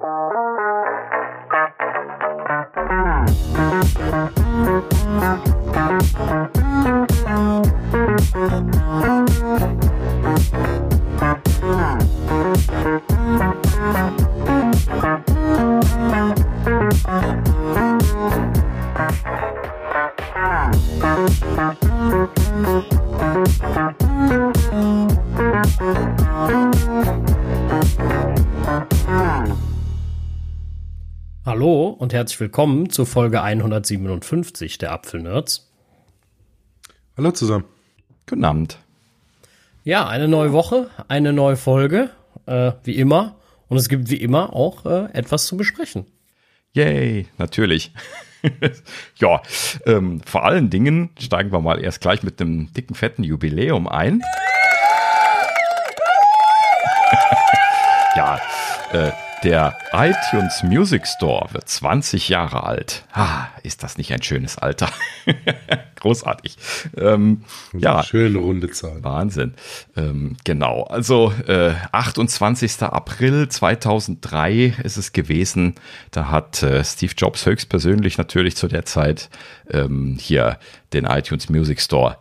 Hallo herzlich willkommen zu Folge 157 der Apfelnerds. Hallo zusammen. Guten Abend. Ja, eine neue Woche, eine neue Folge, äh, wie immer. Und es gibt wie immer auch äh, etwas zu besprechen. Yay, natürlich. ja, ähm, vor allen Dingen steigen wir mal erst gleich mit einem dicken, fetten Jubiläum ein. ja, äh, der iTunes Music Store wird 20 Jahre alt. Ah, ist das nicht ein schönes Alter? Großartig. Ähm, ja, schöne runde Zahl. Wahnsinn. Ähm, genau. Also äh, 28. April 2003 ist es gewesen. Da hat äh, Steve Jobs höchstpersönlich natürlich zu der Zeit ähm, hier den iTunes Music Store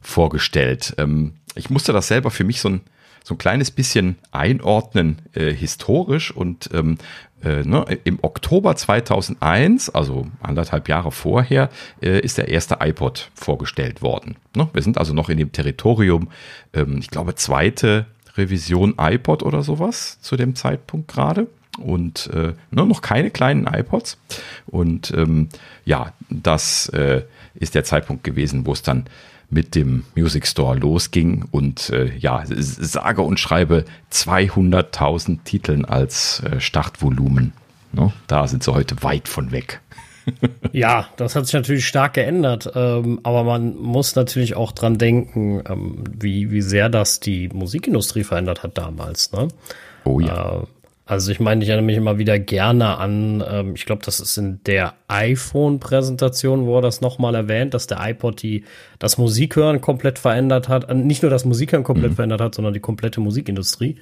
vorgestellt. Ähm, ich musste das selber für mich so ein so ein kleines bisschen einordnen äh, historisch und ähm, äh, ne, im Oktober 2001, also anderthalb Jahre vorher, äh, ist der erste iPod vorgestellt worden. Ne? Wir sind also noch in dem Territorium, ähm, ich glaube, zweite Revision iPod oder sowas zu dem Zeitpunkt gerade und äh, ne, noch keine kleinen iPods. Und ähm, ja, das äh, ist der Zeitpunkt gewesen, wo es dann mit dem Music Store losging und äh, ja, sage und schreibe 200.000 Titeln als äh, Startvolumen. Ne? Da sind sie heute weit von weg. ja, das hat sich natürlich stark geändert, ähm, aber man muss natürlich auch dran denken, ähm, wie, wie sehr das die Musikindustrie verändert hat damals. Ne? Oh ja. Äh, also ich meine, ich erinnere mich immer wieder gerne an, ähm, ich glaube, das ist in der iPhone-Präsentation, wo er das nochmal erwähnt, dass der iPod die, das Musikhören komplett verändert hat. Äh, nicht nur das Musikhören komplett mhm. verändert hat, sondern die komplette Musikindustrie.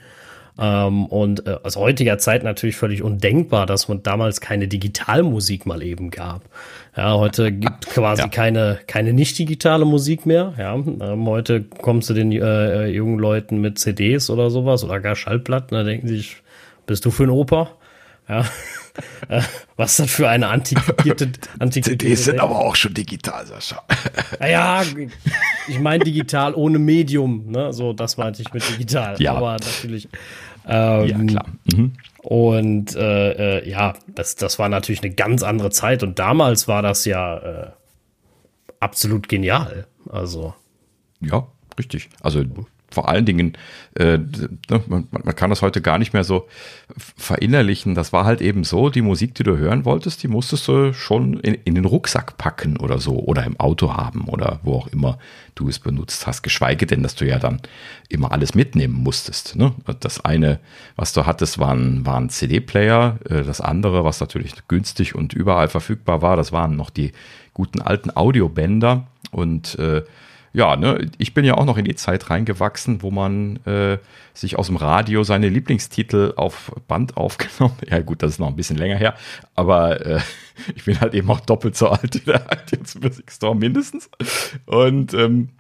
Ähm, und äh, aus heutiger Zeit natürlich völlig undenkbar, dass man damals keine Digitalmusik mal eben gab. Ja, heute gibt quasi ja. keine, keine nicht digitale Musik mehr. Ja, ähm, heute kommst du den äh, jungen Leuten mit CDs oder sowas oder gar Schallplatten, da denken sie sich, bist du für ein Opa? Ja. Äh, was ist das für eine antiquierte antiquierte Die sind aber auch schon digital, Sascha. Naja, ich meine digital ohne Medium, ne? So, das meinte ich mit digital. Ja. Aber natürlich. Ähm, ja, klar. Mhm. Und äh, äh, ja, das, das war natürlich eine ganz andere Zeit. Und damals war das ja äh, absolut genial. Also. Ja, richtig. Also vor allen Dingen, äh, ne, man, man kann das heute gar nicht mehr so verinnerlichen. Das war halt eben so, die Musik, die du hören wolltest, die musstest du schon in, in den Rucksack packen oder so oder im Auto haben oder wo auch immer du es benutzt hast. Geschweige denn, dass du ja dann immer alles mitnehmen musstest. Ne? Das eine, was du hattest, waren, CD-Player. Äh, das andere, was natürlich günstig und überall verfügbar war, das waren noch die guten alten Audiobänder und äh, ja, ne, ich bin ja auch noch in die Zeit reingewachsen, wo man äh, sich aus dem Radio seine Lieblingstitel auf Band aufgenommen. Ja, gut, das ist noch ein bisschen länger her, aber äh, ich bin halt eben auch doppelt so alt wie der iTunes Music Store mindestens. Und ähm,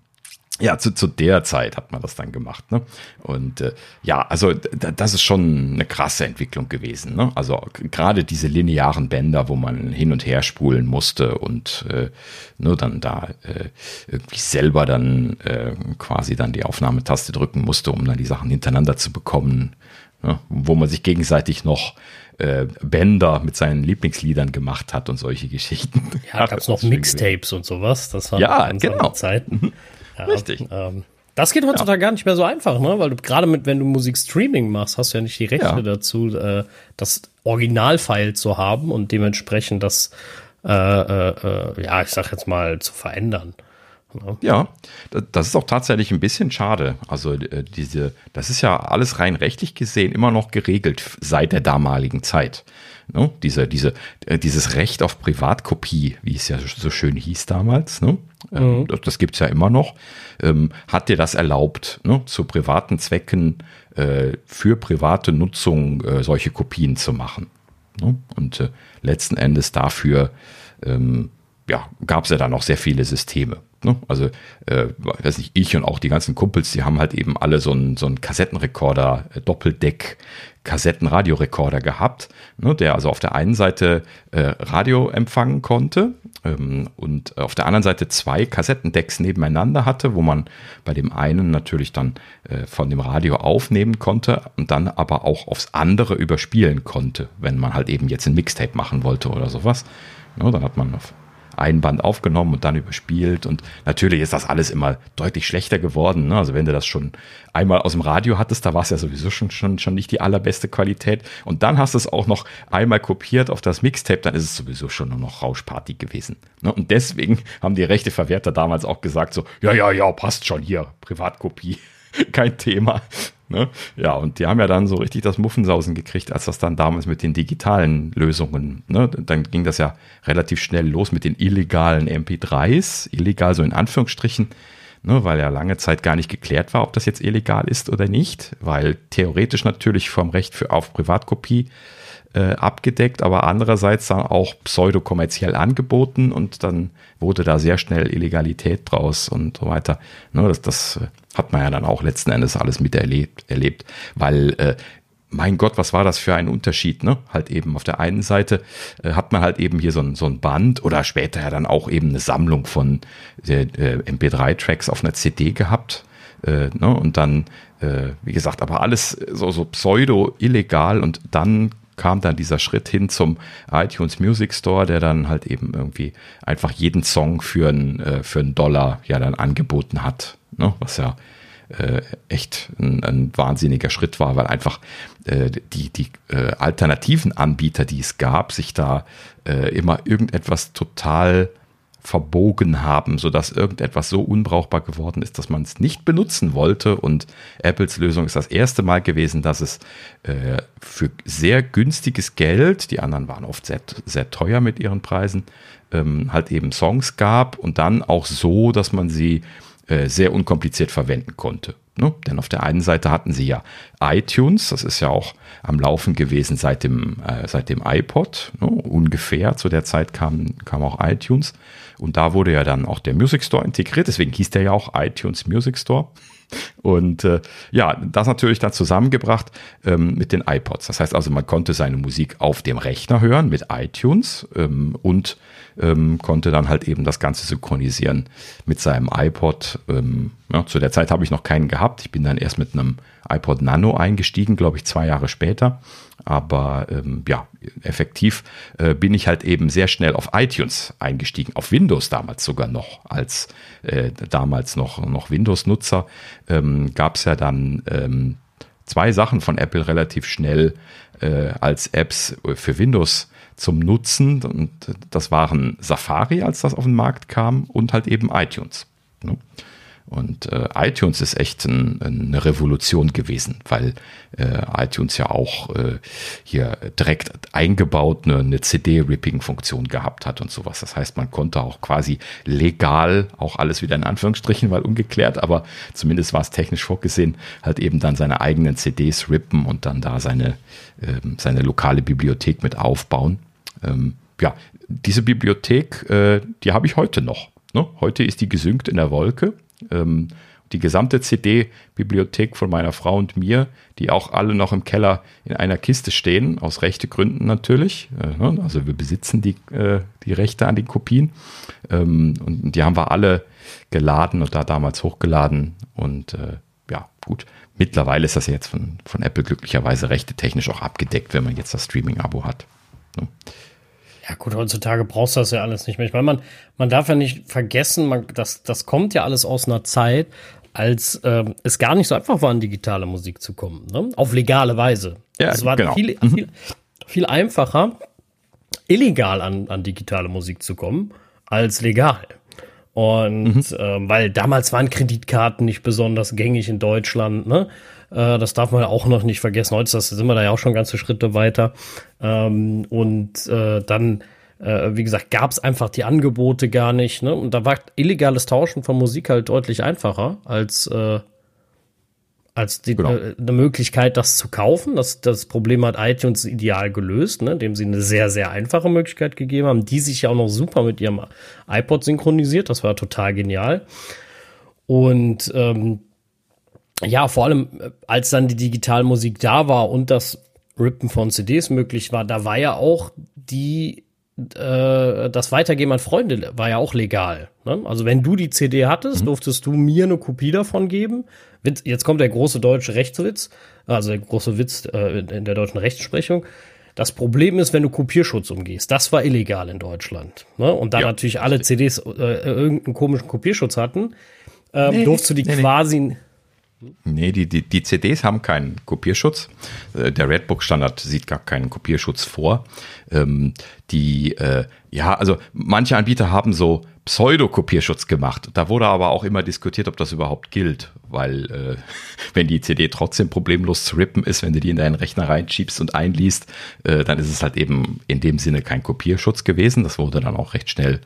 ja, zu, zu der Zeit hat man das dann gemacht. Ne? Und äh, ja, also das ist schon eine krasse Entwicklung gewesen. Ne? Also gerade diese linearen Bänder, wo man hin und her spulen musste und äh, nur dann da äh, irgendwie selber dann äh, quasi dann die Aufnahmetaste drücken musste, um dann die Sachen hintereinander zu bekommen. Ne? Wo man sich gegenseitig noch äh, Bänder mit seinen Lieblingsliedern gemacht hat und solche Geschichten. Ja, gab es noch Mixtapes und sowas. Das war ja, genau. Zeit. Ja, Richtig. Ähm, das geht heutzutage ja. gar nicht mehr so einfach, ne? Weil du gerade mit, wenn du Musikstreaming machst, hast du ja nicht die Rechte ja. dazu, äh, das Originalfile zu haben und dementsprechend das, äh, äh, äh, ja, ich sag jetzt mal, zu verändern. Ja, das ist auch tatsächlich ein bisschen schade. Also äh, diese, das ist ja alles rein rechtlich gesehen immer noch geregelt seit der damaligen Zeit. Ne? Diese, diese, äh, dieses Recht auf Privatkopie, wie es ja so schön hieß damals, ne? Ähm, mhm. das, gibt es ja immer noch, ähm, hat dir das erlaubt, ne? zu privaten Zwecken äh, für private Nutzung solche Kopien zu machen. Ne? Und letzten Endes dafür ähm, ja, gab es ja dann noch sehr viele Systeme. Ne? Also, äh, weiß nicht, ich und auch die ganzen Kumpels, die haben halt eben alle so einen so einen Kassettenrekorder, äh, Doppeldeck, Kassettenradiorekorder gehabt, ne? der also auf der einen Seite äh, Radio empfangen konnte ähm, und auf der anderen Seite zwei Kassettendecks nebeneinander hatte, wo man bei dem einen natürlich dann äh, von dem Radio aufnehmen konnte und dann aber auch aufs andere überspielen konnte, wenn man halt eben jetzt ein Mixtape machen wollte oder sowas. Ne? Dann hat man auf ein Band aufgenommen und dann überspielt. Und natürlich ist das alles immer deutlich schlechter geworden. Ne? Also wenn du das schon einmal aus dem Radio hattest, da war es ja sowieso schon, schon, schon nicht die allerbeste Qualität. Und dann hast du es auch noch einmal kopiert auf das Mixtape, dann ist es sowieso schon nur noch Rauschparty gewesen. Ne? Und deswegen haben die Rechteverwerter damals auch gesagt so, ja, ja, ja, passt schon hier, Privatkopie. Kein Thema. Ne? Ja, und die haben ja dann so richtig das Muffensausen gekriegt, als das dann damals mit den digitalen Lösungen, ne? dann ging das ja relativ schnell los mit den illegalen MP3s, illegal so in Anführungsstrichen, ne? weil ja lange Zeit gar nicht geklärt war, ob das jetzt illegal ist oder nicht, weil theoretisch natürlich vom Recht für, auf Privatkopie äh, abgedeckt, aber andererseits dann auch pseudokommerziell angeboten und dann wurde da sehr schnell Illegalität draus und so weiter. Ne, das, das äh, hat man ja dann auch letzten Endes alles miterlebt, erlebt, weil äh, mein Gott, was war das für ein Unterschied, ne? Halt eben auf der einen Seite äh, hat man halt eben hier so ein, so ein Band oder später ja dann auch eben eine Sammlung von äh, MP3-Tracks auf einer CD gehabt. Äh, ne? Und dann, äh, wie gesagt, aber alles so, so pseudo-illegal und dann kam dann dieser Schritt hin zum iTunes Music Store, der dann halt eben irgendwie einfach jeden Song für einen, äh, für einen Dollar ja dann angeboten hat. Ne? Was ja äh, echt ein, ein, wahnsinniger Schritt war, weil einfach äh, die, die äh, alternativen Anbieter, die es gab, sich da äh, immer irgendetwas total verbogen haben, sodass irgendetwas so unbrauchbar geworden ist, dass man es nicht benutzen wollte. Und Apples Lösung ist das erste Mal gewesen, dass es äh, für sehr günstiges Geld, die anderen waren oft sehr, sehr teuer mit ihren Preisen, ähm, halt eben Songs gab und dann auch so, dass man sie äh, sehr unkompliziert verwenden konnte. Ne? Denn auf der einen Seite hatten sie ja iTunes, das ist ja auch am Laufen gewesen seit dem, äh, seit dem iPod. Ne? Ungefähr zu der Zeit kam, kam auch iTunes. Und da wurde ja dann auch der Music Store integriert, deswegen hieß der ja auch iTunes Music Store. Und äh, ja, das natürlich dann zusammengebracht ähm, mit den iPods. Das heißt also, man konnte seine Musik auf dem Rechner hören mit iTunes ähm, und ähm, konnte dann halt eben das Ganze synchronisieren mit seinem iPod. Ähm, ja, zu der Zeit habe ich noch keinen gehabt. Ich bin dann erst mit einem iPod Nano eingestiegen, glaube ich, zwei Jahre später. Aber ähm, ja, effektiv äh, bin ich halt eben sehr schnell auf iTunes eingestiegen, auf Windows damals sogar noch, als äh, damals noch, noch Windows-Nutzer ähm, gab es ja dann ähm, zwei Sachen von Apple relativ schnell äh, als Apps für Windows zum Nutzen. Und das waren Safari, als das auf den Markt kam, und halt eben iTunes. Ne? Und äh, iTunes ist echt ein, eine Revolution gewesen, weil äh, iTunes ja auch äh, hier direkt eingebaut eine, eine CD-Ripping-Funktion gehabt hat und sowas. Das heißt, man konnte auch quasi legal, auch alles wieder in Anführungsstrichen, weil ungeklärt, aber zumindest war es technisch vorgesehen, halt eben dann seine eigenen CDs rippen und dann da seine, ähm, seine lokale Bibliothek mit aufbauen. Ähm, ja, diese Bibliothek, äh, die habe ich heute noch. Ne? Heute ist die gesynkt in der Wolke ähm, die gesamte CD-Bibliothek von meiner Frau und mir, die auch alle noch im Keller in einer Kiste stehen, aus rechte Gründen natürlich. Äh, ne? Also wir besitzen die, äh, die Rechte an den Kopien. Ähm, und die haben wir alle geladen und da damals hochgeladen. Und äh, ja, gut. Mittlerweile ist das jetzt von, von Apple glücklicherweise rechte technisch auch abgedeckt, wenn man jetzt das Streaming-Abo hat. Ja, gut, heutzutage brauchst du das ja alles nicht mehr. Ich meine, man, man darf ja nicht vergessen, man, das, das kommt ja alles aus einer Zeit, als ähm, es gar nicht so einfach war, an digitale Musik zu kommen. Ne? Auf legale Weise. Ja, es war genau. viel, viel, viel einfacher, illegal an, an digitale Musik zu kommen, als legal. Und mhm. äh, weil damals waren Kreditkarten nicht besonders gängig in Deutschland, ne? Äh, das darf man auch noch nicht vergessen. Heute sind wir da ja auch schon ganze Schritte weiter. Ähm, und äh, dann, äh, wie gesagt, gab es einfach die Angebote gar nicht. Ne? Und da war illegales Tauschen von Musik halt deutlich einfacher als äh, als die, genau. äh, eine Möglichkeit, das zu kaufen. Das, das Problem hat iTunes ideal gelöst, ne, indem sie eine sehr, sehr einfache Möglichkeit gegeben haben, die sich ja auch noch super mit ihrem iPod synchronisiert. Das war total genial. Und ähm, ja, vor allem, äh, als dann die Digitalmusik da war und das Rippen von CDs möglich war, da war ja auch die äh, das Weitergeben an Freunde war ja auch legal. Ne? Also wenn du die CD hattest, mhm. durftest du mir eine Kopie davon geben. Jetzt kommt der große deutsche Rechtswitz, also der große Witz äh, in der deutschen Rechtsprechung. Das Problem ist, wenn du Kopierschutz umgehst. Das war illegal in Deutschland. Ne? Und da ja, natürlich alle CDs äh, irgendeinen komischen Kopierschutz hatten, äh, nee, durfst du die nee, quasi. Nee Nee, die, die, die CDs haben keinen Kopierschutz. Äh, der Redbook-Standard sieht gar keinen Kopierschutz vor. Ähm, die, äh, ja, also manche Anbieter haben so Pseudo-Kopierschutz gemacht. Da wurde aber auch immer diskutiert, ob das überhaupt gilt, weil äh, wenn die CD trotzdem problemlos zu rippen ist, wenn du die in deinen Rechner reinschiebst und einliest, äh, dann ist es halt eben in dem Sinne kein Kopierschutz gewesen. Das wurde dann auch recht schnell,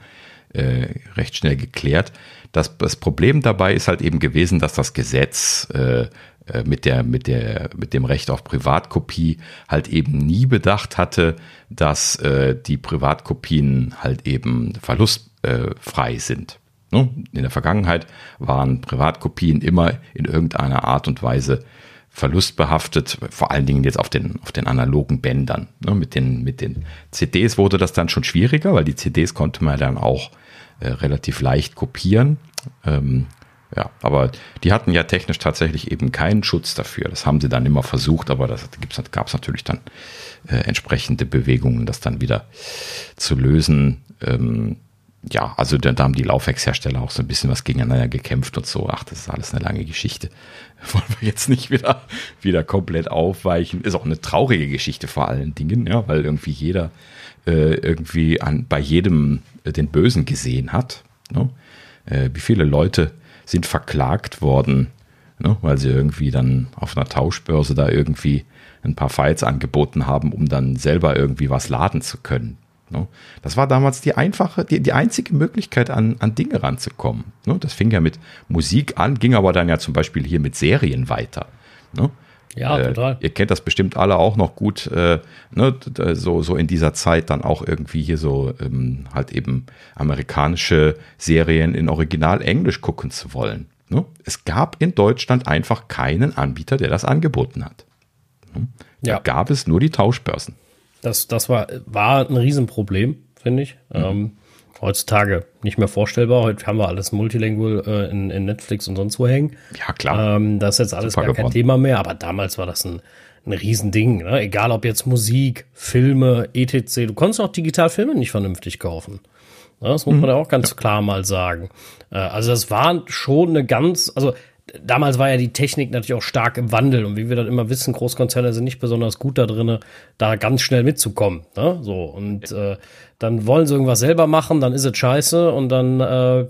äh, recht schnell geklärt. Das, das Problem dabei ist halt eben gewesen, dass das Gesetz äh, äh, mit, der, mit, der, mit dem Recht auf Privatkopie halt eben nie bedacht hatte, dass äh, die Privatkopien halt eben verlustfrei sind. Ne? In der Vergangenheit waren Privatkopien immer in irgendeiner Art und Weise verlustbehaftet, vor allen Dingen jetzt auf den, auf den analogen Bändern. Ne? Mit, den, mit den CDs wurde das dann schon schwieriger, weil die CDs konnte man dann auch äh, relativ leicht kopieren. Ähm, ja, aber die hatten ja technisch tatsächlich eben keinen Schutz dafür. Das haben sie dann immer versucht, aber das gab es natürlich dann äh, entsprechende Bewegungen, das dann wieder zu lösen. Ähm, ja, also da, haben die Laufwerkshersteller auch so ein bisschen was gegeneinander gekämpft und so. Ach, das ist alles eine lange Geschichte. Wollen wir jetzt nicht wieder, wieder komplett aufweichen. Ist auch eine traurige Geschichte vor allen Dingen, ja, weil irgendwie jeder äh, irgendwie an, bei jedem äh, den Bösen gesehen hat. Ne? Äh, wie viele Leute sind verklagt worden, ne? weil sie irgendwie dann auf einer Tauschbörse da irgendwie ein paar Files angeboten haben, um dann selber irgendwie was laden zu können. Ne? Das war damals die einfache, die, die einzige Möglichkeit, an, an Dinge ranzukommen. Ne? Das fing ja mit Musik an, ging aber dann ja zum Beispiel hier mit Serien weiter. Ja, äh, total. Ihr kennt das bestimmt alle auch noch gut, äh, ne, so, so in dieser Zeit dann auch irgendwie hier so ähm, halt eben amerikanische Serien in Original Englisch gucken zu wollen. Ne? Es gab in Deutschland einfach keinen Anbieter, der das angeboten hat. Ne? Da ja. gab es nur die Tauschbörsen. Das, das war, war ein Riesenproblem, finde ich. Mhm. Ähm, heutzutage nicht mehr vorstellbar. Heute haben wir alles multilingual äh, in, in, Netflix und sonst wo hängen. Ja, klar. Ähm, das ist jetzt alles Super gar kein Thema mehr, aber damals war das ein, ein Riesending. Ne? Egal ob jetzt Musik, Filme, etc. Du konntest auch digital Filme nicht vernünftig kaufen. Ja, das muss mhm. man ja auch ganz ja. klar mal sagen. Äh, also das war schon eine ganz, also damals war ja die Technik natürlich auch stark im Wandel und wie wir dann immer wissen, Großkonzerne sind nicht besonders gut da drin, da ganz schnell mitzukommen. Ne? So und äh, dann wollen sie irgendwas selber machen, dann ist es scheiße und dann äh,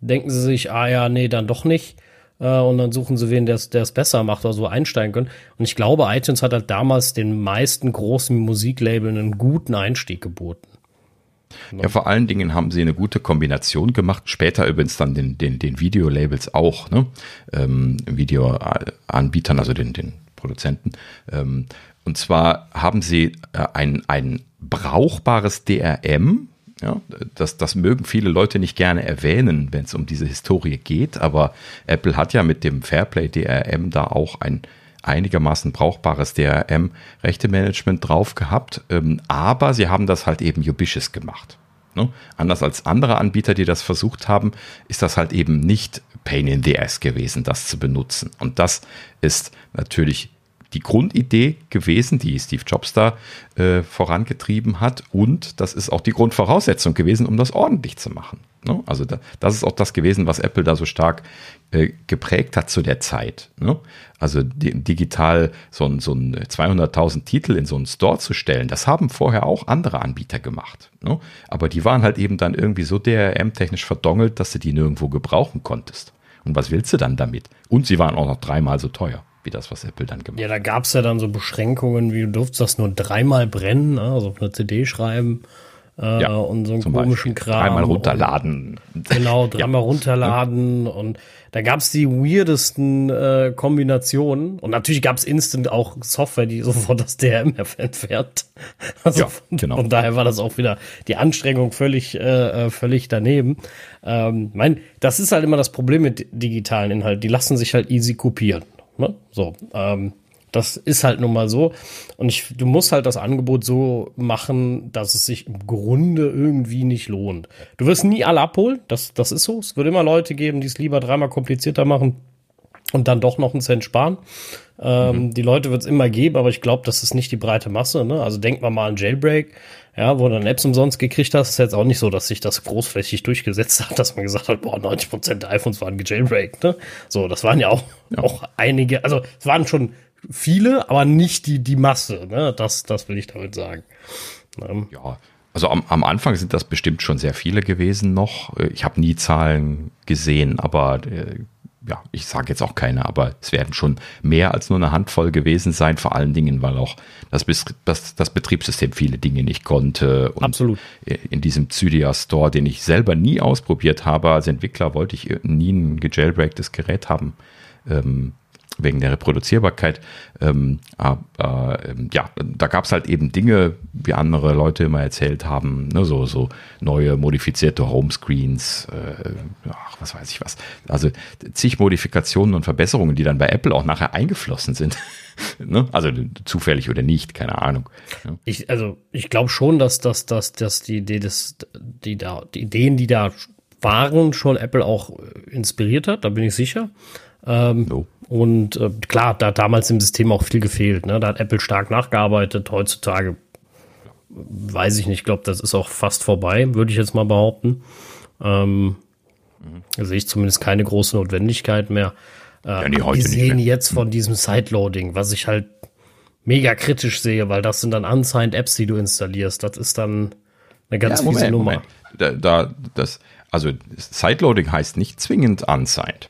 denken sie sich, ah ja, nee, dann doch nicht. Äh, und dann suchen sie wen, der es besser macht oder so einsteigen können. Und ich glaube, iTunes hat halt damals den meisten großen Musiklabeln einen guten Einstieg geboten. Ja, vor allen Dingen haben sie eine gute Kombination gemacht. Später übrigens dann den, den, den Videolabels auch, ne? Ähm, Videoanbietern, also den, den Produzenten. Ähm, und zwar haben sie äh, ein, ein brauchbares DRM. Ja, das, das mögen viele Leute nicht gerne erwähnen, wenn es um diese Historie geht, aber Apple hat ja mit dem Fairplay DRM da auch ein einigermaßen brauchbares DRM-Rechtemanagement drauf gehabt, ähm, aber sie haben das halt eben ubiquitous gemacht. Ne? Anders als andere Anbieter, die das versucht haben, ist das halt eben nicht Pain in the Ass gewesen, das zu benutzen. Und das ist natürlich die Grundidee gewesen, die Steve Jobs da äh, vorangetrieben hat. Und das ist auch die Grundvoraussetzung gewesen, um das ordentlich zu machen. Ne? Also da, das ist auch das gewesen, was Apple da so stark äh, geprägt hat zu der Zeit. Ne? Also die, digital so ein, so ein 200.000 Titel in so einen Store zu stellen, das haben vorher auch andere Anbieter gemacht. Ne? Aber die waren halt eben dann irgendwie so DRM-technisch verdongelt, dass du die nirgendwo gebrauchen konntest. Und was willst du dann damit? Und sie waren auch noch dreimal so teuer wie das, was Apple dann gemacht hat. Ja, da gab es ja dann so Beschränkungen, wie du durfst das nur dreimal brennen, ne? also auf eine CD schreiben äh, ja, und so einen komischen Beispiel. Kram. Dreimal runterladen. Und, genau, dreimal ja. runterladen und da gab's die weirdesten äh, Kombinationen und natürlich gab's instant auch Software, die sofort das DRM entfernt. Also ja, von, genau. von daher war das auch wieder die Anstrengung völlig äh, äh, völlig daneben. Ähm, mein, das ist halt immer das Problem mit digitalen Inhalten. Die lassen sich halt easy kopieren. Ne? So. Ähm, das ist halt nun mal so. Und ich, du musst halt das Angebot so machen, dass es sich im Grunde irgendwie nicht lohnt. Du wirst nie alle abholen, das, das ist so. Es wird immer Leute geben, die es lieber dreimal komplizierter machen und dann doch noch einen Cent sparen. Ähm, mhm. Die Leute wird es immer geben, aber ich glaube, das ist nicht die breite Masse. Ne? Also denk mal mal an Jailbreak, ja, wo du dann Apps umsonst gekriegt hast. Ist jetzt auch nicht so, dass sich das großflächig durchgesetzt hat, dass man gesagt hat, boah, 90 Prozent der iPhones waren gejailbreakt. Ne? So, das waren ja auch, ja. auch einige, also es waren schon viele, aber nicht die, die Masse. Ne? Das, das will ich damit sagen. Ähm. Ja, also am, am Anfang sind das bestimmt schon sehr viele gewesen noch. Ich habe nie Zahlen gesehen, aber äh, ja, ich sage jetzt auch keine, aber es werden schon mehr als nur eine Handvoll gewesen sein, vor allen Dingen, weil auch das, das, das Betriebssystem viele Dinge nicht konnte. Und Absolut. In diesem Cydia Store, den ich selber nie ausprobiert habe, als Entwickler wollte ich nie ein gejailbreaktes Gerät haben. Ähm, wegen der Reproduzierbarkeit. Ähm, aber ähm, ja, da gab es halt eben Dinge, wie andere Leute immer erzählt haben, ne, so, so neue modifizierte Homescreens, äh, ach, was weiß ich was. Also zig Modifikationen und Verbesserungen, die dann bei Apple auch nachher eingeflossen sind. ne? Also zufällig oder nicht, keine Ahnung. Ja. Ich, also ich glaube schon, dass, dass, dass, dass die Idee des, die da, die Ideen, die da waren, schon Apple auch inspiriert hat, da bin ich sicher. Ähm, no. Und äh, klar, da hat damals im System auch viel gefehlt. Ne? Da hat Apple stark nachgearbeitet. Heutzutage weiß ich nicht, ich glaube, das ist auch fast vorbei, würde ich jetzt mal behaupten. Ähm, mhm. Sehe ich zumindest keine große Notwendigkeit mehr. Äh, ja, nee, heute wir sehen jetzt von diesem Sideloading, was ich halt mega kritisch sehe, weil das sind dann unsigned Apps, die du installierst. Das ist dann eine ganz ja, Moment, fiese Nummer. Moment. Da, da, das, also Sideloading heißt nicht zwingend unsigned.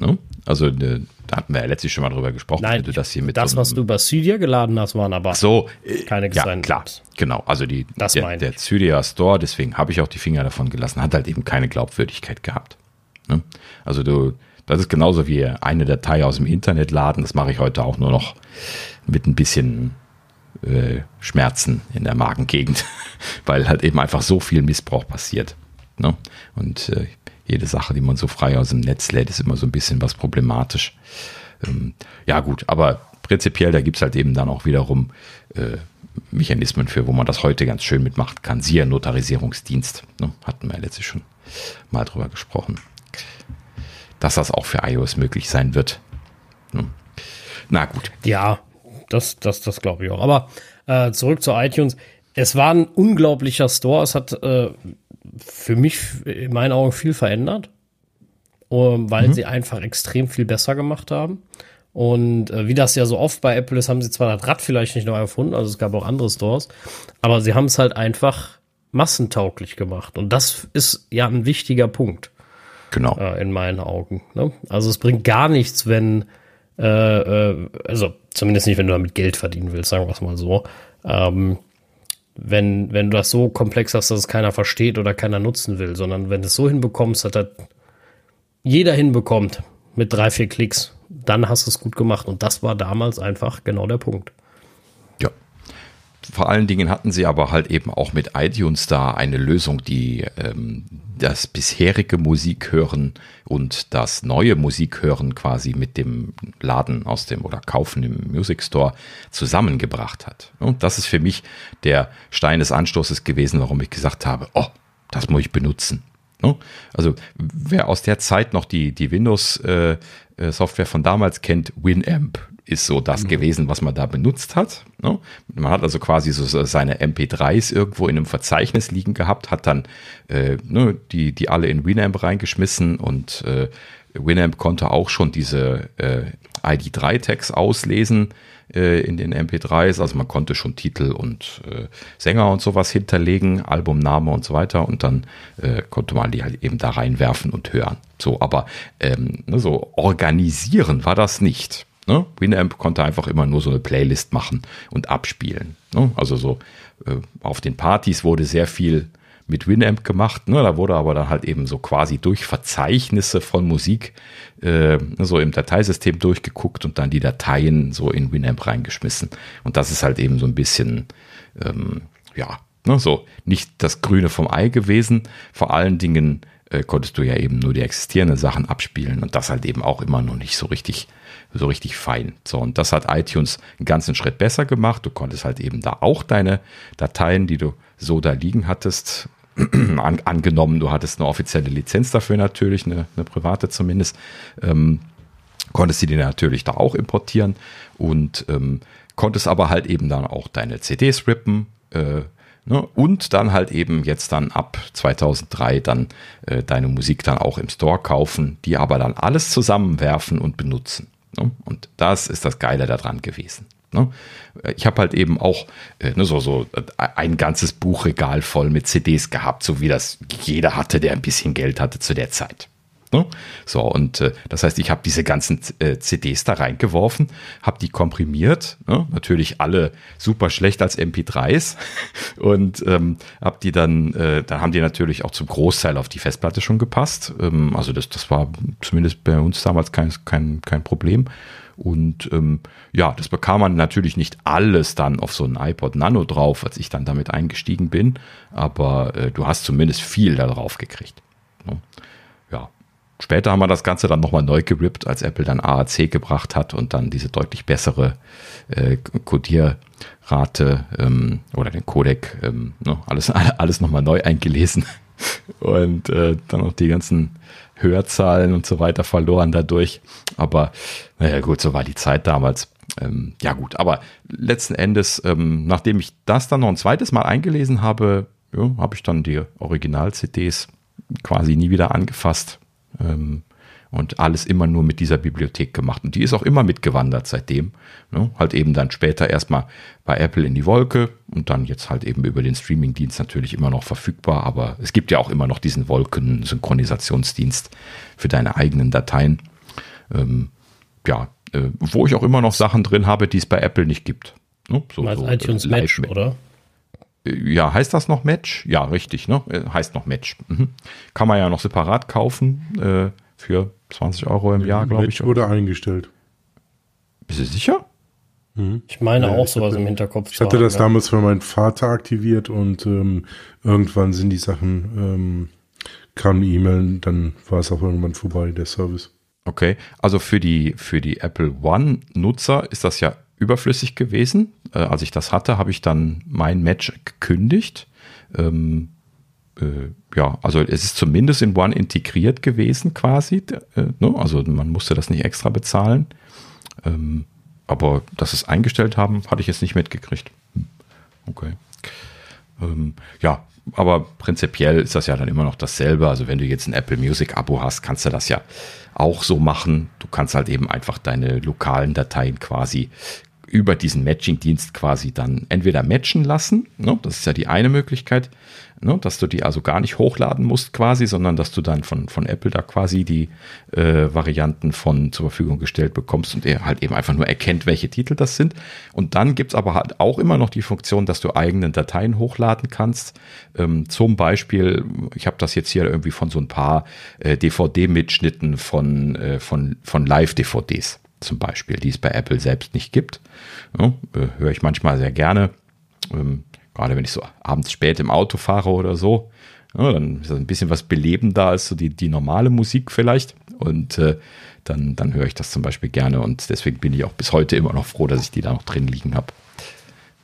Ne? Also äh, da hatten wir ja letztlich schon mal drüber gesprochen. Nein, du das hier mit das, so was du über Cydia geladen hast, waren aber so, äh, keine ja, klar, Apps. genau. Also die, das der, der Cydia Store, deswegen habe ich auch die Finger davon gelassen, hat halt eben keine Glaubwürdigkeit gehabt. Ne? Also du, das ist genauso wie eine Datei aus dem Internet laden. Das mache ich heute auch nur noch mit ein bisschen äh, Schmerzen in der Magengegend, weil halt eben einfach so viel Missbrauch passiert. Ne? Und äh, jede Sache, die man so frei aus dem Netz lädt, ist immer so ein bisschen was problematisch. Ähm, ja gut, aber prinzipiell, da gibt es halt eben dann auch wiederum äh, Mechanismen für, wo man das heute ganz schön mitmachen kann. Siehe Notarisierungsdienst. Ne? Hatten wir letztlich schon mal drüber gesprochen. Dass das auch für iOS möglich sein wird. Ne? Na gut. Ja, das, das, das glaube ich auch. Aber äh, zurück zu iTunes. Es war ein unglaublicher Store. Es hat äh, für mich in meinen Augen viel verändert, weil mhm. sie einfach extrem viel besser gemacht haben. Und äh, wie das ja so oft bei Apple ist, haben sie zwar das Rad vielleicht nicht neu erfunden, also es gab auch andere Stores, aber sie haben es halt einfach massentauglich gemacht. Und das ist ja ein wichtiger Punkt. Genau. Äh, in meinen Augen. Ne? Also es bringt gar nichts, wenn, äh, äh, also zumindest nicht, wenn du damit Geld verdienen willst, sagen wir es mal so. Ähm, wenn, wenn du das so komplex hast, dass es keiner versteht oder keiner nutzen will, sondern wenn du es so hinbekommst, dass das jeder hinbekommt mit drei, vier Klicks, dann hast du es gut gemacht. Und das war damals einfach genau der Punkt. Ja. Vor allen Dingen hatten sie aber halt eben auch mit iTunes da eine Lösung, die ähm, das bisherige Musikhören und das neue Musikhören quasi mit dem Laden aus dem oder Kaufen im Music Store zusammengebracht hat. Und das ist für mich der Stein des Anstoßes gewesen, warum ich gesagt habe, oh, das muss ich benutzen. Also wer aus der Zeit noch die, die Windows äh, Software von damals kennt, Winamp ist so das mhm. gewesen, was man da benutzt hat. Ne? Man hat also quasi so seine MP3s irgendwo in einem Verzeichnis liegen gehabt, hat dann äh, ne, die, die alle in Winamp reingeschmissen und äh, Winamp konnte auch schon diese äh, ID3-Tags auslesen äh, in den MP3s. Also man konnte schon Titel und äh, Sänger und sowas hinterlegen, Albumname und so weiter. Und dann äh, konnte man die halt eben da reinwerfen und hören. So, aber ähm, ne, so organisieren war das nicht. Ne? Winamp konnte einfach immer nur so eine Playlist machen und abspielen. Ne? Also so äh, auf den Partys wurde sehr viel mit Winamp gemacht. Ne? Da wurde aber dann halt eben so quasi durch Verzeichnisse von Musik äh, so im Dateisystem durchgeguckt und dann die Dateien so in Winamp reingeschmissen. Und das ist halt eben so ein bisschen, ähm, ja, ne, so nicht das Grüne vom Ei gewesen. Vor allen Dingen äh, konntest du ja eben nur die existierenden Sachen abspielen und das halt eben auch immer noch nicht so richtig so richtig fein. So, und das hat iTunes einen ganzen Schritt besser gemacht. Du konntest halt eben da auch deine Dateien, die du so da liegen hattest, an, angenommen, du hattest eine offizielle Lizenz dafür natürlich, eine, eine private zumindest, ähm, konntest du die natürlich da auch importieren und ähm, konntest aber halt eben dann auch deine CDs rippen äh, ne, und dann halt eben jetzt dann ab 2003 dann äh, deine Musik dann auch im Store kaufen, die aber dann alles zusammenwerfen und benutzen. Ne? Und das ist das Geile daran gewesen. Ne? Ich habe halt eben auch äh, ne, so, so äh, ein ganzes Buchregal voll mit CDs gehabt, so wie das jeder hatte, der ein bisschen Geld hatte zu der Zeit. Ne? So, und äh, das heißt, ich habe diese ganzen äh, CDs da reingeworfen, habe die komprimiert, ne? natürlich alle super schlecht als MP3s und ähm, habe die dann, äh, dann haben die natürlich auch zum Großteil auf die Festplatte schon gepasst. Ähm, also das, das war zumindest bei uns damals kein, kein, kein Problem. Und ähm, ja, das bekam man natürlich nicht alles dann auf so einen iPod Nano drauf, als ich dann damit eingestiegen bin, aber äh, du hast zumindest viel da drauf gekriegt. Ne? Ja. Später haben wir das Ganze dann nochmal neu gerippt, als Apple dann AAC gebracht hat und dann diese deutlich bessere äh, Codierrate ähm, oder den Codec, ähm, ne, alles, alles nochmal neu eingelesen und äh, dann noch die ganzen Hörzahlen und so weiter verloren dadurch. Aber naja, gut, so war die Zeit damals. Ähm, ja gut, aber letzten Endes, ähm, nachdem ich das dann noch ein zweites Mal eingelesen habe, ja, habe ich dann die Original-CDs quasi nie wieder angefasst. Ähm, und alles immer nur mit dieser Bibliothek gemacht. Und die ist auch immer mitgewandert seitdem. Ne? Halt eben dann später erstmal bei Apple in die Wolke und dann jetzt halt eben über den Streamingdienst natürlich immer noch verfügbar. Aber es gibt ja auch immer noch diesen Wolken-Synchronisationsdienst für deine eigenen Dateien. Ähm, ja, äh, wo ich auch immer noch Sachen drin habe, die es bei Apple nicht gibt. Ne? So, so iTunes Match, oder? Äh, ja, heißt das noch Match? Ja, richtig, ne? Äh, heißt noch Match. Mhm. Kann man ja noch separat kaufen äh, für 20 Euro im Jahr, glaube ich. wurde eingestellt. Bist du sicher? Mhm. Ich meine ja, auch sowas im Hinterkopf. Ich hatte das ja. damals für meinen Vater aktiviert und ähm, irgendwann sind die Sachen, ähm, kamen E-Mail, dann war es auch irgendwann vorbei, der Service. Okay, also für die, für die Apple One-Nutzer ist das ja überflüssig gewesen. Äh, als ich das hatte, habe ich dann mein Match gekündigt. Ähm, äh, ja, also es ist zumindest in One integriert gewesen quasi. Äh, ne? Also man musste das nicht extra bezahlen. Ähm, aber dass es eingestellt haben, hatte ich jetzt nicht mitgekriegt. Hm, okay. Ähm, ja, aber prinzipiell ist das ja dann immer noch dasselbe. Also wenn du jetzt ein Apple Music Abo hast, kannst du das ja auch so machen. Du kannst halt eben einfach deine lokalen Dateien quasi über diesen Matching-Dienst quasi dann entweder matchen lassen, ne, das ist ja die eine Möglichkeit, ne, dass du die also gar nicht hochladen musst quasi, sondern dass du dann von, von Apple da quasi die äh, Varianten von zur Verfügung gestellt bekommst und er halt eben einfach nur erkennt, welche Titel das sind. Und dann gibt's aber halt auch immer noch die Funktion, dass du eigene Dateien hochladen kannst. Ähm, zum Beispiel, ich habe das jetzt hier irgendwie von so ein paar äh, DVD-Mitschnitten von, äh, von, von Live-DVDs zum Beispiel, die es bei Apple selbst nicht gibt. Ja, äh, höre ich manchmal sehr gerne. Ähm, gerade wenn ich so abends spät im Auto fahre oder so. Ja, dann ist das ein bisschen was belebender als so die, die normale Musik vielleicht. Und äh, dann, dann höre ich das zum Beispiel gerne. Und deswegen bin ich auch bis heute immer noch froh, dass ich die da noch drin liegen habe.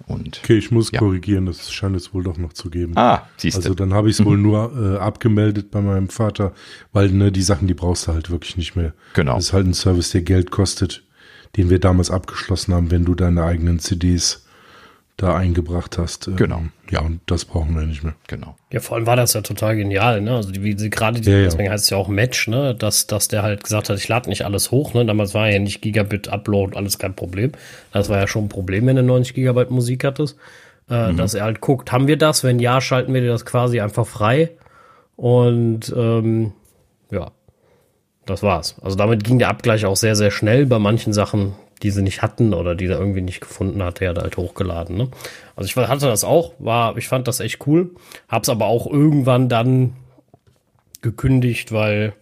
Und Okay, ich muss Ja. korrigieren, das scheint es wohl doch noch zu geben. ah, siehst also du. dann habe ich es wohl nur äh, abgemeldet bei meinem Vater, weil ne, die Sachen, die brauchst du halt wirklich nicht mehr. Genau. Das ist halt ein Service, der Geld kostet, den wir damals abgeschlossen haben, wenn du deine eigenen CDs da eingebracht hast. Ähm, Genau. Ja, und das brauchen wir nicht mehr. Genau. Ja, vor allem war das ja total genial, ne? Also die, wie sie gerade, die- Ja, ja. deswegen heißt es ja auch Match, ne? Dass, dass der halt gesagt hat, ich lade nicht alles hoch, ne? Damals war ja nicht Gigabit Upload, alles kein Problem. Das war ja schon ein Problem, wenn du 90 Gigabyte Musik hattest. Äh, Dass er halt guckt, haben wir das? Wenn ja, schalten wir dir das quasi einfach frei. Und ähm, ja, das war's. Also damit ging der Abgleich auch sehr, sehr schnell. Bei manchen Sachen, die sie nicht hatten oder die er irgendwie nicht gefunden hat, der hat halt hochgeladen. Ne? Also ich hatte das auch, war, ich fand das echt cool. Hab's aber auch irgendwann dann gekündigt, weil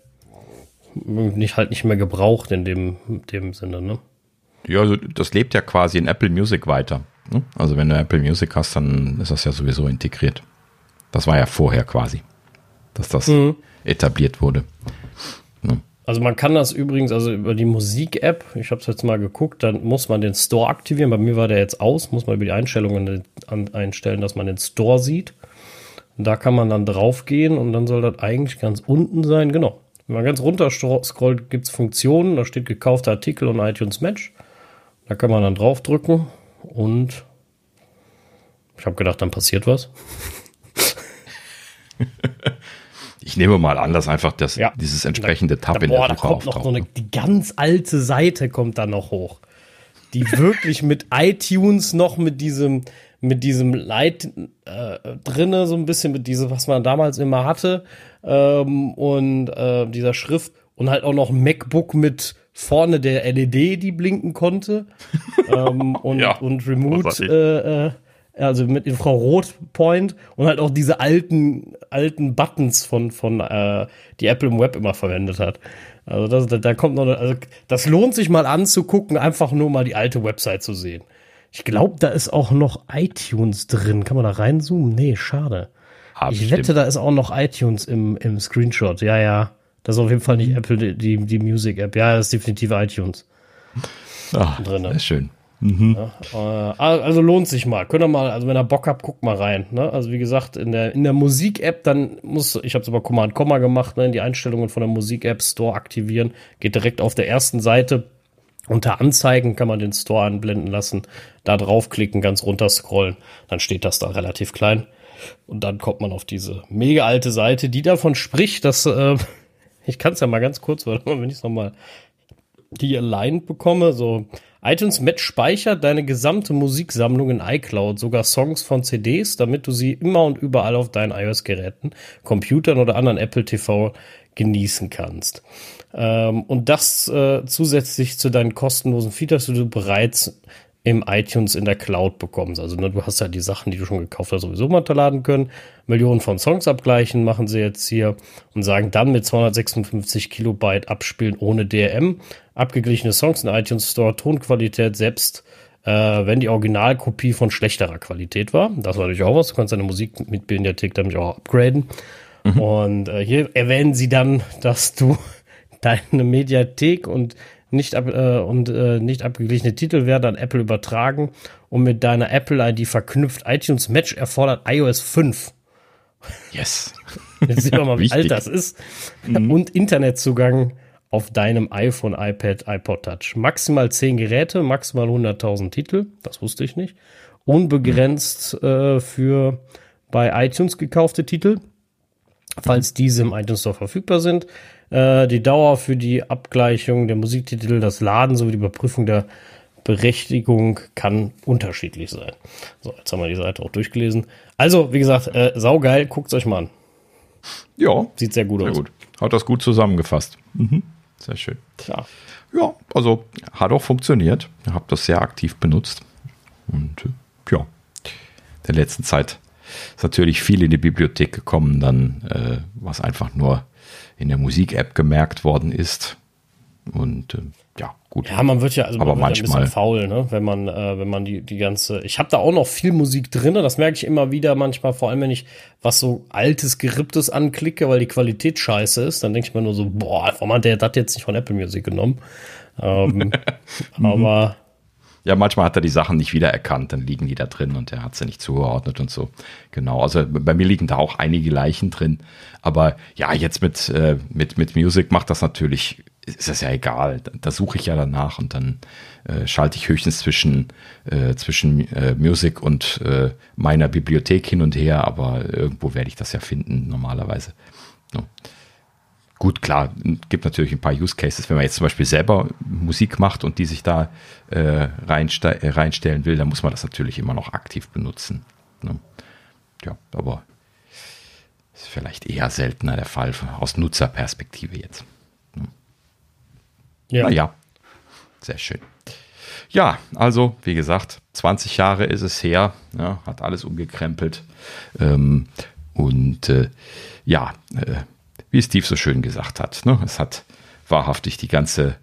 nicht halt nicht mehr gebraucht in dem, dem Sinne. Ne? Ja, also das lebt ja quasi in Apple Music weiter. ne? Also wenn du Apple Music hast, dann ist das ja sowieso integriert. Das war ja vorher quasi, dass das etabliert wurde. Also man kann das übrigens, also über die Musik-App, ich habe es jetzt mal geguckt, dann muss man den Store aktivieren. Bei mir war der jetzt aus, muss man über die Einstellungen einstellen, dass man den Store sieht. Da kann man dann draufgehen und dann soll das eigentlich ganz unten sein. Genau. Wenn man ganz runter scrollt, gibt es Funktionen, da steht gekaufter Artikel und iTunes Match. Da kann man dann draufdrücken und ich habe gedacht, dann passiert was. Ich nehme mal an, dass einfach das, Ja. dieses entsprechende Tab Da, in boah, der da Suche kommt noch so eine, die ganz alte Seite kommt da noch hoch. Die wirklich mit iTunes noch mit diesem, mit diesem Light äh, drinne, so ein bisschen mit diesem, was man damals immer hatte, ähm, und äh, dieser Schrift und halt auch noch MacBook mit vorne der LED, die blinken konnte. ähm, und, Ja, und Remote, äh, äh, also mit Infrarot-Point und halt auch diese alten, alten Buttons von, von äh, die Apple im Web immer verwendet hat. Also das, da, da kommt noch, eine- also das lohnt sich mal anzugucken, einfach nur mal die alte Website zu sehen. Ich glaube, da ist auch noch iTunes drin. Kann man da reinzoomen? Nee, schade. Ah, ich bestimmt. wette, da ist auch noch iTunes im, im Screenshot. Ja, ja. Das ist auf jeden Fall nicht Apple, die, die, Music-App. Ja, das ist definitiv iTunes. Ah, drinne. Sehr schön. Äh, also lohnt sich mal. Könnt ihr mal, also wenn ihr Bock habt, guckt mal rein. Ne? Also wie gesagt, in der, in der Musik-App, dann muss, ich habe es über Command Komma gemacht, ne? in die Einstellungen von der Musik-App Store aktivieren. Geht direkt auf der ersten Seite. Unter Anzeigen kann man den Store anblenden lassen. Da draufklicken, ganz runter scrollen. Dann steht das da relativ klein. Und dann kommt man auf diese mega alte Seite, die davon spricht, dass, äh, ich kann es ja mal ganz kurz, wenn ich es nochmal die aligned bekomme, so iTunes Match speichert deine gesamte Musiksammlung in iCloud, sogar Songs von CDs, damit du sie immer und überall auf deinen iOS-Geräten, Computern oder anderen Apple TV genießen kannst. Ähm, und das äh, zusätzlich zu deinen kostenlosen Features, die du bereits im iTunes in der Cloud bekommst. Also ne, du hast ja die Sachen, die du schon gekauft hast, sowieso runterladen können. Millionen von Songs abgleichen machen sie jetzt hier und sagen dann mit 256 Kilobyte abspielen ohne DRM. Abgeglichene Songs in iTunes Store, Tonqualität selbst, äh, wenn die Originalkopie von schlechterer Qualität war. Das war natürlich auch was. Du kannst deine Musik mit Mediathek damit auch upgraden. Und äh, hier erwähnen sie dann, dass du deine Mediathek und nicht, ab, äh, und, äh, nicht abgeglichene Titel werden an Apple übertragen und mit deiner Apple-ID verknüpft. iTunes Match erfordert iOS 5. Yes. Jetzt sehen wir mal, wie alt das ist. Und Internetzugang auf deinem iPhone, iPad, iPod Touch. Maximal 10 Geräte, maximal 100.000 Titel. Das wusste ich nicht. Unbegrenzt äh, für bei iTunes gekaufte Titel, falls diese im iTunes Store verfügbar sind. Äh, die Dauer für die Abgleichung der Musiktitel, das Laden sowie die Überprüfung der Berechtigung kann unterschiedlich sein. So, jetzt haben wir die Seite auch durchgelesen. Also, wie gesagt, äh, saugeil, guckt euch mal an. Ja, Sieht sehr gut sehr aus. gut. Hat das gut zusammengefasst. Mhm. Sehr schön. Ja. Ja, also hat auch funktioniert. Ich habe das sehr aktiv benutzt. Und äh, ja, in der letzten Zeit ist natürlich viel in die Bibliothek gekommen, dann äh, was einfach nur in der Musik-App gemerkt worden ist. Und äh, ja, gut. Ja, man wird ja, also Aber man wird ja ein manchmal- bisschen faul, ne? wenn man, äh, wenn man die, die ganze. Ich habe da auch noch viel Musik drin, das merke ich immer wieder manchmal, vor allem wenn ich was so altes, geripptes anklicke, weil die Qualität scheiße ist, dann denke ich mir nur so, boah, warum hat der das jetzt nicht von Apple Music genommen? Ähm, aber Ja, manchmal hat er die Sachen nicht wiedererkannt, dann liegen die da drin und er hat sie nicht zugeordnet und so. Genau, also bei mir liegen da auch einige Leichen drin. Aber ja, jetzt mit, äh, mit, mit Music macht das natürlich, ist das ja egal. Da, da suche ich ja danach und dann äh, schalte ich höchstens zwischen, äh, zwischen äh, Music und äh, meiner Bibliothek hin und her, aber irgendwo werde ich das ja finden normalerweise. No. Gut, klar, gibt natürlich ein paar Use Cases. Wenn man jetzt zum Beispiel selber Musik macht und die sich da äh, reinste äh, reinstellen will, dann muss man das natürlich immer noch aktiv benutzen. Ne? Ja, aber ist vielleicht eher seltener der Fall aus Nutzerperspektive jetzt. Ne? Ja. Naja, sehr schön. Ja, also wie gesagt, 20 Jahre ist es her, ja, hat alles umgekrempelt. Ähm, und äh, ja, äh, wie Steve so schön gesagt hat. Ne? Es hat wahrhaftig die ganze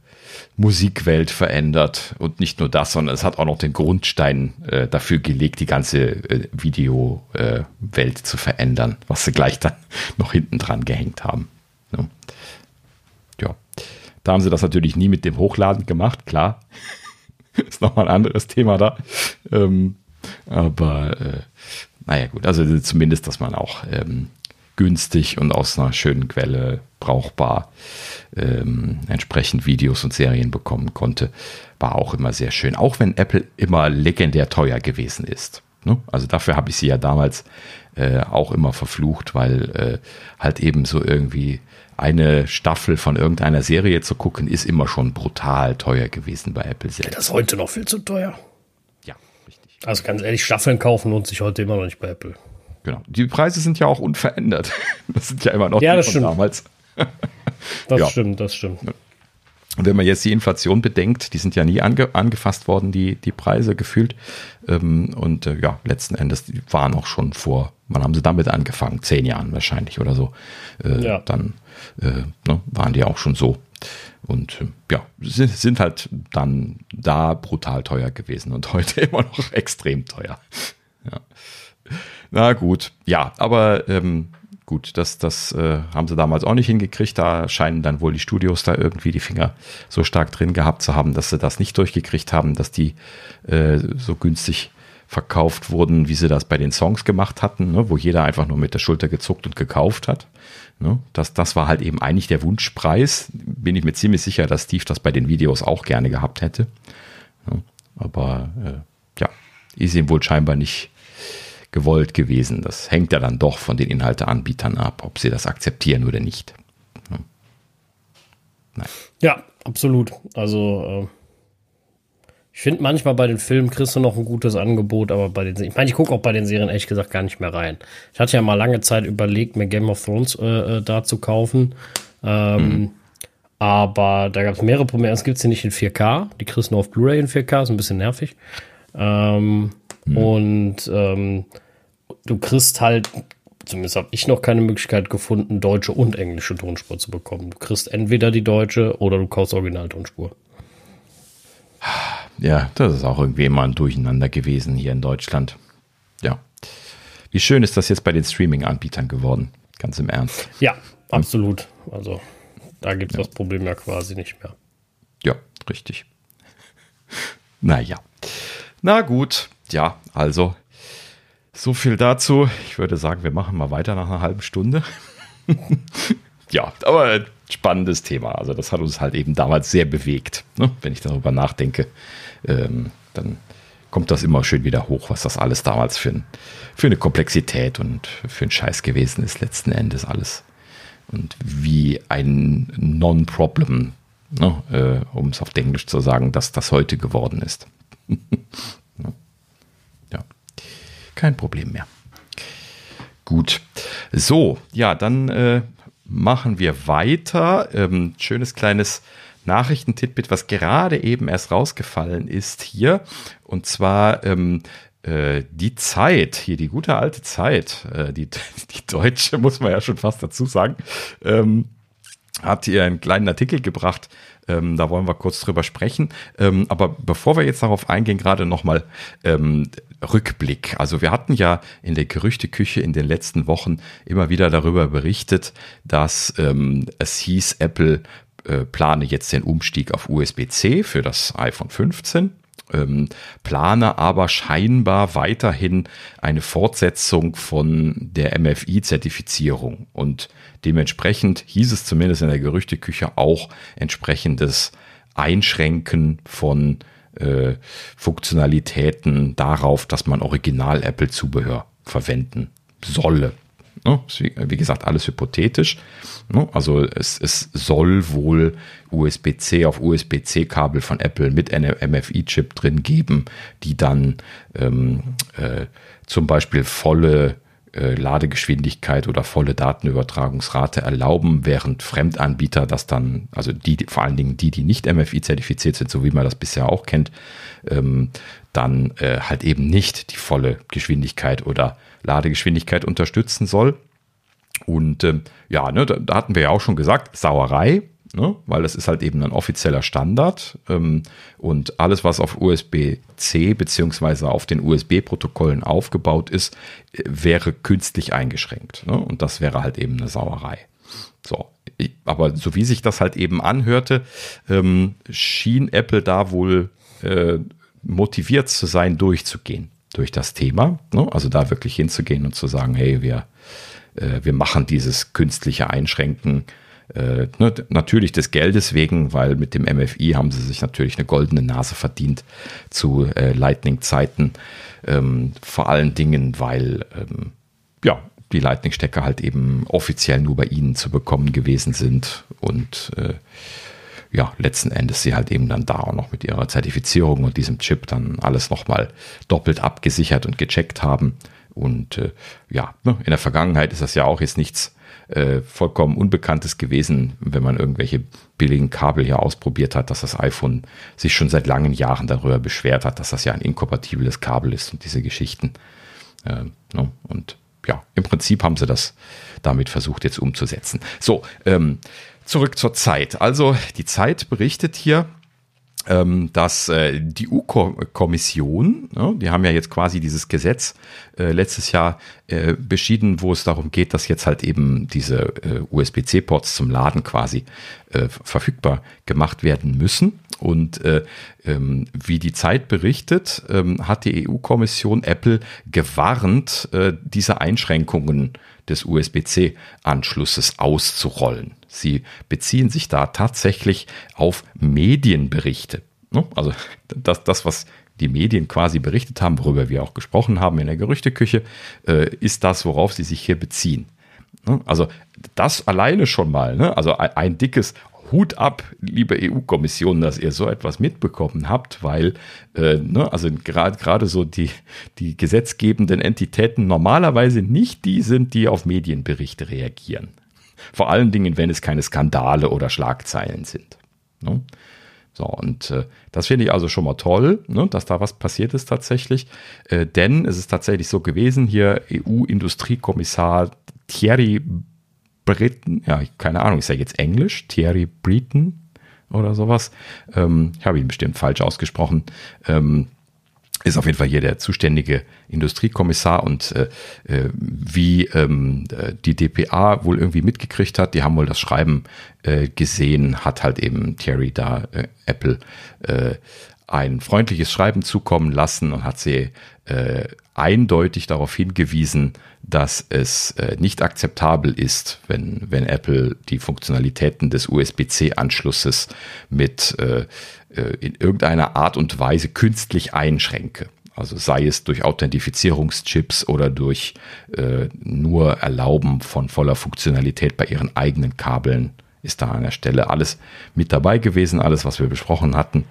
Musikwelt verändert und nicht nur das, sondern es hat auch noch den Grundstein äh, dafür gelegt, die ganze äh, Videowelt äh, zu verändern, was sie gleich dann noch hinten dran gehängt haben. Ne? Ja, da haben sie das natürlich nie mit dem Hochladen gemacht, klar. Ist nochmal ein anderes Thema da. Ähm, aber äh, naja gut, also zumindest, dass man auch ähm, günstig und aus einer schönen Quelle brauchbar ähm, entsprechend Videos und Serien bekommen konnte, war auch immer sehr schön. Auch wenn Apple immer legendär teuer gewesen ist. Ne? Also dafür habe ich sie ja damals äh, auch immer verflucht, weil äh, halt eben so irgendwie eine Staffel von irgendeiner Serie zu gucken, ist immer schon brutal teuer gewesen bei Apple selbst. Das ist heute noch viel zu teuer. Ja, richtig. Also ganz ehrlich, Staffeln kaufen lohnt sich heute immer noch nicht bei Apple. Genau. Die Preise sind ja auch unverändert. Das sind ja immer noch ja, die von stimmt. damals. Das ja. stimmt, das stimmt. Und wenn man jetzt die Inflation bedenkt, die sind ja nie ange angefasst worden, die, die Preise gefühlt. Ähm, und äh, ja, letzten Endes, die waren auch schon vor, wann haben sie damit angefangen? Zehn Jahren wahrscheinlich oder so. Äh, ja. Dann äh, ne, waren die auch schon so. Und äh, ja, sind, sind halt dann da brutal teuer gewesen und heute immer noch extrem teuer. Na gut, ja, aber ähm, gut, das, das äh, haben sie damals auch nicht hingekriegt. Da scheinen dann wohl die Studios da irgendwie die Finger so stark drin gehabt zu haben, dass sie das nicht durchgekriegt haben, dass die äh, so günstig verkauft wurden, wie sie das bei den Songs gemacht hatten, ne, wo jeder einfach nur mit der Schulter gezuckt und gekauft hat. Ne, das, das war halt eben eigentlich der Wunschpreis. Bin ich mir ziemlich sicher, dass Steve das bei den Videos auch gerne gehabt hätte. Ne, aber äh, ja, ist ihm wohl scheinbar nicht gewollt gewesen. Das hängt ja dann doch von den Inhalteanbietern ab, ob sie das akzeptieren oder nicht. Nein. Ja, absolut. Also äh, ich finde manchmal bei den Filmen kriegst du noch ein gutes Angebot, aber bei den ich meine, ich gucke auch bei den Serien ehrlich gesagt gar nicht mehr rein. Ich hatte ja mal lange Zeit überlegt, mir Game of Thrones äh, äh da zu kaufen. Ähm, mhm. Aber da gab es mehrere Probleme. Es gibt sie nicht in 4K. Die kriegst du nur auf Blu-ray in 4K, ist ein bisschen nervig. Ähm, Mhm. Und ähm, du kriegst halt, zumindest habe ich noch keine Möglichkeit gefunden, deutsche und englische Tonspur zu bekommen. Du kriegst entweder die deutsche oder du kaufst Originaltonspur. Ja, das ist auch irgendwie immer ein Durcheinander gewesen hier in Deutschland. Ja. Wie schön ist das jetzt bei den Streaming-Anbietern geworden? Ganz im Ernst. Ja, absolut. Also da gibt es ja. das Problem ja quasi nicht mehr. Ja, richtig. Naja. Na gut, ja, also so viel dazu. Ich würde sagen, wir machen mal weiter nach einer halben Stunde. ja, aber spannendes Thema. Also das hat uns halt eben damals sehr bewegt. Ne? Wenn ich darüber nachdenke, ähm, dann kommt das immer schön wieder hoch, was das alles damals für, ein, für eine Komplexität und für einen Scheiß gewesen ist, letzten Endes alles. Und wie ein Non-Problem, ne? äh, um es auf Englisch zu sagen, dass das heute geworden ist. kein Problem mehr. Gut. So, ja, dann äh, machen wir weiter. Ähm, schönes kleines Nachrichtentitbit, was gerade eben erst rausgefallen ist hier. Und zwar ähm, äh, die Zeit, hier die gute alte Zeit, äh, die, die deutsche, muss man ja schon fast dazu sagen, ähm, hat hier einen kleinen Artikel gebracht. Ähm, da wollen wir kurz drüber sprechen. Ähm, aber bevor wir jetzt darauf eingehen, gerade nochmal ähm, Rückblick. Also wir hatten ja in der Gerüchteküche in den letzten Wochen immer wieder darüber berichtet, dass ähm, es hieß, Apple äh, plane jetzt den Umstieg auf USB-C für das iPhone 15. ähm, plane aber scheinbar weiterhin eine Fortsetzung von der MFI-Zertifizierung. Und dementsprechend hieß es zumindest in der Gerüchteküche auch entsprechendes Einschränken von Funktionalitäten darauf, dass man Original-Apple-Zubehör verwenden solle. Ne? Wie gesagt, alles hypothetisch. Ne? Also es, es soll wohl USB-C auf USB-C-Kabel von Apple mit MFI-Chip drin geben, die dann ähm, äh, zum Beispiel volle äh, Ladegeschwindigkeit oder volle Datenübertragungsrate erlauben, während Fremdanbieter das dann, also die, vor allen Dingen die, die nicht MFI zertifiziert sind, so wie man das bisher auch kennt, ähm, dann äh, halt eben nicht die volle Geschwindigkeit oder Ladegeschwindigkeit unterstützen soll. Und ähm, ja, ne, da, da, hatten wir ja auch schon gesagt, Sauerei, ne, weil das ist halt eben ein offizieller Standard. Ähm, und alles, was auf USB-C beziehungsweise auf den USB-Protokollen aufgebaut ist, wäre künstlich eingeschränkt. Ne, und das wäre halt eben eine Sauerei. So, aber so wie sich das halt eben anhörte, ähm, schien Apple da wohl äh, motiviert zu sein, durchzugehen durch das Thema. Ne? Also da wirklich hinzugehen und zu sagen, hey, wir, äh, wir machen dieses künstliche Einschränken äh, ne? natürlich des Geldes wegen, weil mit dem MFI haben sie sich natürlich eine goldene Nase verdient zu äh, Lightning-Zeiten. Ähm, vor allen Dingen, weil ähm, ja, die Lightning-Stecker halt eben offiziell nur bei ihnen zu bekommen gewesen sind und äh, ja, letzten Endes sie halt eben dann da auch noch mit ihrer Zertifizierung und diesem Chip dann alles nochmal doppelt abgesichert und gecheckt haben. Und äh, ja, ne, in der Vergangenheit ist das ja auch jetzt nichts äh, vollkommen Unbekanntes gewesen, wenn man irgendwelche billigen Kabel hier ausprobiert hat, dass das iPhone sich schon seit langen Jahren darüber beschwert hat, dass das ja ein inkompatibles Kabel ist und diese Geschichten. Äh, ne, und ja, im Prinzip haben sie das damit versucht jetzt umzusetzen. So, ähm, Zurück zur Zeit. Also die Zeit berichtet hier, dass äh, die EU-Kommission, die haben ja jetzt quasi dieses Gesetz äh, letztes Jahr äh, beschieden, wo es darum geht, dass jetzt halt eben diese USB-C-Ports zum Laden quasi verfügbar gemacht werden müssen. Und ähm, wie die Zeit berichtet, ähm, hat die EU-Kommission Apple gewarnt, diese Einschränkungen des USB-C-Anschlusses auszurollen. Sie beziehen sich da tatsächlich auf Medienberichte. Ne? Also das, das, was die Medien quasi berichtet haben, worüber wir auch gesprochen haben in der Gerüchteküche, äh, ist das, worauf sie sich hier beziehen. Ne? Also das alleine schon mal, ne? also ein, dickes Hut ab, liebe EU-Kommission, dass ihr so etwas mitbekommen habt, weil äh, ne, also gerade gerade so die die gesetzgebenden Entitäten normalerweise nicht die sind, die auf Medienberichte reagieren. Vor allen Dingen, wenn es keine Skandale oder Schlagzeilen sind. Ne? So, und äh, das finde ich also schon mal toll, ne, dass da was passiert ist tatsächlich. Äh, denn es ist tatsächlich so gewesen, hier EU-Industriekommissar Thierry Britten, ja, keine Ahnung, ist er jetzt Englisch? Thierry Breton oder sowas. Ähm, ich habe ihn bestimmt falsch ausgesprochen. Ähm, ist auf jeden Fall hier der zuständige Industriekommissar und äh, äh wie ähm, die DPA wohl irgendwie mitgekriegt hat, die haben wohl das Schreiben äh, gesehen, hat halt eben Thierry da äh, Apple äh, ein freundliches Schreiben zukommen lassen und hat sie äh, eindeutig darauf hingewiesen, dass es äh, nicht akzeptabel ist, wenn, wenn Apple die Funktionalitäten des USB-C-Anschlusses mit äh, äh, in irgendeiner Art und Weise künstlich einschränke. Also sei es durch Authentifizierungschips oder durch äh, nur Erlauben von voller Funktionalität bei ihren eigenen Kabeln ist da an der Stelle alles mit dabei gewesen, alles, was wir besprochen hatten.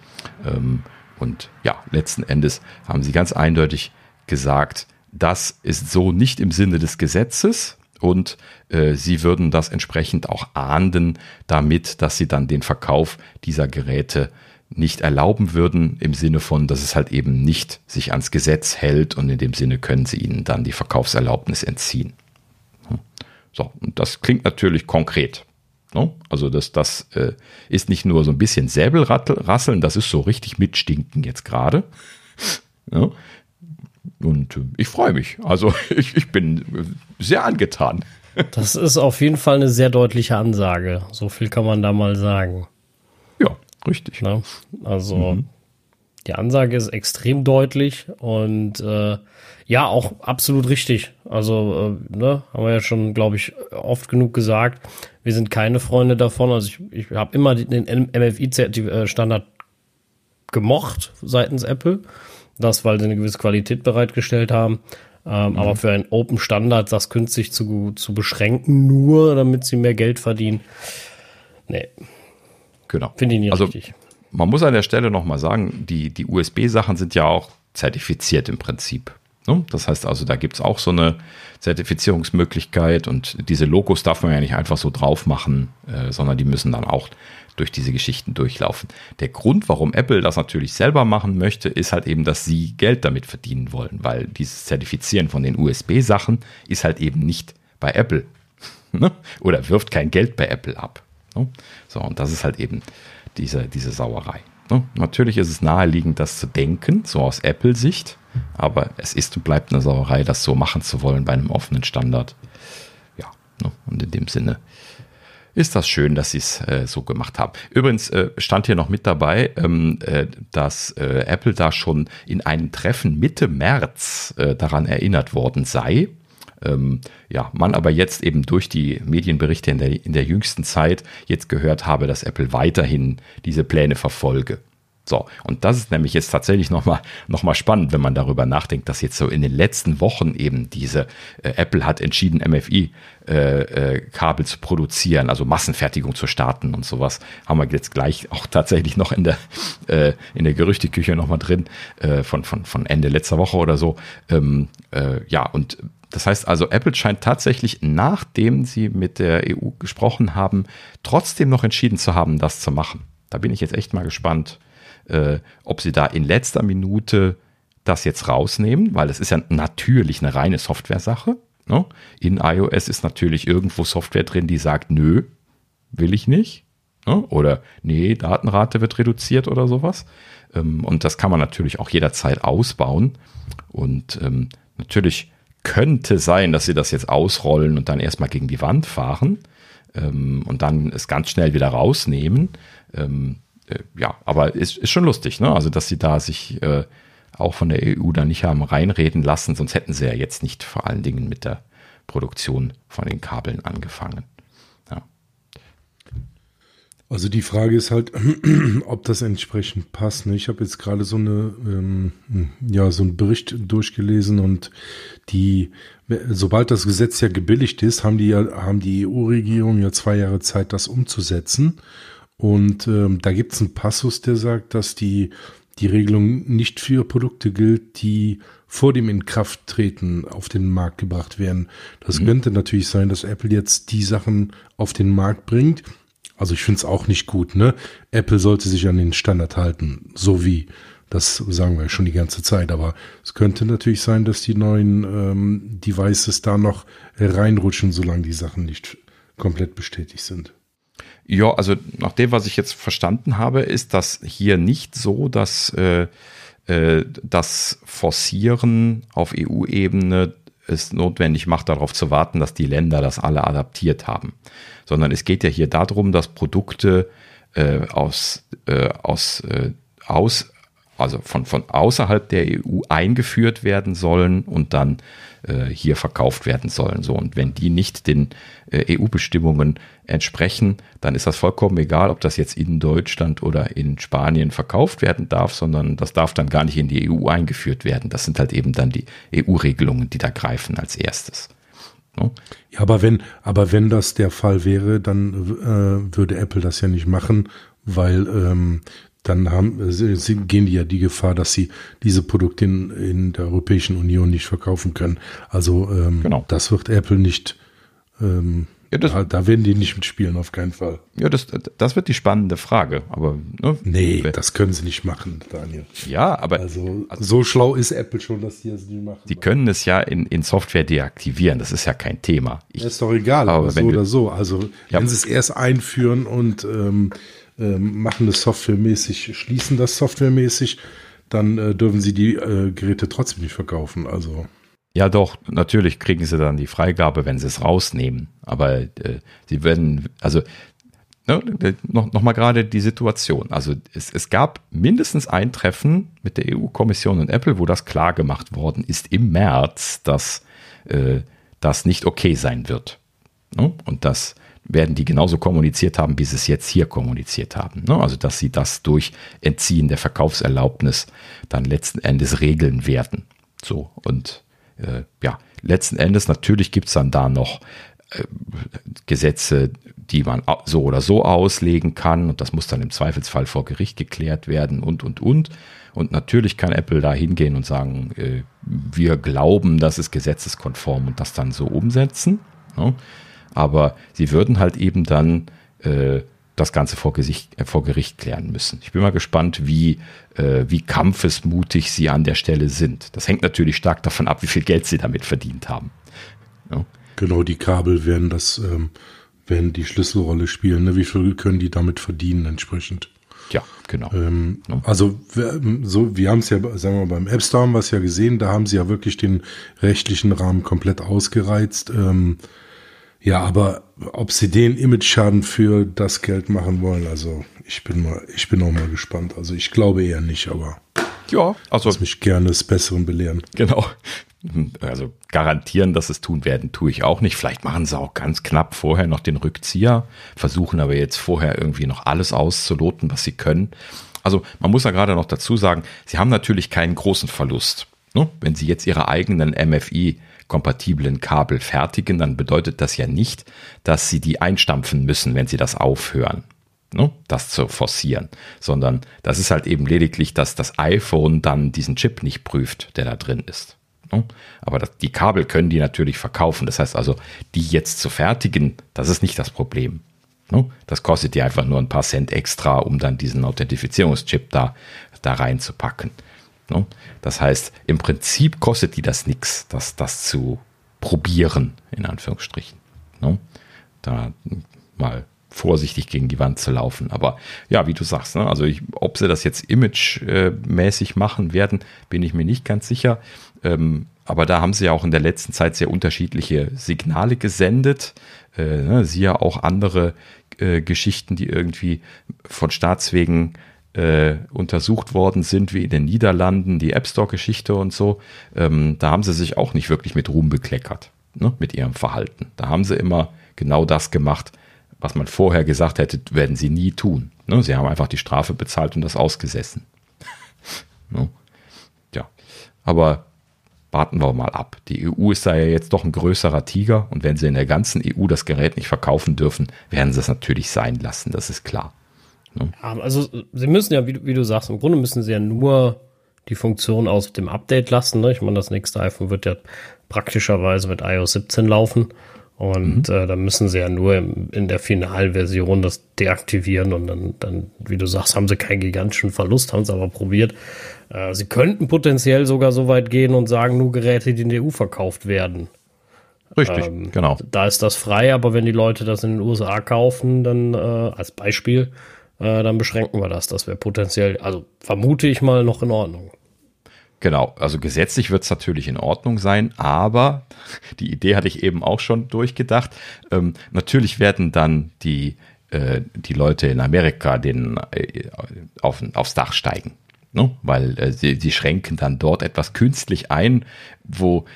Ähm, und ja, letzten Endes haben sie ganz eindeutig gesagt, das ist so nicht im Sinne des Gesetzes und äh, sie würden das entsprechend auch ahnden, damit, dass sie dann den Verkauf dieser Geräte nicht erlauben würden, im Sinne von, dass es halt eben nicht sich ans Gesetz hält und in dem Sinne können sie ihnen dann die Verkaufserlaubnis entziehen. Hm. So, und das klingt natürlich konkret. Ne? Also das, das äh, ist nicht nur so ein bisschen Säbelrasseln, das ist so richtig mitstinken jetzt gerade. Ja? Und äh, ich freue mich. Also ich, ich bin sehr angetan. Das ist auf jeden Fall eine sehr deutliche Ansage. So viel kann man da mal sagen. Ja, richtig. Ne? Also, mhm. Die Ansage ist extrem deutlich und äh, ja, auch absolut richtig. Also, äh, ne, haben wir ja schon, glaube ich, oft genug gesagt. Wir sind keine Freunde davon. Also ich, ich habe immer den MFI-Standard gemocht seitens Apple. Das, weil sie eine gewisse Qualität bereitgestellt haben. Ähm, mhm. Aber für einen Open Standard das künstlich zu, zu beschränken, nur damit sie mehr Geld verdienen, nee. Genau. Finde ich nicht also, richtig. Man muss an der Stelle nochmal sagen, die, die USB-Sachen sind ja auch zertifiziert im Prinzip. Ne? Das heißt also, da gibt es auch so eine Zertifizierungsmöglichkeit und diese Logos darf man ja nicht einfach so drauf machen, äh, sondern die müssen dann auch durch diese Geschichten durchlaufen. Der Grund, warum Apple das natürlich selber machen möchte, ist halt eben, dass sie Geld damit verdienen wollen, weil dieses Zertifizieren von den USB-Sachen ist halt eben nicht bei Apple ne? oder wirft kein Geld bei Apple ab. Ne? So, und das ist halt eben diese, diese Sauerei. Natürlich ist es naheliegend, das zu denken, so aus Apple-Sicht, aber es ist und bleibt eine Sauerei, das so machen zu wollen bei einem offenen Standard. Ja, ne? und in dem Sinne ist das schön, dass sie es äh, so gemacht haben. Übrigens äh, stand hier noch mit dabei, ähm, äh, dass äh, Apple da schon in einem Treffen Mitte März äh, daran erinnert worden sei. Ähm, ja, man aber jetzt eben durch die Medienberichte in der, in der jüngsten Zeit jetzt gehört habe, dass Apple weiterhin diese Pläne verfolge. So, und das ist nämlich jetzt tatsächlich nochmal noch mal spannend, wenn man darüber nachdenkt, dass jetzt so in den letzten Wochen eben diese äh, Apple hat entschieden, MFI-Kabel äh, äh, zu produzieren, also Massenfertigung zu starten und sowas, haben wir jetzt gleich auch tatsächlich noch in der, äh, in der Gerüchteküche nochmal drin, äh, von, von, von Ende letzter Woche oder so. Ähm, äh, ja, und das heißt also, Apple scheint tatsächlich, nachdem sie mit der EU gesprochen haben, trotzdem noch entschieden zu haben, das zu machen. Da bin ich jetzt echt mal gespannt, äh, ob sie da in letzter Minute das jetzt rausnehmen, weil es ist ja natürlich eine reine Software-Sache. Ne? In iOS ist natürlich irgendwo Software drin, die sagt, nö, will ich nicht. Ne? Oder nee, Datenrate wird reduziert oder sowas. Ähm, und das kann man natürlich auch jederzeit ausbauen. Und ähm, natürlich könnte sein, dass sie das jetzt ausrollen und dann erstmal gegen die Wand fahren ähm, und dann es ganz schnell wieder rausnehmen. Ähm, äh, ja, aber ist, ist schon lustig, ne? Also, dass sie da sich äh, auch von der EU da nicht haben reinreden lassen, sonst hätten sie ja jetzt nicht vor allen Dingen mit der Produktion von den Kabeln angefangen. Ja. Also die Frage ist halt, ob das entsprechend passt. Ne? Ich habe jetzt gerade so eine, ähm, ja, so einen Bericht durchgelesen und die, sobald das Gesetz ja gebilligt ist, haben die ja, haben die EU-Regierung ja zwei Jahre Zeit, das umzusetzen. Und ähm, da gibt es einen Passus, der sagt, dass die, die Regelung nicht für Produkte gilt, die vor dem Inkrafttreten auf den Markt gebracht werden. Das mhm. könnte natürlich sein, dass Apple jetzt die Sachen auf den Markt bringt, also ich finde es auch nicht gut, ne? Apple sollte sich an den Standard halten, so wie das sagen wir schon die ganze Zeit. Aber es könnte natürlich sein, dass die neuen ähm, Devices da noch reinrutschen, solange die Sachen nicht komplett bestätigt sind. Ja, also nach dem, was ich jetzt verstanden habe, ist das hier nicht so, dass äh, äh, das Forcieren auf EU-Ebene es notwendig macht, darauf zu warten, dass die Länder das alle adaptiert haben. Sondern es geht ja hier darum, dass Produkte äh, aus, äh, aus, äh, aus, also von, von außerhalb der EU eingeführt werden sollen und dann äh, hier verkauft werden sollen. So, und wenn die nicht den äh, EU-Bestimmungen entsprechen, dann ist das vollkommen egal, ob das jetzt in Deutschland oder in Spanien verkauft werden darf, sondern das darf dann gar nicht in die EU eingeführt werden. Das sind halt eben dann die EU-Regelungen, die da greifen als erstes. No? Ja, aber wenn, aber wenn das der Fall wäre, dann äh, würde Apple das ja nicht machen, weil ähm, dann haben, sie, gehen die ja die Gefahr, dass sie diese Produkte in, in der Europäischen Union nicht verkaufen können. Also ähm, genau. das wird Apple nicht, ähm, ja, das, da, da, werden die nicht mitspielen, auf keinen Fall. Ja, das, das wird die spannende Frage. Aber ne, Nee, das können sie nicht machen, Daniel. Ja, aber also, so schlau ist Apple schon, dass die das nicht machen. Die können es ja in, in Software deaktivieren, das ist ja kein Thema. Ich, ist doch egal, aber, so oder so. Also ja. wenn sie es erst einführen und ähm, ähm, machen das softwaremäßig, schließen das softwaremäßig, dann äh, dürfen sie die äh, Geräte trotzdem nicht verkaufen. Also. Ja, doch, natürlich kriegen sie dann die Freigabe, wenn sie es rausnehmen. Aber äh, sie werden, also ne, noch, noch mal gerade die Situation. Also es, es gab mindestens ein Treffen mit der EU-Kommission und Apple, wo das klar gemacht worden ist im März, dass äh, das nicht okay sein wird. Ne? Und das werden die genauso kommuniziert haben, wie sie es jetzt hier kommuniziert haben. Ne? Also dass sie das durch Entziehen der Verkaufserlaubnis dann letzten Endes regeln werden. So und äh, ja, letzten Endes natürlich gibt es dann da noch äh, Gesetze, die man so oder so auslegen kann und das muss dann im Zweifelsfall vor Gericht geklärt werden und, und, und. Und natürlich kann Apple da hingehen und sagen, äh, wir glauben, das ist gesetzeskonform und das dann so umsetzen. Ne? Aber sie würden halt eben dann äh, das Ganze vor, Gesicht, äh, vor Gericht klären müssen. Ich bin mal gespannt, wie, äh, wie kampfesmutig sie an der Stelle sind. Das hängt natürlich stark davon ab, wie viel Geld sie damit verdient haben. Ja. Genau, die Kabel werden das, ähm, werden die Schlüsselrolle spielen. Ne? Wie viel können die damit verdienen entsprechend? Ja, genau. Ähm, ja. Also so, wir haben es ja, sagen wir mal, beim App Store haben wir es ja gesehen, da haben sie ja wirklich den rechtlichen Rahmen komplett ausgereizt. Ähm, ja, aber ob sie den Image-Schaden für das Geld machen wollen, also ich bin mal, ich bin auch mal gespannt. Also ich glaube eher nicht, aber ja, also lass mich gerne des Besseren belehren. Genau. Also garantieren, dass es tun werden, tue ich auch nicht. Vielleicht machen sie auch ganz knapp vorher noch den Rückzieher, versuchen aber jetzt vorher irgendwie noch alles auszuloten, was sie können. Also man muss ja gerade noch dazu sagen, sie haben natürlich keinen großen Verlust. Ne? Wenn sie jetzt ihre eigenen MFI kompatiblen Kabel fertigen, dann bedeutet das ja nicht, dass sie die einstampfen müssen, wenn sie das aufhören, ne? das zu forcieren, sondern das ist halt eben lediglich, dass das iPhone dann diesen Chip nicht prüft, der da drin ist. Ne? Aber die Kabel können die natürlich verkaufen. Das heißt also, die jetzt zu fertigen, das ist nicht das Problem. Ne? Das kostet dir einfach nur ein paar Cent extra, um dann diesen Authentifizierungschip da, da reinzupacken. Ne? Das heißt, im Prinzip kostet die das nichts, das, das zu probieren, in Anführungsstrichen. Da mal vorsichtig gegen die Wand zu laufen. Aber ja, wie du sagst, ne? also ich, ob sie das jetzt imagemäßig machen werden, bin ich mir nicht ganz sicher. Ähm, aber da haben sie ja auch in der letzten Zeit sehr unterschiedliche Signale gesendet. Äh, ne, siehe auch andere äh, Geschichten, die irgendwie von Staatswegen äh, untersucht worden sind, wie in den Niederlanden, die App Store-Geschichte und so. Ähm, da haben sie sich auch nicht wirklich mit Ruhm bekleckert, ne, mit ihrem Verhalten. Da haben sie immer genau das gemacht, was man vorher gesagt hätte, werden sie nie tun. Ne, sie haben einfach die Strafe bezahlt und das ausgesessen. ne? Ja, aber warten wir mal ab. Die EU ist da ja jetzt doch ein größerer Tiger und wenn sie in der ganzen EU das Gerät nicht verkaufen dürfen, werden sie es natürlich sein lassen, das ist klar. Ne? Ja, also sie müssen ja, wie, wie, du sagst, im Grunde müssen sie ja nur die Funktion aus dem Update lassen. Ne? Ich meine, das nächste iPhone wird ja praktischerweise mit iOS 17 laufen. Und mhm. äh, dann müssen sie ja nur im, in der Finalversion das deaktivieren und dann, dann, wie du sagst, haben sie keinen gigantischen Verlust, haben sie aber probiert. Äh, sie könnten potenziell sogar so weit gehen und sagen, nur Geräte, die in der EU verkauft werden. Richtig, ähm, genau. Da ist das frei, aber wenn die Leute das in den USA kaufen, dann äh, als Beispiel, äh, dann beschränken wir das. Das wäre potenziell, also vermute ich mal, noch in Ordnung. Genau, also gesetzlich wird es natürlich in Ordnung sein, aber die Idee hatte ich eben auch schon durchgedacht. Ähm, natürlich werden dann die, äh, die Leute in Amerika den, äh, auf, aufs Dach steigen. Ne? Weil äh, sie, sie schränken dann dort etwas künstlich ein, wo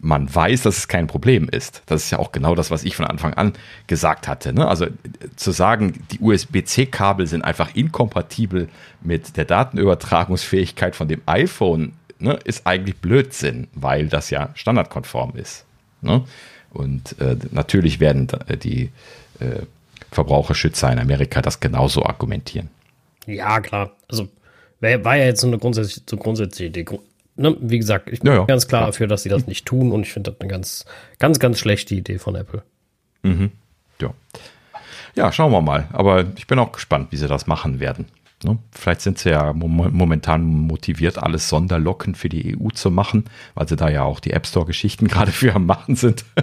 man weiß, dass es kein Problem ist. Das ist ja auch genau das, was ich von Anfang an gesagt hatte. Ne? Also äh, zu sagen, die USB-C-Kabel sind einfach inkompatibel mit der Datenübertragungsfähigkeit von dem iPhone ne, ist eigentlich Blödsinn, weil das ja standardkonform ist. Ne? Und äh, natürlich werden äh, die äh, Verbraucherschützer in Amerika das genauso argumentieren. Ja, klar. Also war ja jetzt so eine grundsätzliche, so grundsätzliche. Ne? Wie gesagt, ich bin ja, ja, ganz klar, dafür, dass sie das nicht tun und ich finde das eine ganz, ganz, ganz schlechte Idee von Apple. Mhm. Ja. Ja, schauen wir mal. Aber ich bin auch gespannt, wie sie das machen werden. Ne? Vielleicht sind sie ja momentan motiviert, alles Sonderlocken für die EU zu machen, weil sie da ja auch die App Store-Geschichten gerade für am Machen sind.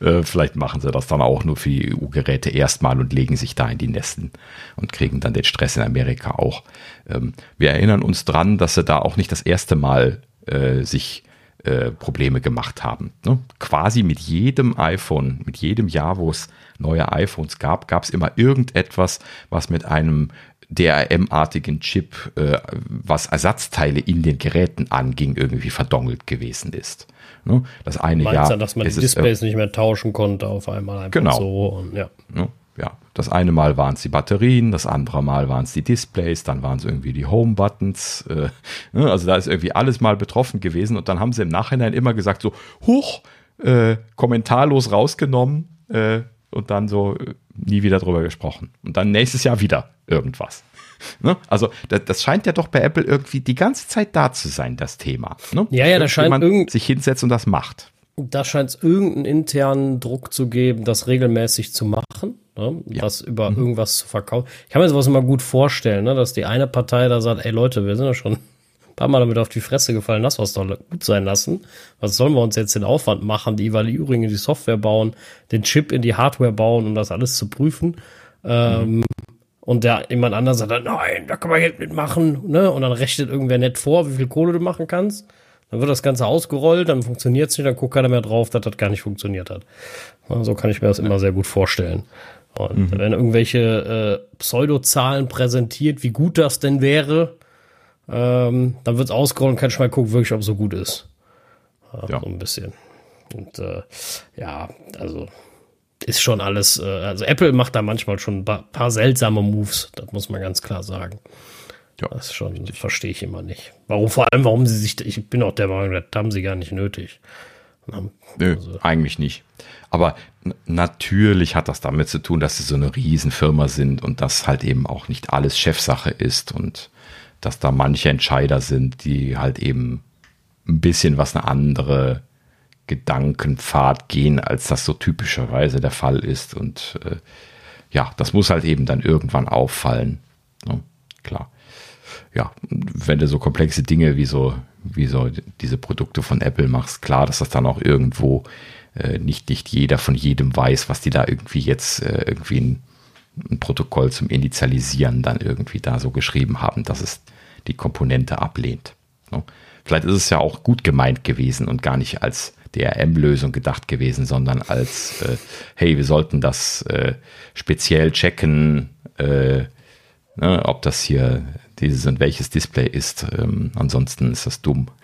Äh, vielleicht machen sie das dann auch nur für die EU-Geräte erstmal und legen sich da in die Nesten und kriegen dann den Stress in Amerika auch. Ähm, wir erinnern uns dran, dass sie da auch nicht das erste Mal äh, sich äh, Probleme gemacht haben. Ne? Quasi mit jedem iPhone, mit jedem Jahr, wo es neue iPhones gab, gab es immer irgendetwas, was mit einem DRM-artigen Chip, äh, was Ersatzteile in den Geräten anging, irgendwie verdongelt gewesen ist. Ne? Das eine Meinst Jahr. dann, dass man die ist es, Displays nicht mehr tauschen konnte auf einmal einfach Genau. so und ja. Ne? Ja, das eine Mal waren es die Batterien, das andere Mal waren es die Displays, dann waren es irgendwie die Home-Buttons. Äh, ne? Also da ist irgendwie alles mal betroffen gewesen und dann haben sie im Nachhinein immer gesagt so, huch, äh, kommentarlos rausgenommen äh, und dann so äh, nie wieder drüber gesprochen. Und dann nächstes Jahr wieder irgendwas. Ne? Also das, das scheint ja doch bei Apple irgendwie die ganze Zeit da zu sein, das Thema. Ne? Ja, ja, da scheint irgend- sich hinsetzt und das macht. Da scheint es irgendeinen internen Druck zu geben, das regelmäßig zu machen, ne? das über irgendwas zu verkaufen. Ich kann mir sowas immer gut vorstellen, ne? dass die eine Partei da sagt, ey Leute, wir sind ja schon paar Mal damit auf die Fresse gefallen, lass was doch gut sein lassen. Was sollen wir uns jetzt den Aufwand machen, die Evaluierung in die Software bauen, den Chip in die Hardware bauen, um das alles zu prüfen? Ähm, und der jemand anderes sagt dann, nein, da kann man Geld mitmachen, ne? Und dann rechnet irgendwer nett vor, wie viel Kohle du machen kannst. Dann wird das Ganze ausgerollt, dann funktioniert es nicht, dann guckt keiner mehr drauf, dass das gar nicht funktioniert hat. So kann ich mir das immer sehr gut vorstellen. Und wenn irgendwelche äh, Pseudozahlen präsentiert, wie gut das denn wäre, ähm, dann wird es ausgerollt und kein Schwein guckt wirklich, ob es so gut ist. Ja, Ja. So ein bisschen. Und äh, ja, also ist schon alles, äh, also Apple macht da manchmal schon ein paar, paar seltsame Moves, das muss man ganz klar sagen. Ja, Das schon, verstehe ich immer nicht. Warum, vor allem, warum sie sich, ich bin auch der Meinung, das haben sie gar nicht nötig. Haben- Nö, Also- eigentlich nicht. Aber natürlich hat das damit zu tun, dass sie so eine Riesenfirma sind und dass halt eben auch nicht alles Chefsache ist und dass da manche Entscheider sind, die halt eben ein bisschen was eine andere Gedankenpfad gehen, als das so typischerweise der Fall ist. Und äh, ja, das muss halt eben dann irgendwann auffallen. Ne? Klar. Ja, wenn du so komplexe Dinge wie so, wie so diese Produkte von Apple machst, klar, dass das dann auch irgendwo äh, nicht, nicht jeder von jedem weiß, was die da irgendwie jetzt äh, irgendwie ein, ein Protokoll zum Initialisieren dann irgendwie da so geschrieben haben, dass es die Komponente ablehnt. Vielleicht ist es ja auch gut gemeint gewesen und gar nicht als DRM-Lösung gedacht gewesen, sondern als, äh, hey, wir sollten das äh, speziell checken, äh, ne, ob das hier dieses und welches Display ist. Ähm, ansonsten ist das dumm.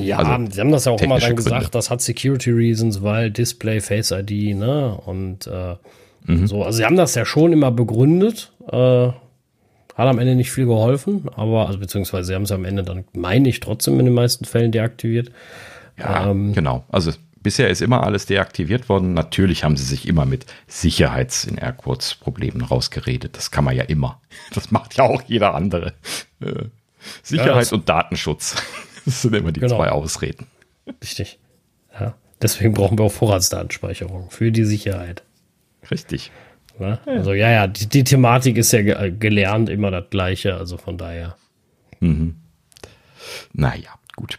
Ja, Also, sie haben das ja auch immer dann Gründe. gesagt, das hat Security Reasons, weil Display, Face ID, ne? Und äh, Mhm. so, also sie haben das ja schon immer begründet. Äh, hat am Ende nicht viel geholfen, aber, also beziehungsweise sie haben es am Ende dann, meine ich, trotzdem in den meisten Fällen deaktiviert. Ja, Ähm, genau. Also bisher ist immer alles deaktiviert worden. Natürlich haben sie sich immer mit Sicherheits- in Airquotes Problemen rausgeredet. Das kann man ja immer. Das macht ja auch jeder andere. Äh, Sicherheit Ja, und Datenschutz. Das sind immer die Genau. zwei Ausreden. Richtig. Ja. Deswegen brauchen wir auch Vorratsdatenspeicherung für die Sicherheit. Richtig. Ne? Also ja, ja, die, die Thematik ist ja ge gelernt immer das gleiche, also von daher. Naja, gut.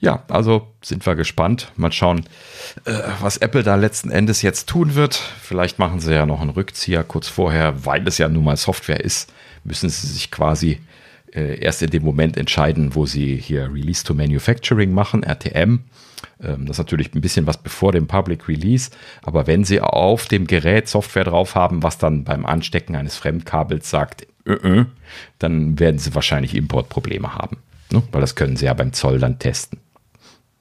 Ja, also sind wir gespannt. Mal schauen, äh, was Apple da letzten Endes jetzt tun wird. Vielleicht machen sie ja noch einen Rückzieher kurz vorher, weil es ja nun mal Software ist, müssen sie sich quasi äh, erst in dem Moment entscheiden, wo sie hier Release to Manufacturing machen, RTM. Ähm, das ist natürlich ein bisschen was bevor dem Public Release, aber wenn sie auf dem Gerät Software drauf haben, was dann beim Anstecken eines Fremdkabels sagt, äh, äh, dann werden sie wahrscheinlich Importprobleme haben. Ne? Weil das können sie ja beim Zoll dann testen.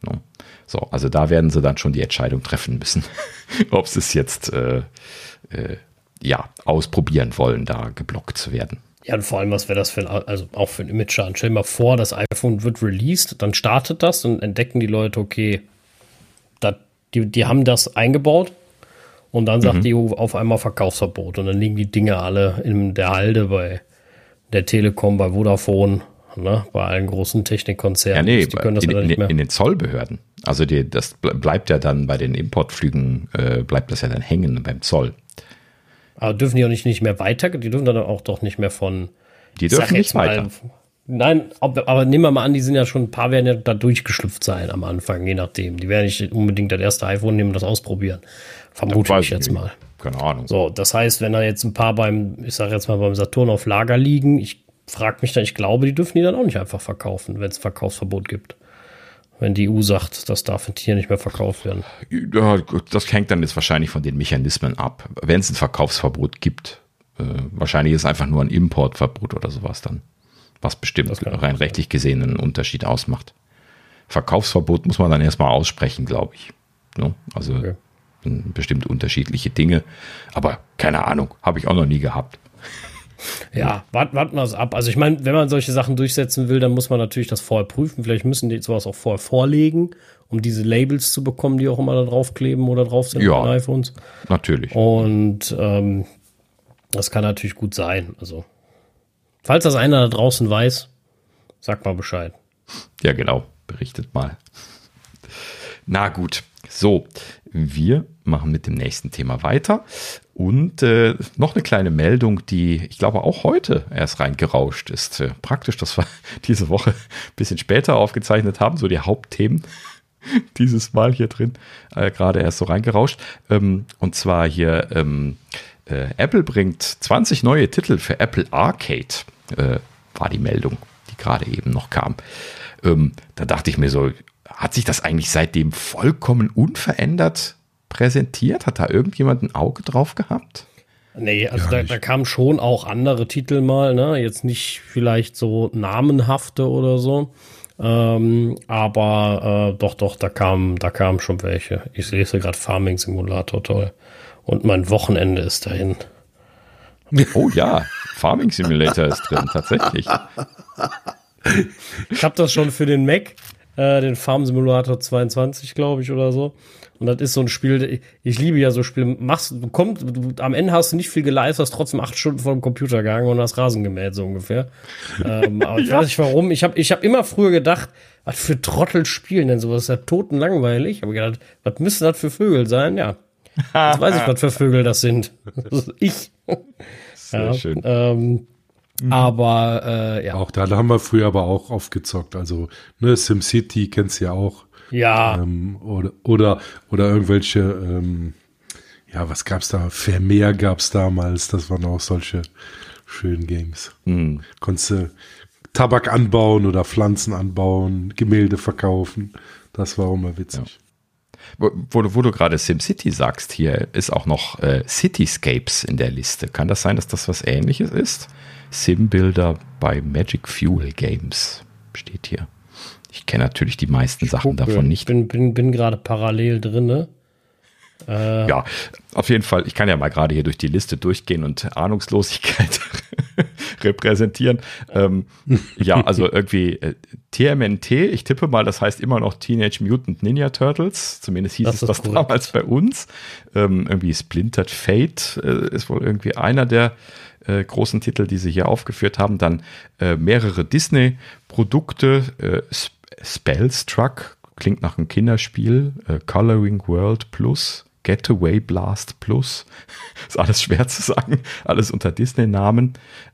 Ne? So, also da werden sie dann schon die Entscheidung treffen müssen, ob sie es jetzt äh, äh, ja, ausprobieren wollen, da geblockt zu werden. Ja, und vor allem, was wäre das für ein, also auch für ein Image-Schaden? Stell dir mal vor, das iPhone wird released, dann startet das und entdecken die Leute, okay, dat, die, die haben das eingebaut und dann sagt die EU auf einmal Verkaufsverbot und dann liegen die Dinge alle in der Halde bei der Telekom, bei Vodafone, ne, bei allen großen Ja, Technikkonzernen. nee, die können das in, ja nicht mehr. in den Zollbehörden. Also die, das ble- bleibt ja dann bei den Importflügen, äh, bleibt das ja dann hängen beim Zoll. Aber dürfen die auch nicht, nicht mehr weiter? Die dürfen dann auch doch nicht mehr von. Die dürfen nicht weiter. Nein, aber, aber nehmen wir mal an, die sind ja schon, ein paar werden ja da durchgeschlüpft sein am Anfang, je nachdem. Die werden nicht unbedingt das erste iPhone nehmen und das ausprobieren. Vermute ich jetzt nicht. mal. Keine Ahnung. So, das heißt, wenn da jetzt ein paar beim, ich sag jetzt mal beim Saturn auf Lager liegen, ich frage mich dann, ich glaube, die dürfen die dann auch nicht einfach verkaufen, wenn es Verkaufsverbot gibt. Wenn die EU sagt, das darf hier nicht mehr verkauft werden. Ja, das hängt dann jetzt wahrscheinlich von den Mechanismen ab. Wenn es ein Verkaufsverbot gibt, äh, wahrscheinlich ist es einfach nur ein Importverbot oder sowas dann, was bestimmt rein rechtlich gesehen einen Unterschied ausmacht. Verkaufsverbot muss man dann erstmal aussprechen, glaube ich. Ne? Also okay. bestimmt unterschiedliche Dinge. Aber keine Ahnung, habe ich auch noch nie gehabt. Ja, warten, warten wir es ab. Also ich meine, wenn man solche Sachen durchsetzen will, dann muss man natürlich das vorher prüfen. Vielleicht müssen die sowas auch vorher vorlegen, um diese Labels zu bekommen, die auch immer da draufkleben oder drauf sind ja, auf iPhones. Natürlich. Und ähm, das kann natürlich gut sein. Also, falls das einer da draußen weiß, sag mal Bescheid. Ja, genau. Berichtet mal. Na gut, so, wir machen mit dem nächsten Thema weiter. Und äh, noch eine kleine Meldung, die ich glaube auch heute erst reingerauscht ist. Äh, praktisch, dass wir diese Woche ein bisschen später aufgezeichnet haben, so die Hauptthemen dieses Mal hier drin, äh, gerade erst so reingerauscht. Ähm, und zwar hier, ähm, äh, Apple bringt 20 neue Titel für Apple Arcade, äh, war die Meldung, die gerade eben noch kam. Ähm, da dachte ich mir so, hat sich das eigentlich seitdem vollkommen unverändert präsentiert? Hat da irgendjemand ein Auge drauf gehabt? Nee, also da, da kamen schon auch andere Titel mal, ne? Jetzt nicht vielleicht so namenhafte oder so. Ähm, aber äh, doch, doch, da kamen, da kamen schon welche. Ich lese gerade Farming Simulator, toll. Und mein Wochenende ist dahin. Oh ja, Farming Simulator ist drin, tatsächlich. Ich habe das schon für den Mac, äh, den Farm Simulator 22, glaube ich, oder so. Und das ist so ein Spiel, ich liebe ja so Spiele. Machst, du kommst, du, am Ende hast du nicht viel geleistet, hast trotzdem acht Stunden vor dem Computer gegangen und hast Rasen gemäht, so ungefähr. ähm, aber ich weiß nicht warum. Ich habe ich hab immer früher gedacht, was für Trottel spielen denn sowas? Ist ja totenlangweilig. Aber gedacht, was müsste das für Vögel sein? Ja. Jetzt weiß ich, was für Vögel das sind. Das ich. Sehr ja, schön. Ähm, Mhm. Aber äh, ja. Auch da haben wir früher aber auch aufgezockt. Also, ne, SimCity kennst du ja auch. Ja. Ähm, oder, oder, oder irgendwelche, ähm, ja, was gab's da? Vermehr gab's damals. Das waren auch solche schönen Games. Mhm. Konntest du Tabak anbauen oder Pflanzen anbauen, Gemälde verkaufen. Das war auch immer witzig. Ja. Wo, wo, wo, du gerade SimCity sagst, hier ist auch noch äh, Cityscapes in der Liste. Kann das sein, dass das was ähnliches ist? Sim-Builder bei Magic Fuel Games steht hier. Ich kenne natürlich die meisten Sachen gucke. davon nicht. Ich bin, bin, bin gerade parallel drin. Äh, ja, auf jeden Fall. Ich kann ja mal gerade hier durch die Liste durchgehen und Ahnungslosigkeit repräsentieren. Ähm, ja, also irgendwie äh, TMNT, ich tippe mal, das heißt immer noch Teenage Mutant Ninja Turtles. Zumindest hieß das es das korrekt. damals bei uns. Ähm, irgendwie Splintered Fate äh, ist wohl irgendwie einer der äh, großen Titel, die sie hier aufgeführt haben. Dann äh, mehrere Disney-Produkte, äh, Spellstruck, klingt nach einem Kinderspiel, äh, Coloring World Plus, Getaway Blast Plus, ist alles schwer zu sagen, alles unter Disney-Namen.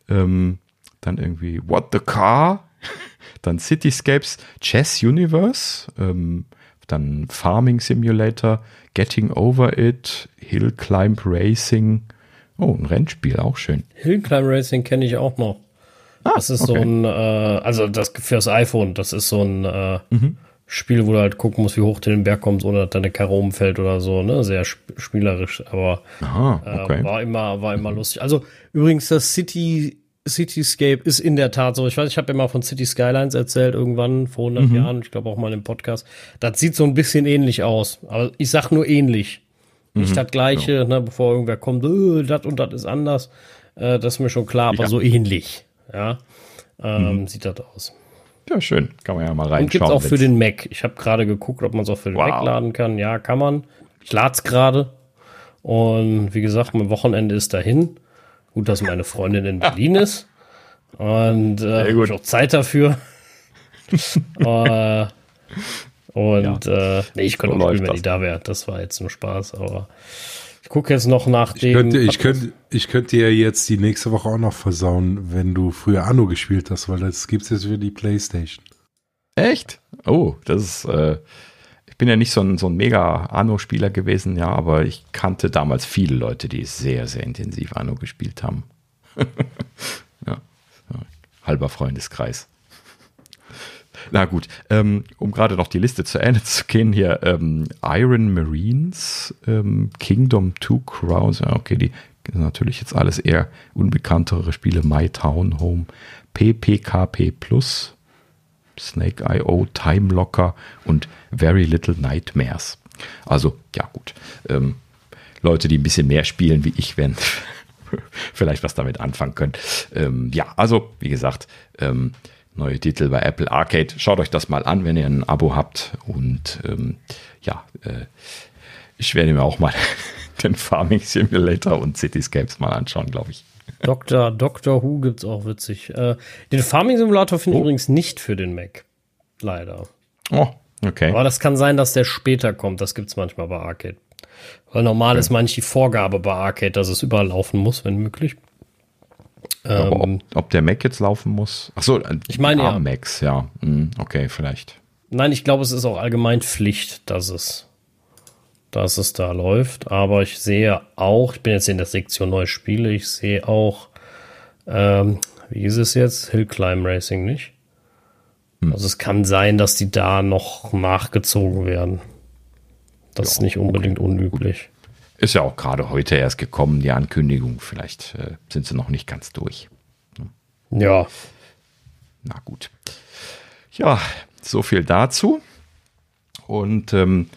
Ähm, dann irgendwie What the Car, dann Cityscapes, Chess Universe, ähm, dann Farming Simulator, Getting Over It, Hill Climb Racing, Oh, ein Rennspiel, auch schön. Hill Climb Racing kenne ich auch noch. Ah, das ist okay. so ein, äh, also das fürs iPhone, das ist so ein äh, mhm. Spiel, wo du halt gucken musst, wie hoch du den Berg kommst, ohne dass deine Karre umfällt oder so, ne? Sehr sp spielerisch, aber Aha, okay. äh, war immer, war immer lustig. Also übrigens, das City Cityscape ist in der Tat so. Ich weiß, ich habe immer von City Skylines erzählt, irgendwann vor 100 mhm. Jahren, ich glaube auch mal im Podcast. Das sieht so ein bisschen ähnlich aus. Aber ich sag nur ähnlich. Nicht mhm, das Gleiche, ja. ne, bevor irgendwer kommt, äh, das und das ist anders. Äh, das ist mir schon klar, aber ja. so ähnlich. Ja, ähm, mhm. sieht das aus. Ja, schön. Kann man ja mal reinschauen. Und gibt es auch für den Mac. Ich habe gerade geguckt, ob man es auch für den wow. Mac laden kann. Ja, kann man. Ich lade es gerade. Und wie gesagt, mein Wochenende ist dahin. Gut, dass meine Freundin in Berlin ist. Und äh, habe ich auch Zeit dafür. äh, und ja. äh, nee, ich könnte so auch spielen, wenn ich da wäre. Das war jetzt nur Spaß, aber ich gucke jetzt noch nach dem. Ich könnte, ich, könnte, ich könnte ja jetzt die nächste Woche auch noch versauen, wenn du früher Anno gespielt hast, weil das gibt es jetzt für die Playstation. Echt? Oh, das ist. Äh, ich bin ja nicht so ein, so ein mega Anno-Spieler gewesen, ja, aber ich kannte damals viele Leute, die sehr, sehr intensiv Anno gespielt haben. ja. Halber Freundeskreis. Na gut, ähm, um gerade noch die Liste zu Ende zu gehen, hier ähm, Iron Marines, ähm, Kingdom Two Crowns, ja, okay, die sind natürlich jetzt alles eher unbekanntere Spiele, My Town Home, PPKP Plus, Snake.io, Time Locker und Very Little Nightmares. Also, ja gut, ähm, Leute, die ein bisschen mehr spielen wie ich, werden vielleicht was damit anfangen können. Ähm, ja, also, wie gesagt, ähm, neue Titel bei Apple Arcade. Schaut euch das mal an, wenn ihr ein Abo habt. Und ähm, ja, äh, ich werde mir auch mal den Farming Simulator und Cityscapes mal anschauen, glaube ich. Dr. Doctor Who gibt's auch witzig. Äh, den Farming Simulator finde ich oh. übrigens nicht für den Mac. Leider. Oh, okay. Aber das kann sein, dass der später kommt. Das gibt's manchmal bei Arcade. Weil normal okay. ist manchmal die Vorgabe bei Arcade, dass es überall laufen muss, wenn möglich. Aber ob, ähm, ob, der Mac jetzt laufen muss? Achso, ich meine ja. Macs, ja. Hm, okay, vielleicht. Nein, ich glaube, es ist auch allgemein Pflicht, dass es, dass es da läuft. Aber ich sehe auch, ich bin jetzt in der Sektion neue Spiele, ich sehe auch, ähm, wie ist es jetzt? Hill Climb Racing nicht? Hm. Also es kann sein, dass die da noch nachgezogen werden. Das ja, ist nicht unbedingt okay. unüblich. Ist ja auch gerade heute erst gekommen, die Ankündigung. Vielleicht äh, sind sie noch nicht ganz durch. Ja. Na gut. Ja, so viel dazu. Und ähm,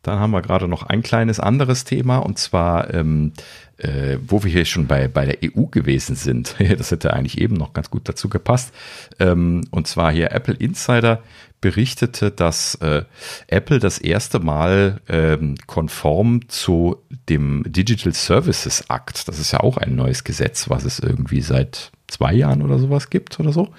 dann haben wir gerade noch ein kleines anderes Thema und zwar, ähm, äh, wo wir hier schon bei, bei der EU gewesen sind. das hätte eigentlich eben noch ganz gut dazu gepasst. Ähm, und zwar hier Apple Insider berichtete, dass äh, Apple das erste Mal ähm, konform zu dem Digital Services Act, das ist ja auch ein neues Gesetz, was es irgendwie seit zwei Jahren oder sowas gibt oder so,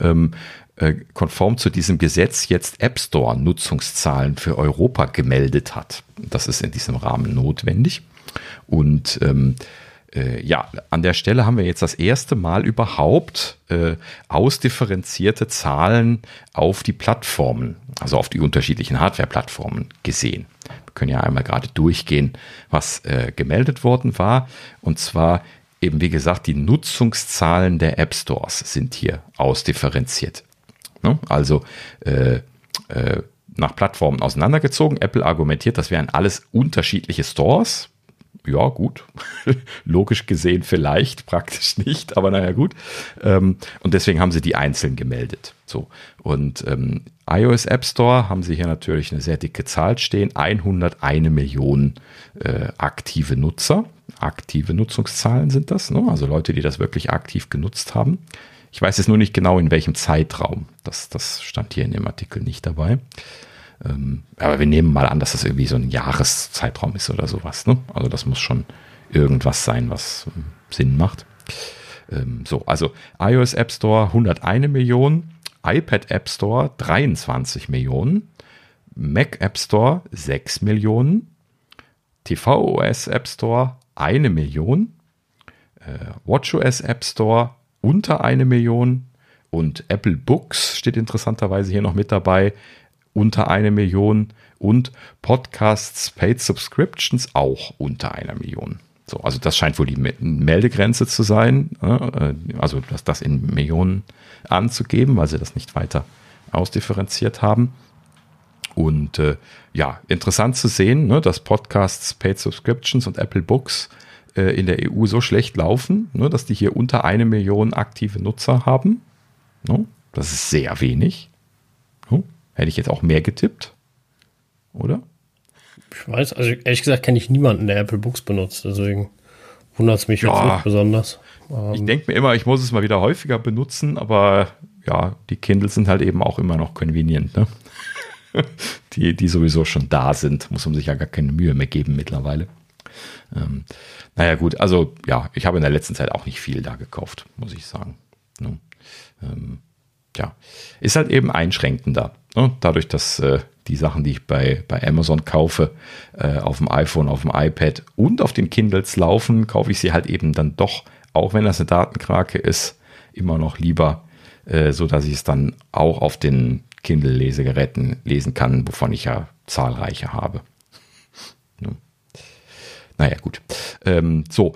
ähm, äh, konform zu diesem Gesetz jetzt App Store Nutzungszahlen für Europa gemeldet hat. Das ist in diesem Rahmen notwendig. Und ähm, äh, ja, an der Stelle haben wir jetzt das erste Mal überhaupt äh, ausdifferenzierte Zahlen auf die Plattformen, also auf die unterschiedlichen Hardware-Plattformen gesehen. Wir können ja einmal gerade durchgehen, was äh, gemeldet worden war. Und zwar eben, wie gesagt, die Nutzungszahlen der App Stores sind hier ausdifferenziert. Ne? Also äh, äh, nach Plattformen auseinandergezogen. Apple argumentiert, das wären alles unterschiedliche Stores ja, gut. Logisch gesehen vielleicht, praktisch nicht, aber naja, gut. Ähm, und deswegen haben sie die einzeln gemeldet. So. Und ähm, iOS App Store haben sie hier natürlich eine sehr dicke Zahl stehen. 101 Millionen äh, aktive Nutzer. Aktive Nutzungszahlen sind das, ne? also Leute, die das wirklich aktiv genutzt haben. Ich weiß jetzt nur nicht genau, in welchem Zeitraum. Das, das stand hier in dem Artikel nicht dabei. Ähm, aber wir nehmen mal an, dass das irgendwie so ein Jahreszeitraum ist oder sowas. Ne? Also das muss schon irgendwas sein, was ähm, Sinn macht. Ähm, so, also iOS App Store 101 Millionen, iPad App Store 23 Millionen, Mac App Store 6 Millionen, tvOS App Store 1 Million, äh, WatchOS App Store unter eine Million und Apple Books steht interessanterweise hier noch mit dabei unter eine Million und Podcasts Paid Subscriptions auch unter einer Million. So, also das scheint wohl die Meldegrenze zu sein, äh, also das, das in Millionen anzugeben, weil sie das nicht weiter ausdifferenziert haben. Und äh, ja, interessant zu sehen, ne, dass Podcasts, Paid Subscriptions und Apple Books äh, in der EU so schlecht laufen, ne, dass die hier unter eine Million aktive Nutzer haben. Ne, das ist sehr wenig. Hätte ich jetzt auch mehr getippt. Oder? Ich weiß, also ehrlich gesagt kenne ich niemanden, der Apple Books benutzt, deswegen wundert es mich ja, jetzt nicht besonders. ich ähm, denke mir immer, ich muss es mal wieder häufiger benutzen, aber ja, die Kindles sind halt eben auch immer noch convenient, ne? die, die sowieso schon da sind, muss man sich ja gar keine Mühe mehr geben mittlerweile. Ähm, naja, gut, also ja, ich habe in der letzten Zeit auch nicht viel da gekauft, muss ich sagen. Ne? Ähm, ja, ist halt eben einschränkender. Ne? Dadurch, dass äh, die Sachen, die ich bei, bei Amazon kaufe, äh, auf dem iPhone, auf dem iPad und auf den Kindles laufen, kaufe ich sie halt eben dann doch, auch wenn das eine Datenkrake ist, immer noch lieber, äh, so ich es dann auch auf den Kindle-Lesegeräten lesen kann, wovon ich ja zahlreiche habe. Ne? Naja, gut. Ähm, so,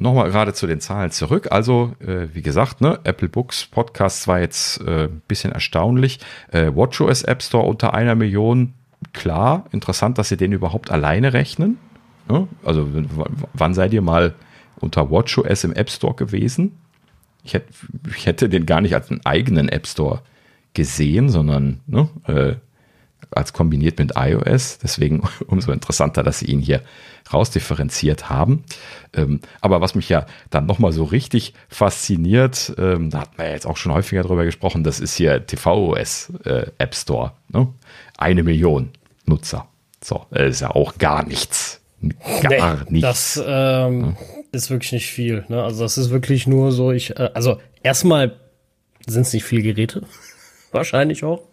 nochmal gerade zu den Zahlen zurück. Also, äh, wie gesagt, ne, Apple Books Podcast war jetzt ein äh, bisschen erstaunlich. Äh, WatchOS App Store unter einer Million, klar, interessant, dass sie den überhaupt alleine rechnen. Ne? Also, wann seid ihr mal unter WatchOS im App Store gewesen? Ich hätte, ich hätte den gar nicht als einen eigenen App Store gesehen, sondern ne, äh, als kombiniert mit iOS. Deswegen umso interessanter, dass sie ihn hier rausdifferenziert haben. Ähm, aber was mich ja dann nochmal so richtig fasziniert, ähm, da hat man ja jetzt auch schon häufiger drüber gesprochen, das ist hier TVOS äh, App Store. Ne? Eine Million Nutzer. So, ist ja auch gar nichts. Gar nee, nichts. Das ähm, ja. ist wirklich nicht viel. Ne? Also das ist wirklich nur so, ich, äh, also erstmal sind es nicht viele Geräte. Wahrscheinlich auch.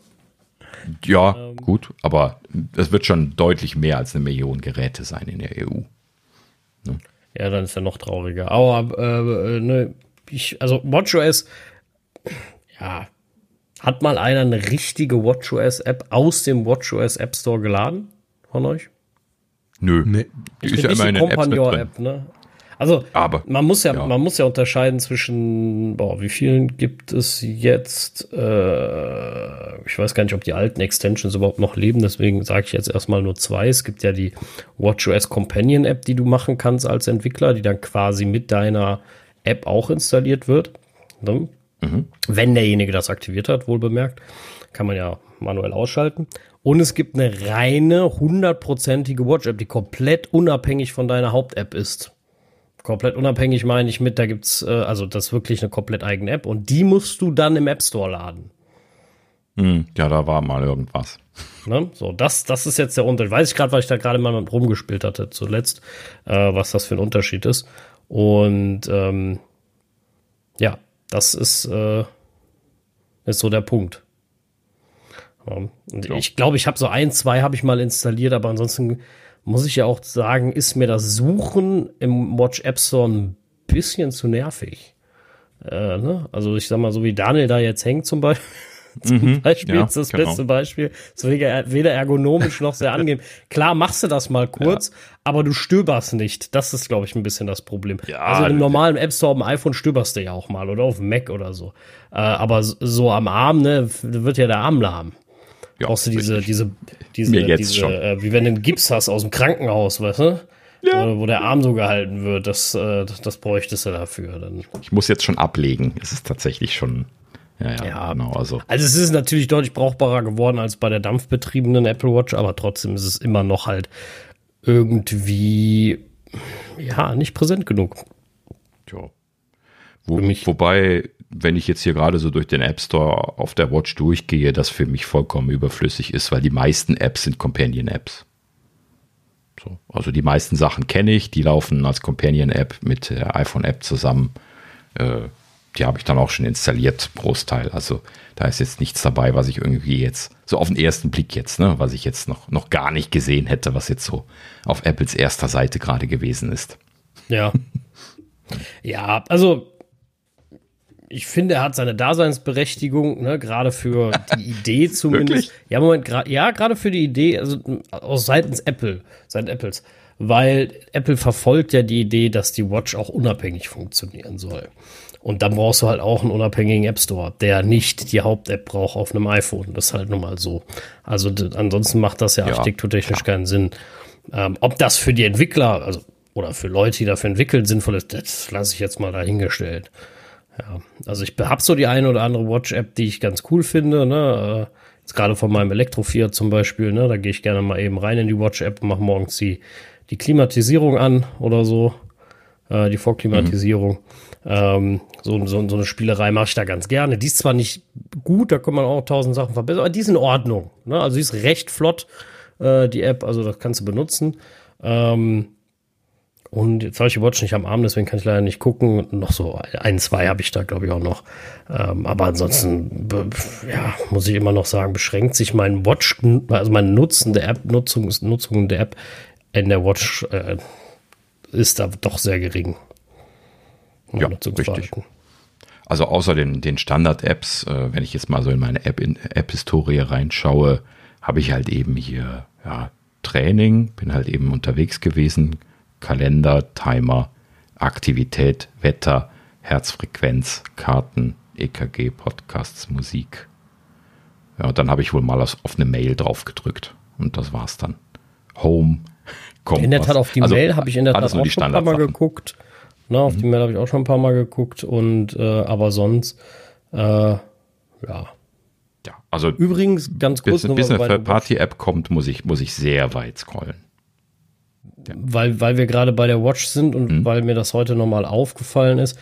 Ja, ähm, gut, aber es wird schon deutlich mehr als eine Million Geräte sein in der EU. Ne? Ja, dann ist ja noch trauriger. Aber äh, ne, ich, also WatchOS, ja, hat mal einer eine richtige WatchOS-App aus dem WatchOS App Store geladen von euch? Nö. Nee. Die ist ja immer in den Companion-App, ne? Also Aber, man muss ja, ja, man muss ja unterscheiden zwischen, boah, wie vielen gibt es jetzt? Äh, ich weiß gar nicht, ob die alten Extensions überhaupt noch leben, deswegen sage ich jetzt erstmal nur zwei. Es gibt ja die WatchOS Companion App, die du machen kannst als Entwickler, die dann quasi mit deiner App auch installiert wird. Ne? Mhm. Wenn derjenige das aktiviert hat, wohl bemerkt. Kann man ja manuell ausschalten. Und es gibt eine reine, hundertprozentige Watch-App, die komplett unabhängig von deiner Haupt-App ist. Komplett unabhängig meine ich mit, da gibt's äh, also das ist wirklich eine komplett eigene App und die musst du dann im App Store laden. Hm, ja, da war mal irgendwas. Ne? So, das, das ist jetzt der Unterschied. Weiß ich gerade, weil ich da gerade mal mit rumgespielt hatte zuletzt, äh, was das für ein Unterschied ist. Und ähm, ja, das ist, äh, ist so der Punkt. und ja. ich glaube, ich habe so ein, zwei habe ich mal installiert, aber ansonsten muss ich ja auch sagen, ist mir das Suchen im Watch App Store ein bisschen zu nervig. Äh, ne? Also ich sag mal, so wie Daniel da jetzt hängt zum Beispiel. zum mhm, Beispiel ja, ist das genau. beste Beispiel. Ist weder ergonomisch noch sehr angenehm. Klar machst du das mal kurz, ja. aber du stöberst nicht. Das ist, glaube ich, ein bisschen das Problem. Ja, also im normalen App Store auf dem iPhone stöberst du ja auch mal oder auf dem Mac oder so. Äh, aber so am Arm, ne, wird ja der Arm lahm. Ja, Brauchst du diese, diese, diese, Mir diese äh, wie wenn du einen Gips hast aus dem Krankenhaus, weißt du? Ja. Wo, wo der Arm so gehalten wird, das, äh, das bräuchtest du dafür. Dann. Ich muss jetzt schon ablegen. Es ist tatsächlich schon. Ja, ja, ja, genau. Also. also es ist natürlich deutlich brauchbarer geworden als bei der dampfbetriebenen Apple Watch, aber trotzdem ist es immer noch halt irgendwie ja nicht präsent genug. Tja. Wo, wobei wenn ich jetzt hier gerade so durch den App Store auf der Watch durchgehe, das für mich vollkommen überflüssig ist, weil die meisten Apps sind Companion-Apps. So, also die meisten Sachen kenne ich, die laufen als Companion-App mit der iPhone-App zusammen. Äh, die habe ich dann auch schon installiert, Großteil. Also da ist jetzt nichts dabei, was ich irgendwie jetzt, so auf den ersten Blick jetzt, ne, was ich jetzt noch, noch gar nicht gesehen hätte, was jetzt so auf Apples erster Seite gerade gewesen ist. Ja. ja, also ich finde, er hat seine Daseinsberechtigung, ne, gerade für die Idee zumindest. ja, Moment, gra ja, gerade für die Idee, also aus seitens Apple, seit Apples. Weil Apple verfolgt ja die Idee, dass die Watch auch unabhängig funktionieren soll. Und dann brauchst du halt auch einen unabhängigen App Store, der nicht die Haupt-App braucht auf einem iPhone. Das ist halt nun mal so. Also ansonsten macht das ja, ja architekturtechnisch ja. keinen Sinn. Ähm, ob das für die Entwickler, also oder für Leute, die dafür entwickeln, sinnvoll ist, das lasse ich jetzt mal dahingestellt. Ja, also ich habe so die eine oder andere Watch-App, die ich ganz cool finde. Ne? Äh, jetzt gerade von meinem Elektrofiat zum Beispiel. Ne? Da gehe ich gerne mal eben rein in die Watch-App und mache morgens die, die Klimatisierung an oder so. Äh, die Vorklimatisierung. Mhm. Ähm, so, so, so eine Spielerei mache ich da ganz gerne. Die ist zwar nicht gut, da kann man auch tausend Sachen verbessern, aber die ist in Ordnung. Ne? Also die ist recht flott, äh, die App. Also das kannst du benutzen. Ähm, und jetzt habe ich die Watch nicht am Arm, deswegen kann ich leider nicht gucken. noch so ein, zwei habe ich da, glaube ich, auch noch. Ähm, aber ansonsten, ja, muss ich immer noch sagen, beschränkt sich mein Watch, also mein Nutzen der App, Nutzung, Nutzung der App in der Watch äh, ist da doch sehr gering. Ja, richtig. Also außer den, den Standard-Apps, äh, wenn ich jetzt mal so in meine App-Historie App reinschaue, habe ich halt eben hier ja, Training, bin halt eben unterwegs gewesen, Kalender, Timer, Aktivität, Wetter, Herzfrequenz, Karten, EKG, Podcasts, Musik. Ja, dann habe ich wohl mal auf eine Mail drauf gedrückt. Und das war's dann. Home. Kompass. In der Tat, auf die also, Mail habe ich in der Tat auch schon ein paar Mal geguckt. Na, auf mhm. die Mail habe ich auch schon ein paar Mal geguckt. Und äh, aber sonst, äh, ja. Ja, also übrigens ganz kurz bis, bis eine Party-App kommt, muss ich, muss ich sehr weit scrollen. Ja. Weil, weil wir gerade bei der Watch sind und mhm. weil mir das heute nochmal aufgefallen ist.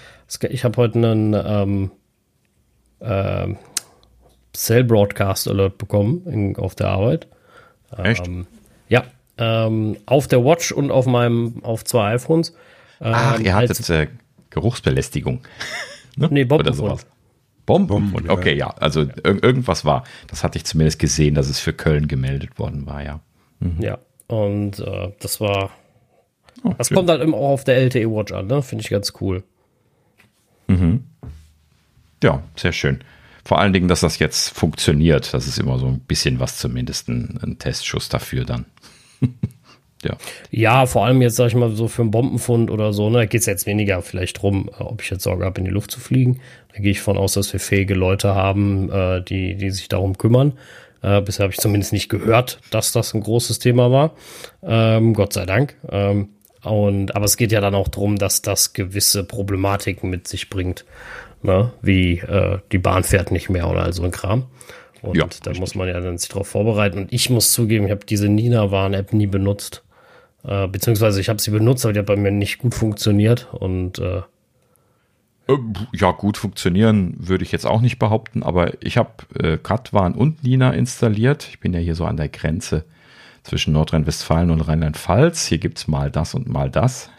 Ich habe heute einen ähm, äh, Cell Broadcast Alert bekommen in, auf der Arbeit. Echt? Ähm, ja, ähm, auf der Watch und auf meinem, auf zwei iPhones. Ähm, Ach, ihr hattet äh, Geruchsbelästigung. ne? Nee, Bombenfund. Bombenfund, okay, ja. Also ir irgendwas war. Das hatte ich zumindest gesehen, dass es für Köln gemeldet worden war, ja. Mhm. Ja, und äh, das war. Oh, das kommt halt immer auch auf der LTE Watch an, ne? Finde ich ganz cool. Mhm. Ja, sehr schön. Vor allen Dingen, dass das jetzt funktioniert. Das ist immer so ein bisschen was, zumindest ein, ein Testschuss dafür dann. ja. Ja, vor allem jetzt, sag ich mal, so für einen Bombenfund oder so, ne, da geht es jetzt weniger vielleicht drum, äh, ob ich jetzt Sorge habe, in die Luft zu fliegen. Da gehe ich von aus, dass wir fähige Leute haben, äh, die, die sich darum kümmern. Äh, bisher habe ich zumindest nicht gehört, dass das ein großes Thema war. Ähm, Gott sei Dank. Ähm, und, aber es geht ja dann auch darum, dass das gewisse Problematiken mit sich bringt ne? wie äh, die Bahn fährt nicht mehr oder so ein Kram. Und ja, da muss man ja dann sich darauf vorbereiten. Und ich muss zugeben, ich habe diese Nina-Warn-App nie benutzt. Äh, beziehungsweise ich habe sie benutzt, aber die hat bei mir nicht gut funktioniert. Und äh, ja, gut funktionieren würde ich jetzt auch nicht behaupten, aber ich habe äh, Katwan und Nina installiert. Ich bin ja hier so an der Grenze zwischen Nordrhein-Westfalen und Rheinland-Pfalz. Hier gibt es mal das und mal das.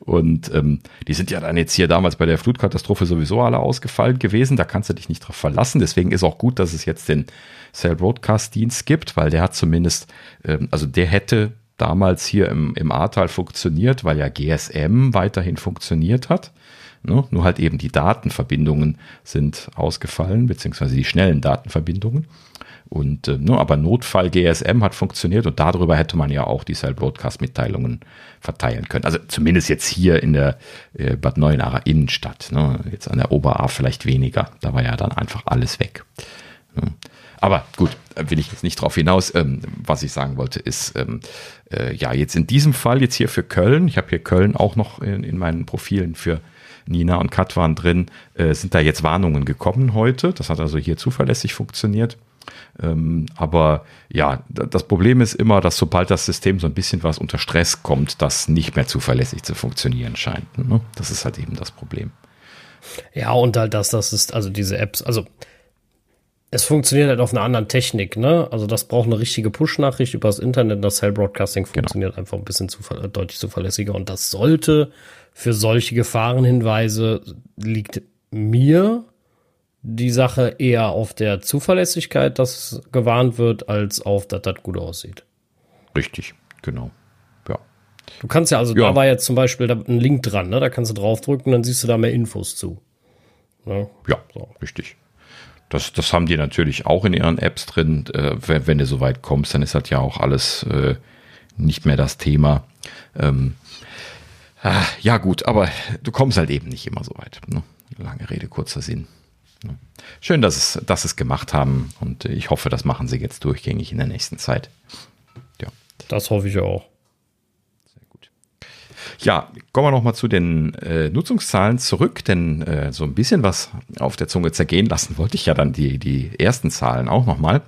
Und ähm, die sind ja dann jetzt hier damals bei der Flutkatastrophe sowieso alle ausgefallen gewesen. Da kannst du dich nicht drauf verlassen. Deswegen ist auch gut, dass es jetzt den Cell Broadcast Dienst gibt, weil der hat zumindest, ähm, also der hätte damals hier im, im Ahrtal funktioniert, weil ja GSM weiterhin funktioniert hat. Ne? Nur halt eben die Datenverbindungen sind ausgefallen, beziehungsweise die schnellen Datenverbindungen. Und äh, ne, aber Notfall GSM hat funktioniert und darüber hätte man ja auch die Cell Broadcast Mitteilungen verteilen können. Also zumindest jetzt hier in der äh, Bad Neuenacher Innenstadt. Ne? Jetzt an der Ober-A vielleicht weniger. Da war ja dann einfach alles weg. Ne? Aber gut, will ich jetzt nicht drauf hinaus. Ähm, was ich sagen wollte, ist, ähm, äh, ja, jetzt in diesem Fall, jetzt hier für Köln, ich habe hier Köln auch noch in, in meinen Profilen für Nina und Katwan drin, äh, sind da jetzt Warnungen gekommen heute. Das hat also hier zuverlässig funktioniert. Ähm, aber ja, das Problem ist immer, dass sobald das System so ein bisschen was unter Stress kommt, das nicht mehr zuverlässig zu funktionieren scheint. Ne? Das ist halt eben das Problem. Ja, und halt, dass das ist, also diese Apps, also es funktioniert halt auf einer anderen Technik, ne? Also das braucht eine richtige Push-Nachricht über das Internet. Das Cell Broadcasting genau. funktioniert genau. einfach ein bisschen zuver deutlich zuverlässiger und das sollte für solche Gefahrenhinweise liegt mir die Sache eher auf der Zuverlässigkeit, dass gewarnt wird, als auf, dass das gut aussieht. Richtig, genau. Ja. Du kannst ja, also ja. da war jetzt zum Beispiel ein Link dran, ne? Da kannst du draufdrücken, dann siehst du da mehr Infos zu. Ne? Ja, so. richtig. Das, das haben die natürlich auch in ihren Apps drin. Äh, wenn, wenn, du so weit kommst, dann ist das ja auch alles äh, nicht mehr das Thema. Ähm, ja, gut, aber du kommst halt eben nicht immer so weit. Ne? Lange Rede, kurzer Sinn. Schön, dass es, dass es gemacht haben und ich hoffe, das machen sie jetzt durchgängig in der nächsten Zeit. Ja. Das hoffe ich auch. Sehr gut. Ja, kommen wir nochmal zu den äh, Nutzungszahlen zurück, denn äh, so ein bisschen was auf der Zunge zergehen lassen wollte ich ja dann die, die ersten Zahlen auch nochmal.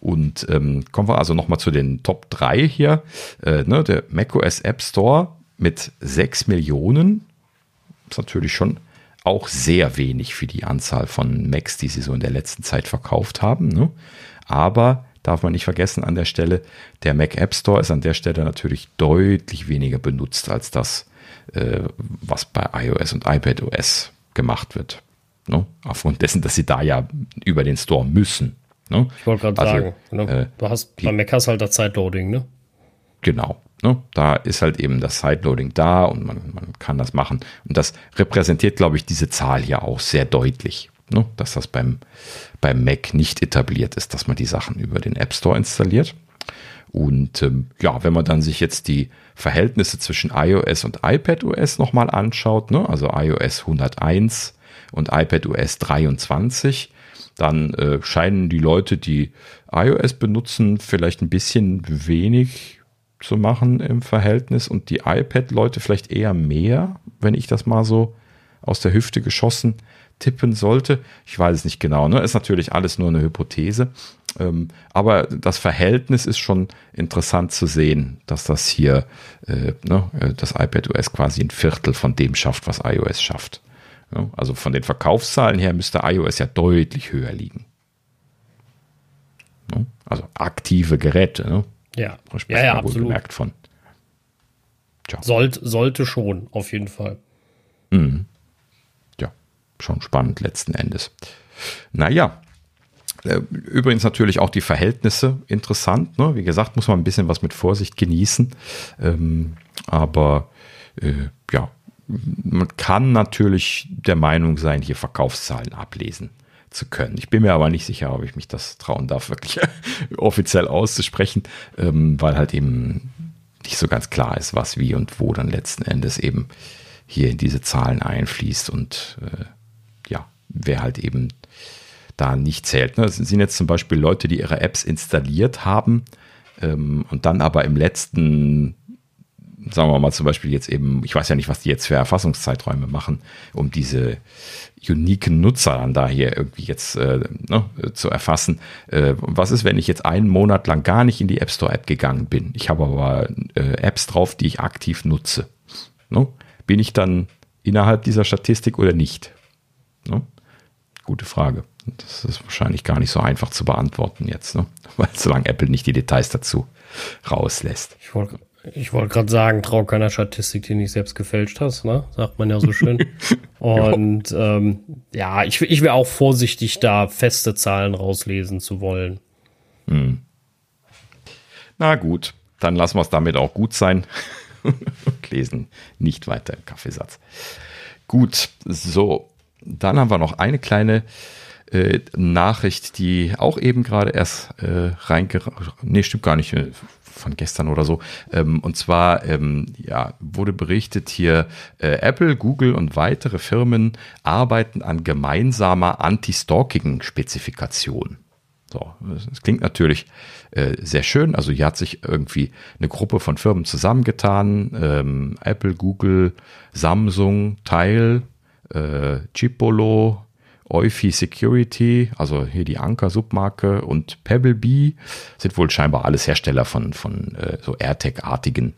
Und ähm, kommen wir also nochmal zu den Top 3 hier. Äh, ne, der macOS App Store mit 6 Millionen. Ist natürlich schon auch sehr wenig für die Anzahl von Macs, die sie so in der letzten Zeit verkauft haben. Ne? Aber darf man nicht vergessen an der Stelle, der Mac App Store ist an der Stelle natürlich deutlich weniger benutzt als das, äh, was bei iOS und iPadOS gemacht wird. Ne? Aufgrund dessen, dass sie da ja über den Store müssen. Ne? Ich wollte gerade also, sagen, ne? äh, du hast bei Mac hast halt das Zeitloading, ne? Genau. Ne? Da ist halt eben das Sideloading da und man, man kann das machen. Und das repräsentiert, glaube ich, diese Zahl hier auch sehr deutlich, ne? dass das beim, beim Mac nicht etabliert ist, dass man die Sachen über den App Store installiert. Und ähm, ja, wenn man dann sich jetzt die Verhältnisse zwischen iOS und iPadOS nochmal anschaut, ne? also iOS 101 und iPadOS 23, dann äh, scheinen die Leute, die iOS benutzen, vielleicht ein bisschen wenig zu machen im Verhältnis und die iPad-Leute vielleicht eher mehr, wenn ich das mal so aus der Hüfte geschossen tippen sollte. Ich weiß es nicht genau, ne? Ist natürlich alles nur eine Hypothese. Ähm, aber das Verhältnis ist schon interessant zu sehen, dass das hier, äh, ne, äh, das iPadOS quasi ein Viertel von dem schafft, was iOS schafft. Ja, also von den Verkaufszahlen her müsste iOS ja deutlich höher liegen. Ne? Also aktive Geräte. Ne? Ja, ja, ja absolut. Gemerkt von. Sollt, sollte schon, auf jeden Fall. Mhm. Ja, schon spannend letzten Endes. Naja, äh, Übrigens natürlich auch die Verhältnisse interessant. Ne? Wie gesagt, muss man ein bisschen was mit Vorsicht genießen. Ähm, aber äh, ja, man kann natürlich der Meinung sein, hier Verkaufszahlen ablesen zu können. Ich bin mir aber nicht sicher, ob ich mich das trauen darf, wirklich offiziell auszusprechen, ähm, weil halt eben nicht so ganz klar ist, was, wie und wo dann letzten Endes eben hier in diese Zahlen einfließt und äh, ja, wer halt eben da nicht zählt. Ne? Das sind jetzt zum Beispiel Leute, die ihre Apps installiert haben ähm, und dann aber im letzten, sagen wir mal zum Beispiel jetzt eben, ich weiß ja nicht, was die jetzt für Erfassungszeiträume machen, um diese uniken Nutzer dann da hier irgendwie jetzt äh, ne, zu erfassen. Äh, was ist, wenn ich jetzt einen Monat lang gar nicht in die App Store App gegangen bin? Ich habe aber äh, Apps drauf, die ich aktiv nutze. Ne? Bin ich dann innerhalb dieser Statistik oder nicht? Ne? Gute Frage. Das ist wahrscheinlich gar nicht so einfach zu beantworten jetzt, ne? weil solange Apple nicht die Details dazu rauslässt. Ich wollte ich wollte gerade sagen, trau keiner Statistik, die nicht selbst gefälscht hast, ne? Sagt man ja so schön. Und ähm, ja, ich, ich wäre auch vorsichtig, da feste Zahlen rauslesen zu wollen. Hm. Na gut, dann lassen wir es damit auch gut sein. Und lesen nicht weiter im Kaffeesatz. Gut, so. Dann haben wir noch eine kleine äh, Nachricht, die auch eben gerade erst äh, reingerannt. Nee, stimmt gar nicht. Von gestern oder so. Ähm, und zwar ähm, ja, wurde berichtet hier, äh, Apple, Google und weitere Firmen arbeiten an gemeinsamer Anti-Stalking-Spezifikation. So, das klingt natürlich äh, sehr schön. Also hier hat sich irgendwie eine Gruppe von Firmen zusammengetan. Ähm, Apple, Google, Samsung, Teil, äh, Chipolo, Eufy Security, also hier die Anker-Submarke und Pebblebee sind wohl scheinbar alles Hersteller von, von äh, so AirTag-artigen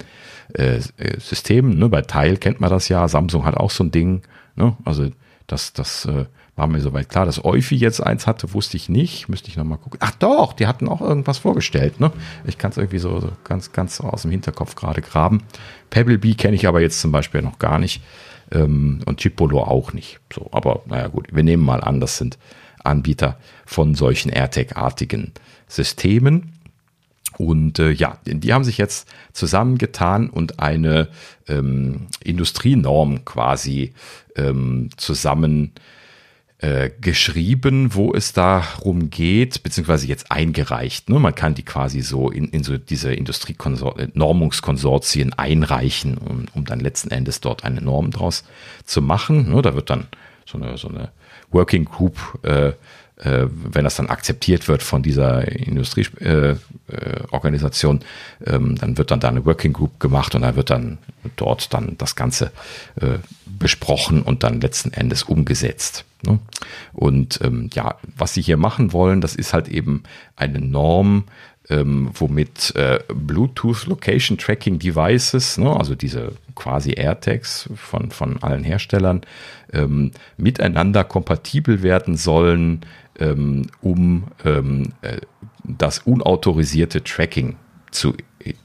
äh, äh, Systemen. Ne? Bei Teil kennt man das ja, Samsung hat auch so ein Ding. Ne? Also das, das äh, war mir soweit klar. Dass Eufy jetzt eins hatte, wusste ich nicht. Müsste ich nochmal gucken. Ach doch, die hatten auch irgendwas vorgestellt. Ne? Ich kann es irgendwie so, so ganz, ganz aus dem Hinterkopf gerade graben. Pebblebee kenne ich aber jetzt zum Beispiel noch gar nicht ähm, und Chipolo auch nicht. So, aber naja gut, wir nehmen mal an, das sind Anbieter von solchen AirTag-artigen Systemen. Und äh, ja, die haben sich jetzt zusammengetan und eine ähm, Industrienorm quasi ähm, zusammen äh, geschrieben, wo es darum geht, beziehungsweise jetzt eingereicht. Ne? Man kann die quasi so in, in so diese Industrienormungskonsortien einreichen, um, um dann letzten Endes dort eine Norm draus zu machen. Ne? Da wird dann so eine, so eine Working Group äh, äh, wenn das dann akzeptiert wird von dieser Industrieorganisation, äh, äh, ähm, dann wird dann da eine Working Group gemacht und dann wird dann dort dann das Ganze äh, besprochen und dann letzten Endes umgesetzt. Ne? Und ähm, ja, was sie hier machen wollen, das ist halt eben eine Norm, ähm, womit äh, Bluetooth Location Tracking Devices, ne, also diese quasi AirTags von, von allen Herstellern, ähm, miteinander kompatibel werden sollen, ähm, um ähm, äh, das unautorisierte Tracking zu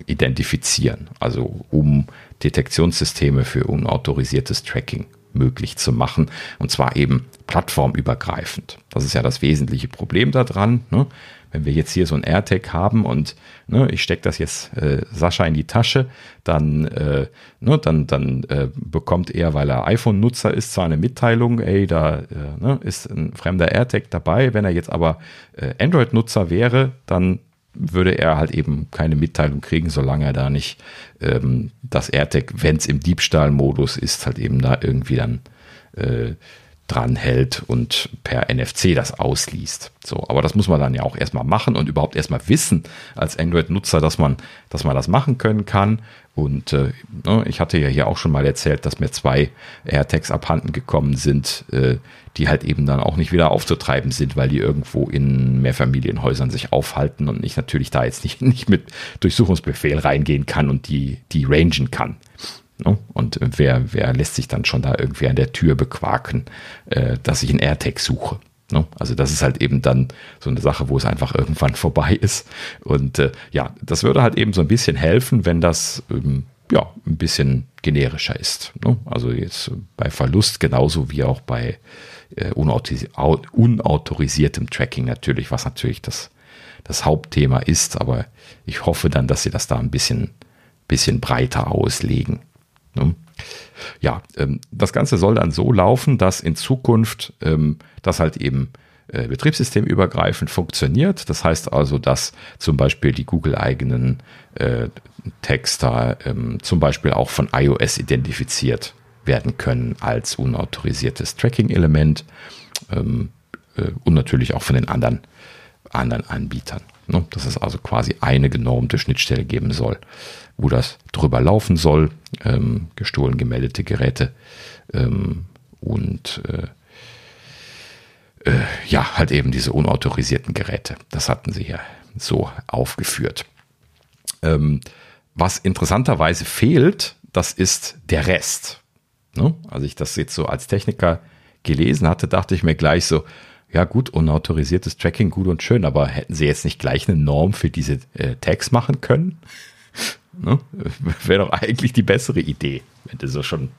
identifizieren, also um Detektionssysteme für unautorisiertes Tracking möglich zu machen und zwar eben plattformübergreifend. Das ist ja das wesentliche Problem daran. Ne? wenn wir jetzt hier so ein AirTag haben und ne, ich stecke das jetzt äh, Sascha in die Tasche, dann, äh, ne, dann, dann äh, bekommt er, weil er iPhone-Nutzer ist, zwar eine Mitteilung, ey, da äh, ne, ist ein fremder AirTag dabei. Wenn er jetzt aber äh, Android-Nutzer wäre, dann würde er halt eben keine Mitteilung kriegen, solange er da nicht ähm, das AirTag, wenn es im Diebstahlmodus ist, halt eben da irgendwie dann äh, dran hält und per NFC das ausliest. So, aber das muss man dann ja auch erstmal machen und überhaupt erstmal wissen als Android-Nutzer, dass man, dass man das machen können kann. Und äh, ne, ich hatte ja hier auch schon mal erzählt, dass mir zwei AirTags abhanden gekommen sind, äh, die halt eben dann auch nicht wieder aufzutreiben sind, weil die irgendwo in Mehrfamilienhäusern sich aufhalten und ich natürlich da jetzt nicht, nicht mit Durchsuchungsbefehl reingehen kann und die, die rangen kann. Ne? Und wer, wer lässt sich dann schon da irgendwie an der Tür bequaken, äh, dass ich einen AirTag suche? Ne? Also das ist halt eben dann so eine Sache, wo es einfach irgendwann vorbei ist. Und äh, ja, das würde halt eben so ein bisschen helfen, wenn das ähm, ja ein bisschen generischer ist. Ne? Also jetzt bei Verlust genauso wie auch bei äh, unautorisiertem Tracking natürlich, was natürlich das, das Hauptthema ist. Aber ich hoffe dann, dass sie das da ein bisschen, bisschen breiter auslegen. Ne? Ja, ähm, das Ganze soll dann so laufen, dass in Zukunft ähm, das halt eben äh, betriebssystemübergreifend funktioniert. Das heißt also, dass zum Beispiel die Google-eigenen äh, Texter ähm, zum Beispiel auch von iOS identifiziert werden können als unautorisiertes Tracking-Element ähm, äh, und natürlich auch von den anderen, anderen Anbietern. Ne? Dass es also quasi eine genormte Schnittstelle geben soll wo das drüber laufen soll, ähm, gestohlen gemeldete Geräte ähm, und äh, äh, ja, halt eben diese unautorisierten Geräte. Das hatten sie ja so aufgeführt. Ähm, was interessanterweise fehlt, das ist der Rest. Ne? Als ich das jetzt so als Techniker gelesen hatte, dachte ich mir gleich so, ja gut, unautorisiertes Tracking gut und schön, aber hätten sie jetzt nicht gleich eine Norm für diese äh, Tags machen können? Ne? Wäre doch eigentlich die bessere Idee, wenn du so schon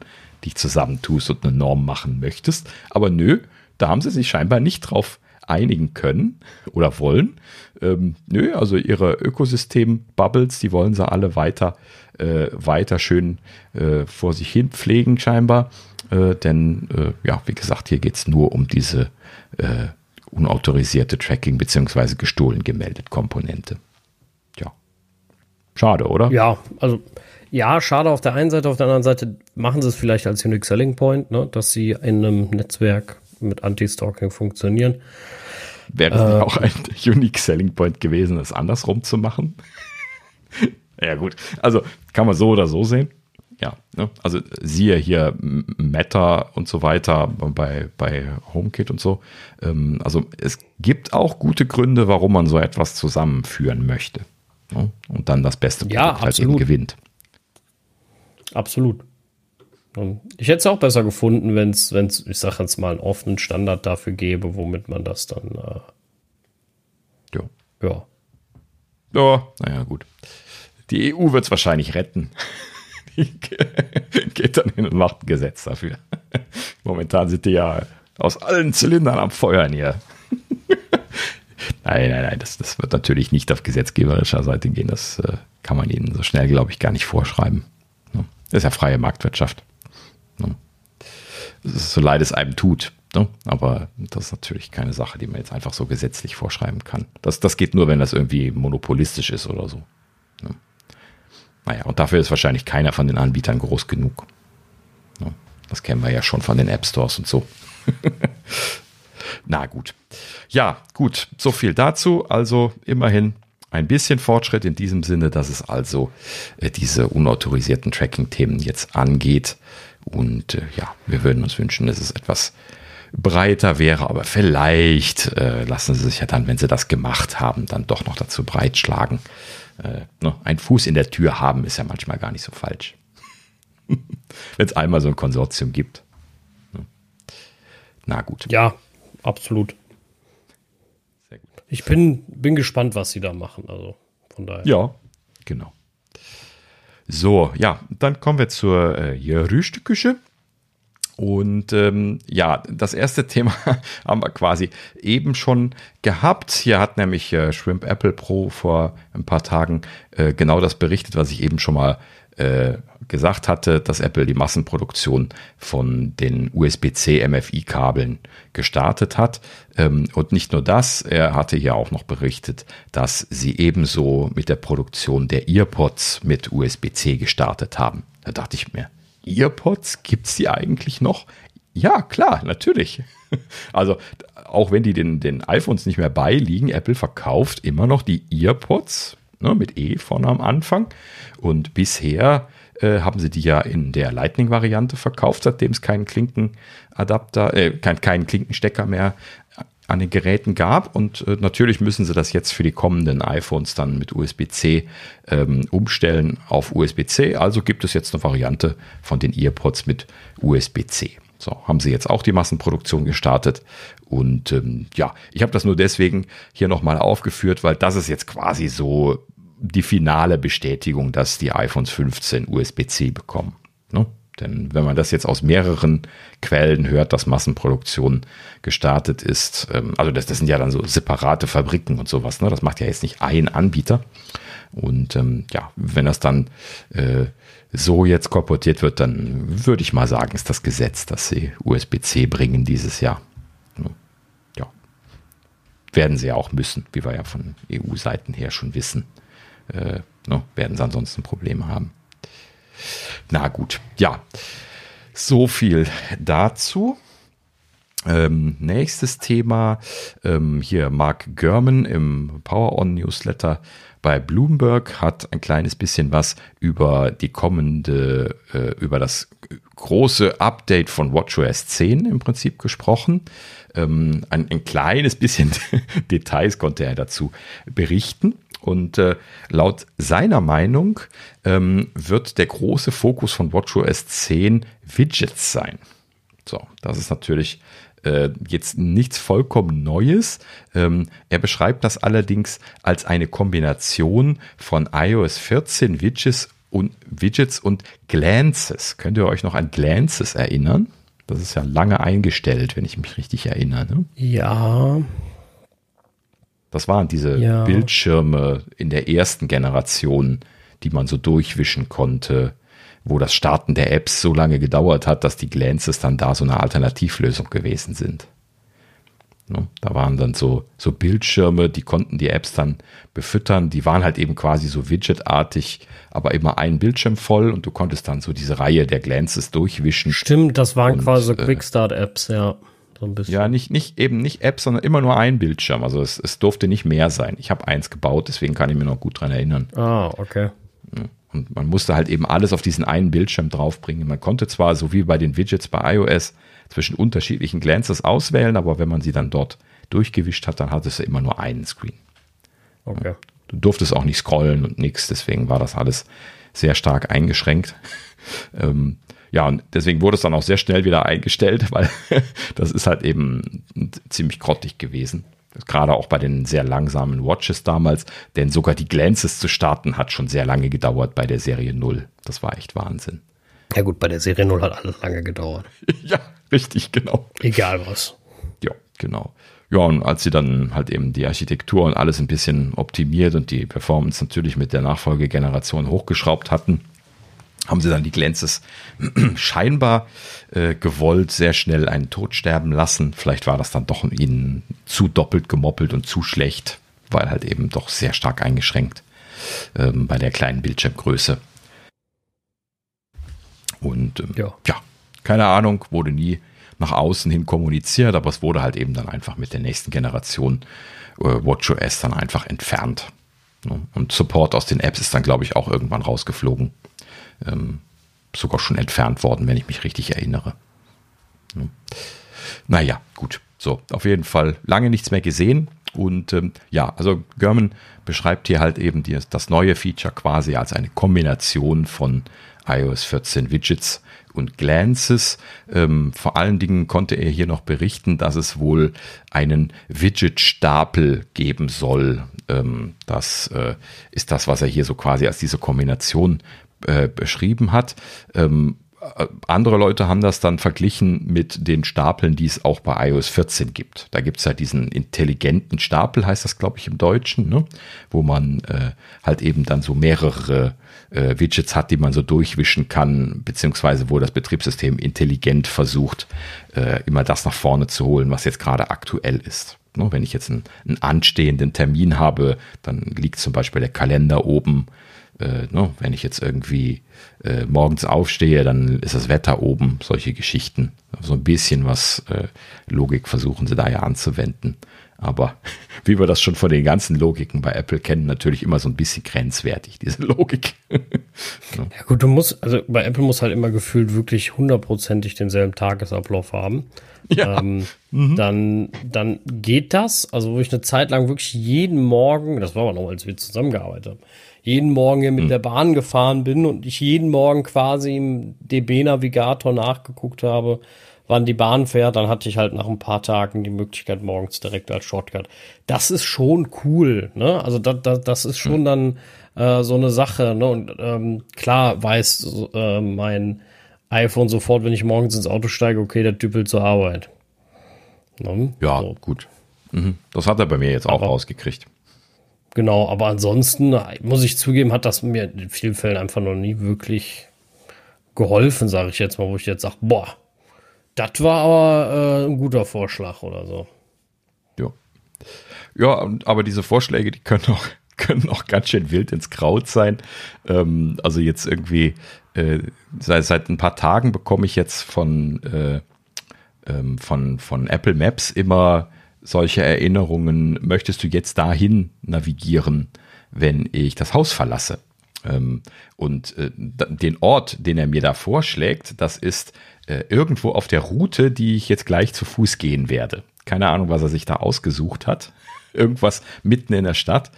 dich zusammentust und eine Norm machen möchtest. Aber nö, da haben sie sich scheinbar nicht drauf einigen können oder wollen. Ähm, nö, also ihre Ökosystem-Bubbles, die wollen sie alle weiter, äh, weiter schön äh, vor sich hin pflegen, scheinbar. Äh, denn, äh, ja, wie gesagt, hier geht es nur um diese äh, unautorisierte Tracking bzw. gestohlen gemeldet Komponente. Schade, oder? Ja, also ja, schade auf der einen Seite, auf der anderen Seite machen sie es vielleicht als Unique Selling Point, ne, dass sie in einem Netzwerk mit Anti-Stalking funktionieren. Wäre es äh, auch ein Unique Selling Point gewesen, es andersrum zu machen? ja, gut. Also kann man so oder so sehen. Ja, ne? also siehe hier Meta und so weiter bei, bei HomeKit und so. Ähm, also es gibt auch gute Gründe, warum man so etwas zusammenführen möchte. Ne? Und dann das beste Produkt ja, halt eben gewinnt. Absolut. Ich hätte es auch besser gefunden, wenn es, ich sage jetzt mal, einen offenen Standard dafür gäbe, womit man das dann. Äh, ja. Ja. Ja, naja, gut. Die EU wird es wahrscheinlich retten. Geht dann hin und macht ein Gesetz dafür. Momentan sind die ja aus allen Zylindern am Feuern hier. Nein, nein, nein, das, das wird natürlich nicht auf gesetzgeberischer Seite gehen. Das äh, kann man ihnen so schnell, glaube ich, gar nicht vorschreiben. Ne? Das ist ja freie Marktwirtschaft. Ne? Ist so leid es einem tut. Ne? Aber das ist natürlich keine Sache, die man jetzt einfach so gesetzlich vorschreiben kann. Das, das geht nur, wenn das irgendwie monopolistisch ist oder so. Naja, und dafür ist wahrscheinlich keiner von den Anbietern groß genug. Das kennen wir ja schon von den App Stores und so. Na gut. Ja, gut, so viel dazu. Also immerhin ein bisschen Fortschritt in diesem Sinne, dass es also äh, diese unautorisierten Tracking-Themen jetzt angeht. Und äh, ja, wir würden uns wünschen, dass es etwas breiter wäre, aber vielleicht äh, lassen sie sich ja dann, wenn sie das gemacht haben, dann doch noch dazu breitschlagen. Äh, ne? Ein Fuß in der Tür haben ist ja manchmal gar nicht so falsch. wenn es einmal so ein Konsortium gibt. Ne? Na gut. Ja, absolut. Sehr gut. Ich bin, bin gespannt, was sie da machen. Also von daher. Ja, genau. So, ja, dann kommen wir zur äh, Gerüchteküche. Und ähm, ja, das erste Thema haben wir quasi eben schon gehabt. Hier hat nämlich äh, Shrimp Apple Pro vor ein paar Tagen äh, genau das berichtet, was ich eben schon mal äh, gesagt hatte, dass Apple die Massenproduktion von den USB-C MFI-Kabeln gestartet hat. Ähm, und nicht nur das, er hatte ja auch noch berichtet, dass sie ebenso mit der Produktion der EarPods mit USB-C gestartet haben. Da dachte ich mir, EarPods, gibt es die eigentlich noch? Ja, klar, natürlich. Also, auch wenn die den, den iPhones nicht mehr beiliegen, Apple verkauft immer noch die EarPods ne, mit E vorne am Anfang. Und bisher äh, haben sie die ja in der Lightning-Variante verkauft, seitdem es keinen Klinkenadapter, äh, kein Klinkenstecker mehr an den Geräten gab. Und äh, natürlich müssen sie das jetzt für die kommenden iPhones dann mit USB-C ähm, umstellen auf USB-C. Also gibt es jetzt eine Variante von den EarPods mit USB-C. So, haben sie jetzt auch die Massenproduktion gestartet. Und ähm, ja, ich habe das nur deswegen hier nochmal aufgeführt, weil das ist jetzt quasi so die finale Bestätigung, dass die iPhones 15 USB-C bekommen. Ne? Denn wenn man das jetzt aus mehreren Quellen hört, dass Massenproduktion gestartet ist, ähm, also das, das sind ja dann so separate Fabriken und sowas, ne? das macht ja jetzt nicht ein Anbieter. Und ähm, ja, wenn das dann äh, so jetzt korportiert wird, dann würde ich mal sagen, ist das Gesetz, dass sie USB-C bringen dieses Jahr. Ja. Werden sie ja auch müssen, wie wir ja von EU-Seiten her schon wissen. Äh, ne, werden sie ansonsten Probleme haben. Na gut, ja. So viel dazu. Ähm, nächstes Thema, ähm, hier Mark Gurman im Power On Newsletter bei Bloomberg hat ein kleines bisschen was über die kommende, äh, über das große Update von WatchOS 10 im Prinzip gesprochen. Ähm, ein, ein kleines bisschen Details konnte er dazu berichten. Und äh, laut seiner Meinung ähm, wird der große Fokus von WatchOS 10 Widgets sein. So, das ist natürlich äh, jetzt nichts vollkommen Neues. Ähm, er beschreibt das allerdings als eine Kombination von iOS 14 Widgets und Widgets und Glances. Könnt ihr euch noch an Glances erinnern? Das ist ja lange eingestellt, wenn ich mich richtig erinnere. Ne? Ja. Das waren diese ja. Bildschirme in der ersten Generation, die man so durchwischen konnte wo das Starten der Apps so lange gedauert hat, dass die Glances dann da so eine Alternativlösung gewesen sind. Ne? Da waren dann so, so Bildschirme, die konnten die Apps dann befüttern. Die waren halt eben quasi so widgetartig, aber immer ein Bildschirm voll und du konntest dann so diese Reihe der Glances durchwischen. Stimmt, das waren und, quasi so äh, Quickstart-Apps, ja. So ein bisschen. Ja, nicht, nicht eben nicht Apps, sondern immer nur ein Bildschirm. Also es, es durfte nicht mehr sein. Ich habe eins gebaut, deswegen kann ich mir noch gut dran erinnern. Ah, okay. Und man musste halt eben alles auf diesen einen Bildschirm draufbringen. Man konnte zwar, so wie bei den Widgets bei iOS, zwischen unterschiedlichen Glances auswählen, aber wenn man sie dann dort durchgewischt hat, dann hatte es immer nur einen Screen. Okay. Du durftest auch nicht scrollen und nichts, deswegen war das alles sehr stark eingeschränkt. ähm, ja, und deswegen wurde es dann auch sehr schnell wieder eingestellt, weil das ist halt eben ziemlich grottig gewesen. Gerade auch bei den sehr langsamen Watches damals, denn sogar die Glances zu starten hat schon sehr lange gedauert bei der Serie 0. Das war echt Wahnsinn. Ja gut, bei der Serie 0 hat alles lange gedauert. ja, richtig, genau. Egal was. Ja, genau. Ja, und als sie dann halt eben die Architektur und alles ein bisschen optimiert und die Performance natürlich mit der Nachfolgegeneration hochgeschraubt hatten, haben sie dann die Glänzes scheinbar äh, gewollt sehr schnell einen Tod sterben lassen. Vielleicht war das dann doch ihnen zu doppelt gemoppelt und zu schlecht, weil halt eben doch sehr stark eingeschränkt ähm, bei der kleinen Bildschirmgröße. Und ähm, ja. ja, keine Ahnung, wurde nie nach außen hin kommuniziert, aber es wurde halt eben dann einfach mit der nächsten Generation äh, WatchOS dann einfach entfernt. Ne? Und Support aus den Apps ist dann, glaube ich, auch irgendwann rausgeflogen ähm, sogar schon entfernt worden, wenn ich mich richtig erinnere. Hm. Naja, gut. So, auf jeden Fall lange nichts mehr gesehen. Und ähm, ja, also German beschreibt hier halt eben die, das neue Feature quasi als eine Kombination von iOS 14 Widgets und Glances. Ähm, vor allen Dingen konnte er hier noch berichten, dass es wohl einen Widget-Stapel geben soll. Ähm, das äh, ist das, was er hier so quasi als diese Kombination äh, beschrieben hat. Ähm, äh, andere Leute haben das dann verglichen mit den Stapeln, die es auch bei iOS 14 gibt. Da gibt es ja diesen intelligenten Stapel, heißt das, glaube ich, im Deutschen, ne? wo man äh, halt eben dann so mehrere äh, Widgets hat, die man so durchwischen kann, beziehungsweise wo das Betriebssystem intelligent versucht, äh, immer das nach vorne zu holen, was jetzt gerade aktuell ist. Ne? Wenn ich jetzt einen, einen anstehenden Termin habe, dann liegt zum Beispiel der Kalender oben äh, ne, wenn ich jetzt irgendwie äh, morgens aufstehe, dann ist das Wetter oben, solche Geschichten. So ein bisschen was äh, Logik versuchen sie da ja anzuwenden. Aber wie wir das schon von den ganzen Logiken bei Apple kennen, natürlich immer so ein bisschen grenzwertig, diese Logik. ja. ja gut, du musst, also bei Apple muss halt immer gefühlt wirklich hundertprozentig denselben Tagesablauf haben. Ja. Ähm, mhm. dann, dann geht das. Also, wo ich eine Zeit lang wirklich jeden Morgen, das war aber noch, als wir zusammengearbeitet haben, jeden Morgen hier mit mhm. der Bahn gefahren bin und ich jeden Morgen quasi im DB-Navigator nachgeguckt habe, wann die Bahn fährt, dann hatte ich halt nach ein paar Tagen die Möglichkeit morgens direkt als Shortcut. Das ist schon cool, ne? Also das, das, das ist schon mhm. dann äh, so eine Sache, ne? Und ähm, klar weiß äh, mein iPhone sofort, wenn ich morgens ins Auto steige, okay, der düppelt zur Arbeit. Ne? Ja, so. gut. Mhm. Das hat er bei mir jetzt auch Aber, rausgekriegt. Genau, aber ansonsten muss ich zugeben, hat das mir in vielen Fällen einfach noch nie wirklich geholfen, sage ich jetzt mal, wo ich jetzt sage, boah, das war aber äh, ein guter Vorschlag oder so. Ja. Ja, aber diese Vorschläge, die können auch, können auch ganz schön wild ins Kraut sein. Ähm, also jetzt irgendwie, äh, seit, seit ein paar Tagen bekomme ich jetzt von, äh, ähm, von, von Apple Maps immer solche Erinnerungen möchtest du jetzt dahin navigieren, wenn ich das Haus verlasse? Ähm, und äh, den Ort, den er mir da vorschlägt, das ist äh, irgendwo auf der Route, die ich jetzt gleich zu Fuß gehen werde. Keine Ahnung, was er sich da ausgesucht hat. Irgendwas mitten in der Stadt.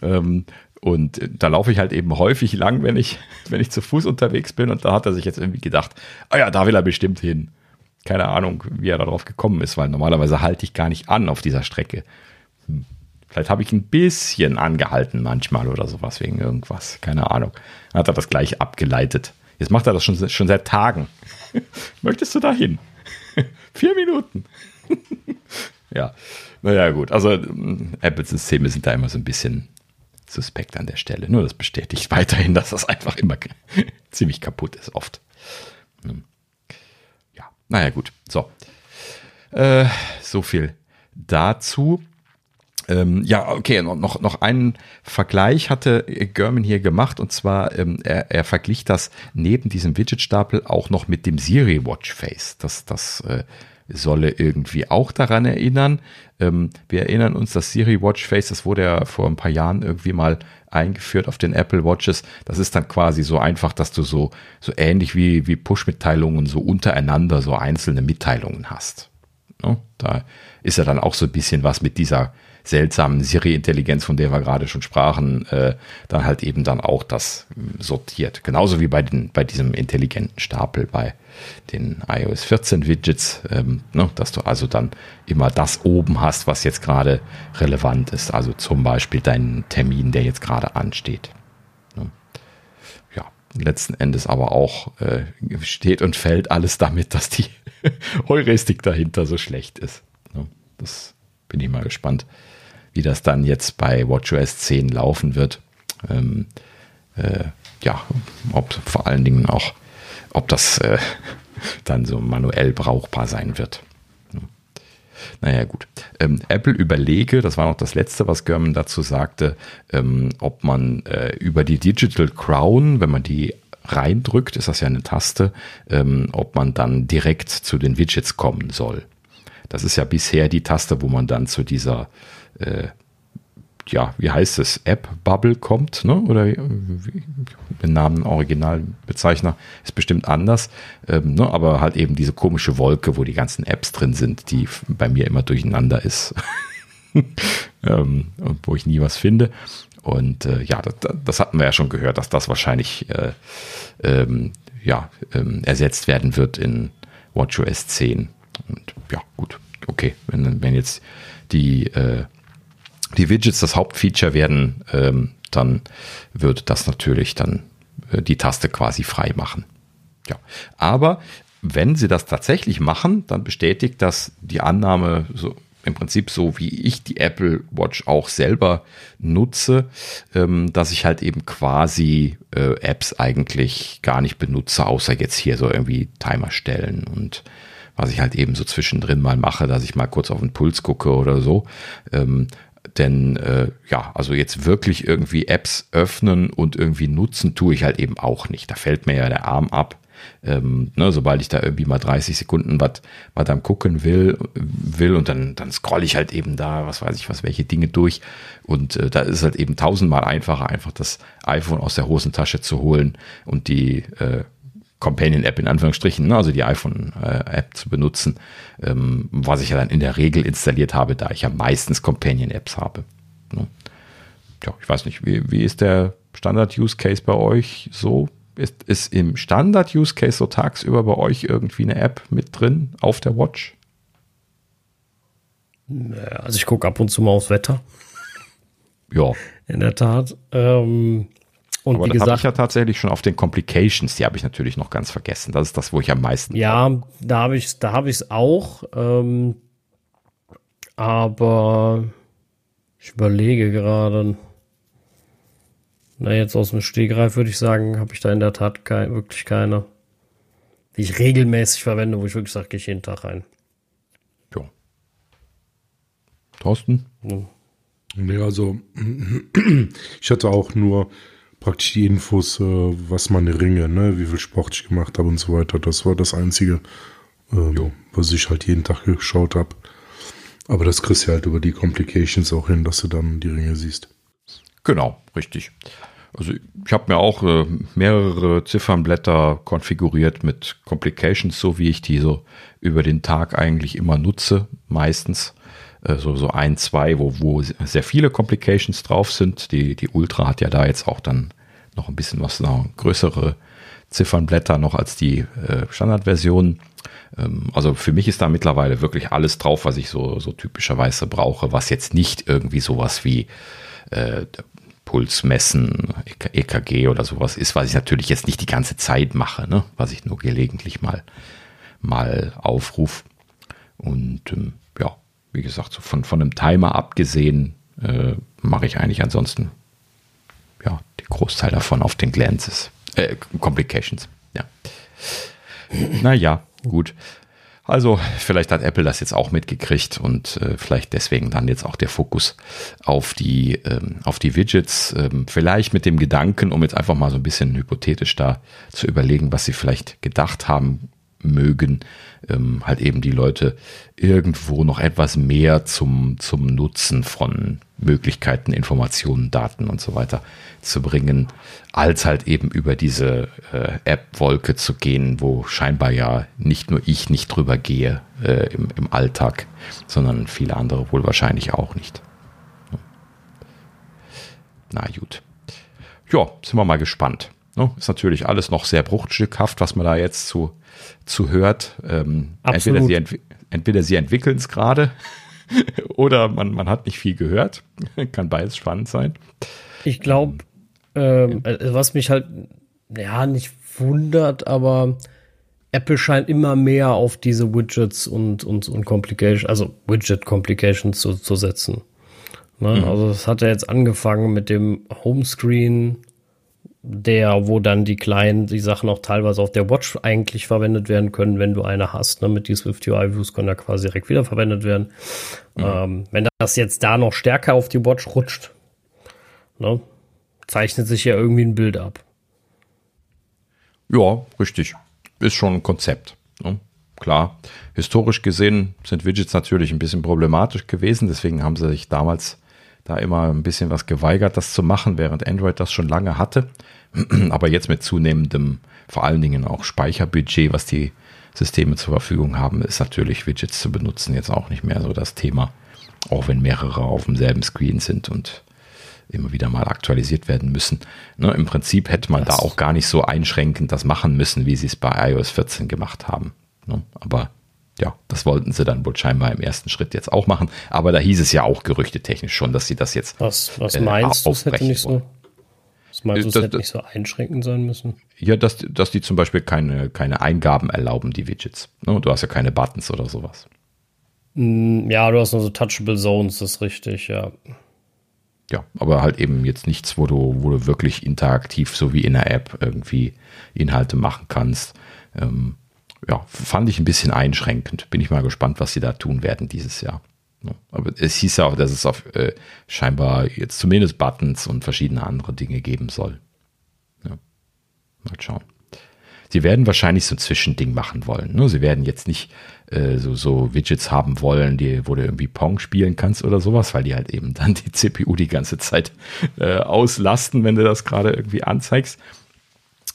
Ähm, und da laufe ich halt eben häufig lang, wenn ich, wenn ich zu Fuß unterwegs bin. Und da hat er sich jetzt irgendwie gedacht, ah ja, da will er bestimmt hin keine Ahnung, wie er darauf gekommen ist, weil normalerweise halte ich gar nicht an auf dieser Strecke. Hm. Vielleicht habe ich ein bisschen angehalten manchmal oder sowas wegen irgendwas. Keine Ahnung. Dann hat er das gleich abgeleitet. Jetzt macht er das schon, schon seit Tagen. Möchtest du da hin? Vier Minuten. ja, naja, gut. Also, hm, Apple-Systeme sind da immer so ein bisschen suspekt an der Stelle. Nur das bestätigt weiterhin, dass das einfach immer ziemlich kaputt ist, oft. Hm. Naja, gut. So. Äh, so viel dazu. Ähm, ja, okay, noch, noch einen Vergleich hatte German hier gemacht und zwar, ähm, er, er verglich das neben diesem Widget-Stapel auch noch mit dem Siri Watch Face. Das, das äh, solle irgendwie auch daran erinnern. Ähm, wir erinnern uns, das Siri Watch Face, das wurde ja vor ein paar Jahren irgendwie mal eingeführt auf den Apple Watches. Das ist dann quasi so einfach, dass du so, so ähnlich wie, wie Push-Mitteilungen so untereinander so einzelne Mitteilungen hast. Da ist ja dann auch so ein bisschen was mit dieser seltsamen Siri-Intelligenz, von der wir gerade schon sprachen, äh, dann halt eben dann auch das hm, sortiert. Genauso wie bei, den, bei diesem intelligenten Stapel bei den iOS 14 Widgets, ähm, ne, dass du also dann immer das oben hast, was jetzt gerade relevant ist. Also zum Beispiel deinen Termin, der jetzt gerade ansteht. Ne. Ja, letzten Endes aber auch äh, steht und fällt alles damit, dass die Heuristik dahinter so schlecht ist. Ne. Das bin ich mal gespannt wie das dann jetzt bei WatchOS 10 laufen wird. Ähm, äh, ja, ob vor allen Dingen auch, ob das äh, dann so manuell brauchbar sein wird. Naja, gut. Ähm, Apple überlege, das war noch das letzte, was German dazu sagte, ähm, ob man äh, über die Digital Crown, wenn man die reindrückt, ist das ja eine Taste, ähm, ob man dann direkt zu den Widgets kommen soll. Das ist ja bisher die Taste, wo man dann zu dieser äh, ja, wie heißt es, App-Bubble kommt, ne? oder den Namen Originalbezeichner ist bestimmt anders, ähm, ne? aber halt eben diese komische Wolke, wo die ganzen Apps drin sind, die bei mir immer durcheinander ist, ähm, wo ich nie was finde. Und äh, ja, das, das, hatten wir ja schon gehört, dass das wahrscheinlich äh, ähm, ja, ähm, ersetzt werden wird in WatchOS 10. Und ja, gut, okay, wenn, wenn jetzt die äh, die Widgets das Hauptfeature werden, ähm, dann wird das natürlich dann äh, die Taste quasi frei machen. Ja, aber wenn sie das tatsächlich machen, dann bestätigt das die Annahme so im Prinzip so, wie ich die Apple Watch auch selber nutze, ähm, dass ich halt eben quasi äh, Apps eigentlich gar nicht benutze, außer jetzt hier so irgendwie Timer stellen und was ich halt eben so zwischendrin mal mache, dass ich mal kurz auf den Puls gucke oder so. Ähm, denn äh, ja, also jetzt wirklich irgendwie Apps öffnen und irgendwie nutzen tue ich halt eben auch nicht. Da fällt mir ja der Arm ab. Ähm, ne, sobald ich da irgendwie mal 30 Sekunden was am gucken will will und dann dann scroll ich halt eben da was weiß ich was welche Dinge durch und äh, da ist halt eben tausendmal einfacher einfach das iPhone aus der Hosentasche zu holen und die äh, Companion-App in Anführungsstrichen, ne, also die iPhone-App zu benutzen, ähm, was ich ja dann in der Regel installiert habe, da ich ja meistens Companion-Apps habe. Ne. Ja, ich weiß nicht, wie, wie ist der Standard-Use-Case bei euch so? Ist, ist im Standard-Use-Case so tagsüber bei euch irgendwie eine App mit drin auf der Watch? Also ich gucke ab und zu mal aufs Wetter. Ja. In der Tat. Ähm, und Aber wie gesagt, habe ich ja tatsächlich schon auf den Complications, die habe ich natürlich noch ganz vergessen. Das ist das, wo ich am meisten. Ja, brauche. da habe ich, da habe ich es auch. Ähm, aber ich überlege gerade. Na, jetzt aus dem Stegreif würde ich sagen, habe ich da in der Tat kein, wirklich keine, die ich regelmäßig verwende, wo ich wirklich sage, gehe ich jeden Tag rein. Ja. Thorsten? Ja. Nee, also ich hatte auch nur praktisch die Infos, äh, was meine Ringe, ne, wie viel Sport ich gemacht habe und so weiter. Das war das Einzige, ähm, was ich halt jeden Tag geschaut habe. Aber das kriegst du halt über die Complications auch hin, dass du dann die Ringe siehst. Genau, richtig. Also ich habe mir auch äh, mehrere Ziffernblätter konfiguriert mit Complications, so wie ich die so über den Tag eigentlich immer nutze, meistens. Äh, so, so ein, zwei, wo, wo sehr viele Complications drauf sind. Die, die Ultra hat ja da jetzt auch dann noch ein bisschen was, noch größere Ziffernblätter noch als die äh, Standardversion. Ähm, also für mich ist da mittlerweile wirklich alles drauf, was ich so, so typischerweise brauche, was jetzt nicht irgendwie sowas wie äh, Puls messen, EKG oder sowas ist, was ich natürlich jetzt nicht die ganze Zeit mache, ne? was ich nur gelegentlich mal, mal aufrufe. Und ähm, wie gesagt, so von, von einem Timer abgesehen, äh, mache ich eigentlich ansonsten ja, den Großteil davon auf den Glances, äh, Complications, ja. Naja, gut. Also vielleicht hat Apple das jetzt auch mitgekriegt und äh, vielleicht deswegen dann jetzt auch der Fokus auf die, ähm, auf die Widgets. Ähm, vielleicht mit dem Gedanken, um jetzt einfach mal so ein bisschen hypothetisch da zu überlegen, was sie vielleicht gedacht haben mögen, ähm, halt eben die Leute irgendwo noch etwas mehr zum, zum Nutzen von Möglichkeiten, Informationen, Daten und so weiter zu bringen, als halt eben über diese äh, App-Wolke zu gehen, wo scheinbar ja nicht nur ich nicht drüber gehe äh, im, im Alltag, sondern viele andere wohl wahrscheinlich auch nicht. Na gut. Ja, sind wir mal gespannt. Ne? Ist natürlich alles noch sehr bruchstückhaft, was man da jetzt zu zu hört. Ähm, entweder, sie entweder sie entwickeln es gerade oder man, man hat nicht viel gehört. Kann beides spannend sein. Ich glaube, ähm, äh, was mich halt ja nicht wundert, aber Apple scheint immer mehr auf diese Widgets und, und, und Complications, also Widget Complications zu, zu setzen. Ne? Mhm. Also es hat ja jetzt angefangen mit dem Homescreen der, wo dann die kleinen, die Sachen auch teilweise auf der Watch eigentlich verwendet werden können, wenn du eine hast. Ne? Mit die Swift UI Views können da quasi direkt wieder verwendet werden. Mhm. Ähm, wenn das jetzt da noch stärker auf die Watch rutscht, ne? zeichnet sich ja irgendwie ein Bild ab. Ja, richtig. Ist schon ein Konzept. Ne? Klar, historisch gesehen sind Widgets natürlich ein bisschen problematisch gewesen, deswegen haben sie sich damals da immer ein bisschen was geweigert, das zu machen, während Android das schon lange hatte. Aber jetzt mit zunehmendem, vor allen Dingen auch Speicherbudget, was die Systeme zur Verfügung haben, ist natürlich Widgets zu benutzen jetzt auch nicht mehr so das Thema. Auch wenn mehrere auf demselben Screen sind und immer wieder mal aktualisiert werden müssen. Ne, Im Prinzip hätte man das da auch gar nicht so einschränkend das machen müssen, wie sie es bei iOS 14 gemacht haben. Ne? Aber ja, das wollten sie dann wohl scheinbar im ersten Schritt jetzt auch machen. Aber da hieß es ja auch gerüchtetechnisch schon, dass sie das jetzt Was, was äh, meinst du, hätte nicht so? Das meinst du, es Das- hätte nicht so einschränkend sein müssen? Ja, dass, dass die zum Beispiel keine, keine Eingaben erlauben, die Widgets. Ne? Du hast ja keine Buttons oder sowas. Hm, Ja, du hast nur so Touchable Zones, das ist richtig, ja. Ja, aber halt eben jetzt nichts, wo du, wo du wirklich interaktiv, so wie in der App, irgendwie Inhalte machen kannst. Ähm, ja, fand ich ein bisschen einschränkend. Bin ich mal gespannt, was sie da tun werden dieses Jahr. Ja, aber es hieß ja auch, dass es auf äh, scheinbar jetzt zumindest Buttons und verschiedene andere Dinge geben soll. Ja. Mal schauen. Sie werden wahrscheinlich so ein Zwischending machen wollen. Ne? Sie werden jetzt nicht äh, so, so Widgets haben wollen, die, wo du irgendwie Pong spielen kannst oder sowas, weil die halt eben dann die CPU die ganze Zeit äh, auslasten, wenn du das gerade irgendwie anzeigst.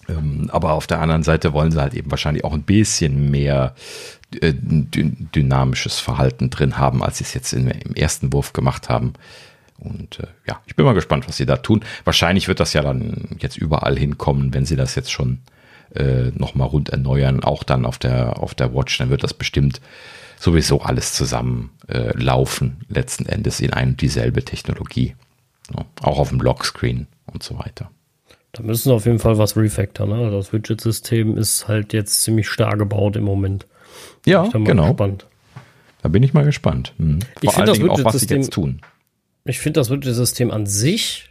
Ähm, aber auf der anderen Seite wollen sie halt eben wahrscheinlich auch ein bisschen mehr äh, dy dynamisches Verhalten drin haben, als sie es jetzt im ersten Wurf gemacht haben. Und äh, ja, ich bin mal gespannt, was sie da tun. Wahrscheinlich wird das ja dann jetzt überall hinkommen, wenn sie das jetzt schon äh, nochmal rund erneuern, auch dann auf der, auf der Watch, dann wird das bestimmt sowieso alles zusammen äh, letzten Endes in ein und dieselbe Technologie. Ja, auch auf dem Lockscreen und so weiter. Da müssen sie auf jeden Fall was refactoren. Ne? Das Widget-System ist halt jetzt ziemlich stark gebaut im Moment. Ja, Ich bin mal genau. gespannt. Da bin ich mal gespannt. Hm. Ich Vor allen das Dingen auch, was sie Widget-System- jetzt tun. Ich finde das Widget-System an sich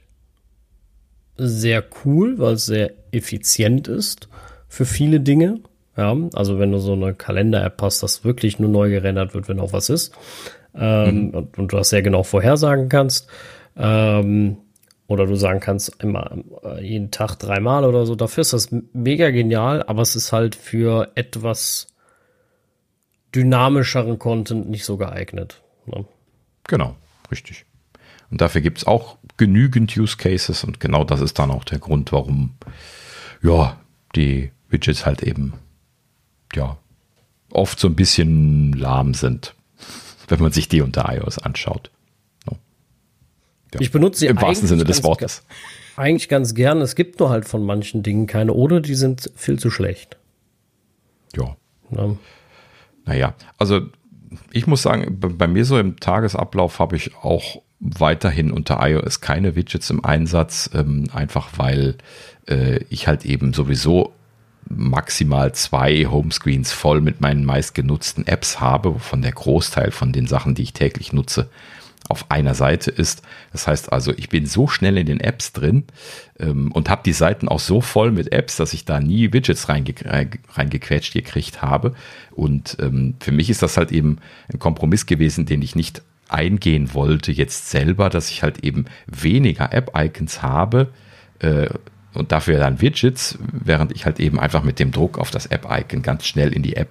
sehr cool, weil es sehr effizient ist für viele Dinge. Ja, also wenn du so eine Kalender-App hast, das wirklich nur neu gerendert wird, wenn auch was ist. Ähm, und, und du das sehr genau vorhersagen kannst. Ähm, oder du sagen kannst, immer äh, jeden Tag dreimal oder so. Dafür ist das mega genial, aber es ist halt für etwas dynamischeren Content nicht so geeignet. Ne? Genau, richtig. Und dafür gibt es auch genügend Use Cases und genau das ist dann auch der Grund, warum ja, die Widgets halt eben ja oft so ein bisschen lahm sind, wenn man sich die unter iOS anschaut. Ja. Ich benutze sie Im wahrsten eigentlich Sinne des ganz Wortes. Eigentlich ganz gern. Es gibt nur halt von manchen Dingen keine oder die sind viel zu schlecht. Ja. Ne? Naja, also ich muss sagen, bei- bei mir so im Tagesablauf habe ich auch weiterhin unter iOS keine Widgets im Einsatz, ähm, einfach weil äh, ich halt eben sowieso maximal zwei Homescreens voll mit meinen meistgenutzten Apps habe, wovon der Großteil von den Sachen, die ich täglich nutze, auf einer Seite ist. Das heißt also, ich bin so schnell in den Apps drin ähm, und habe die Seiten auch so voll mit Apps, dass ich da nie Widgets reinge rein- reingequetscht gekriegt habe. Und ähm, für mich ist das halt eben ein Kompromiss gewesen, den ich nicht eingehen wollte jetzt selber, dass ich halt eben weniger App-Icons habe äh, und dafür dann Widgets, während ich halt eben einfach mit dem Druck auf das App-Icon ganz schnell in die App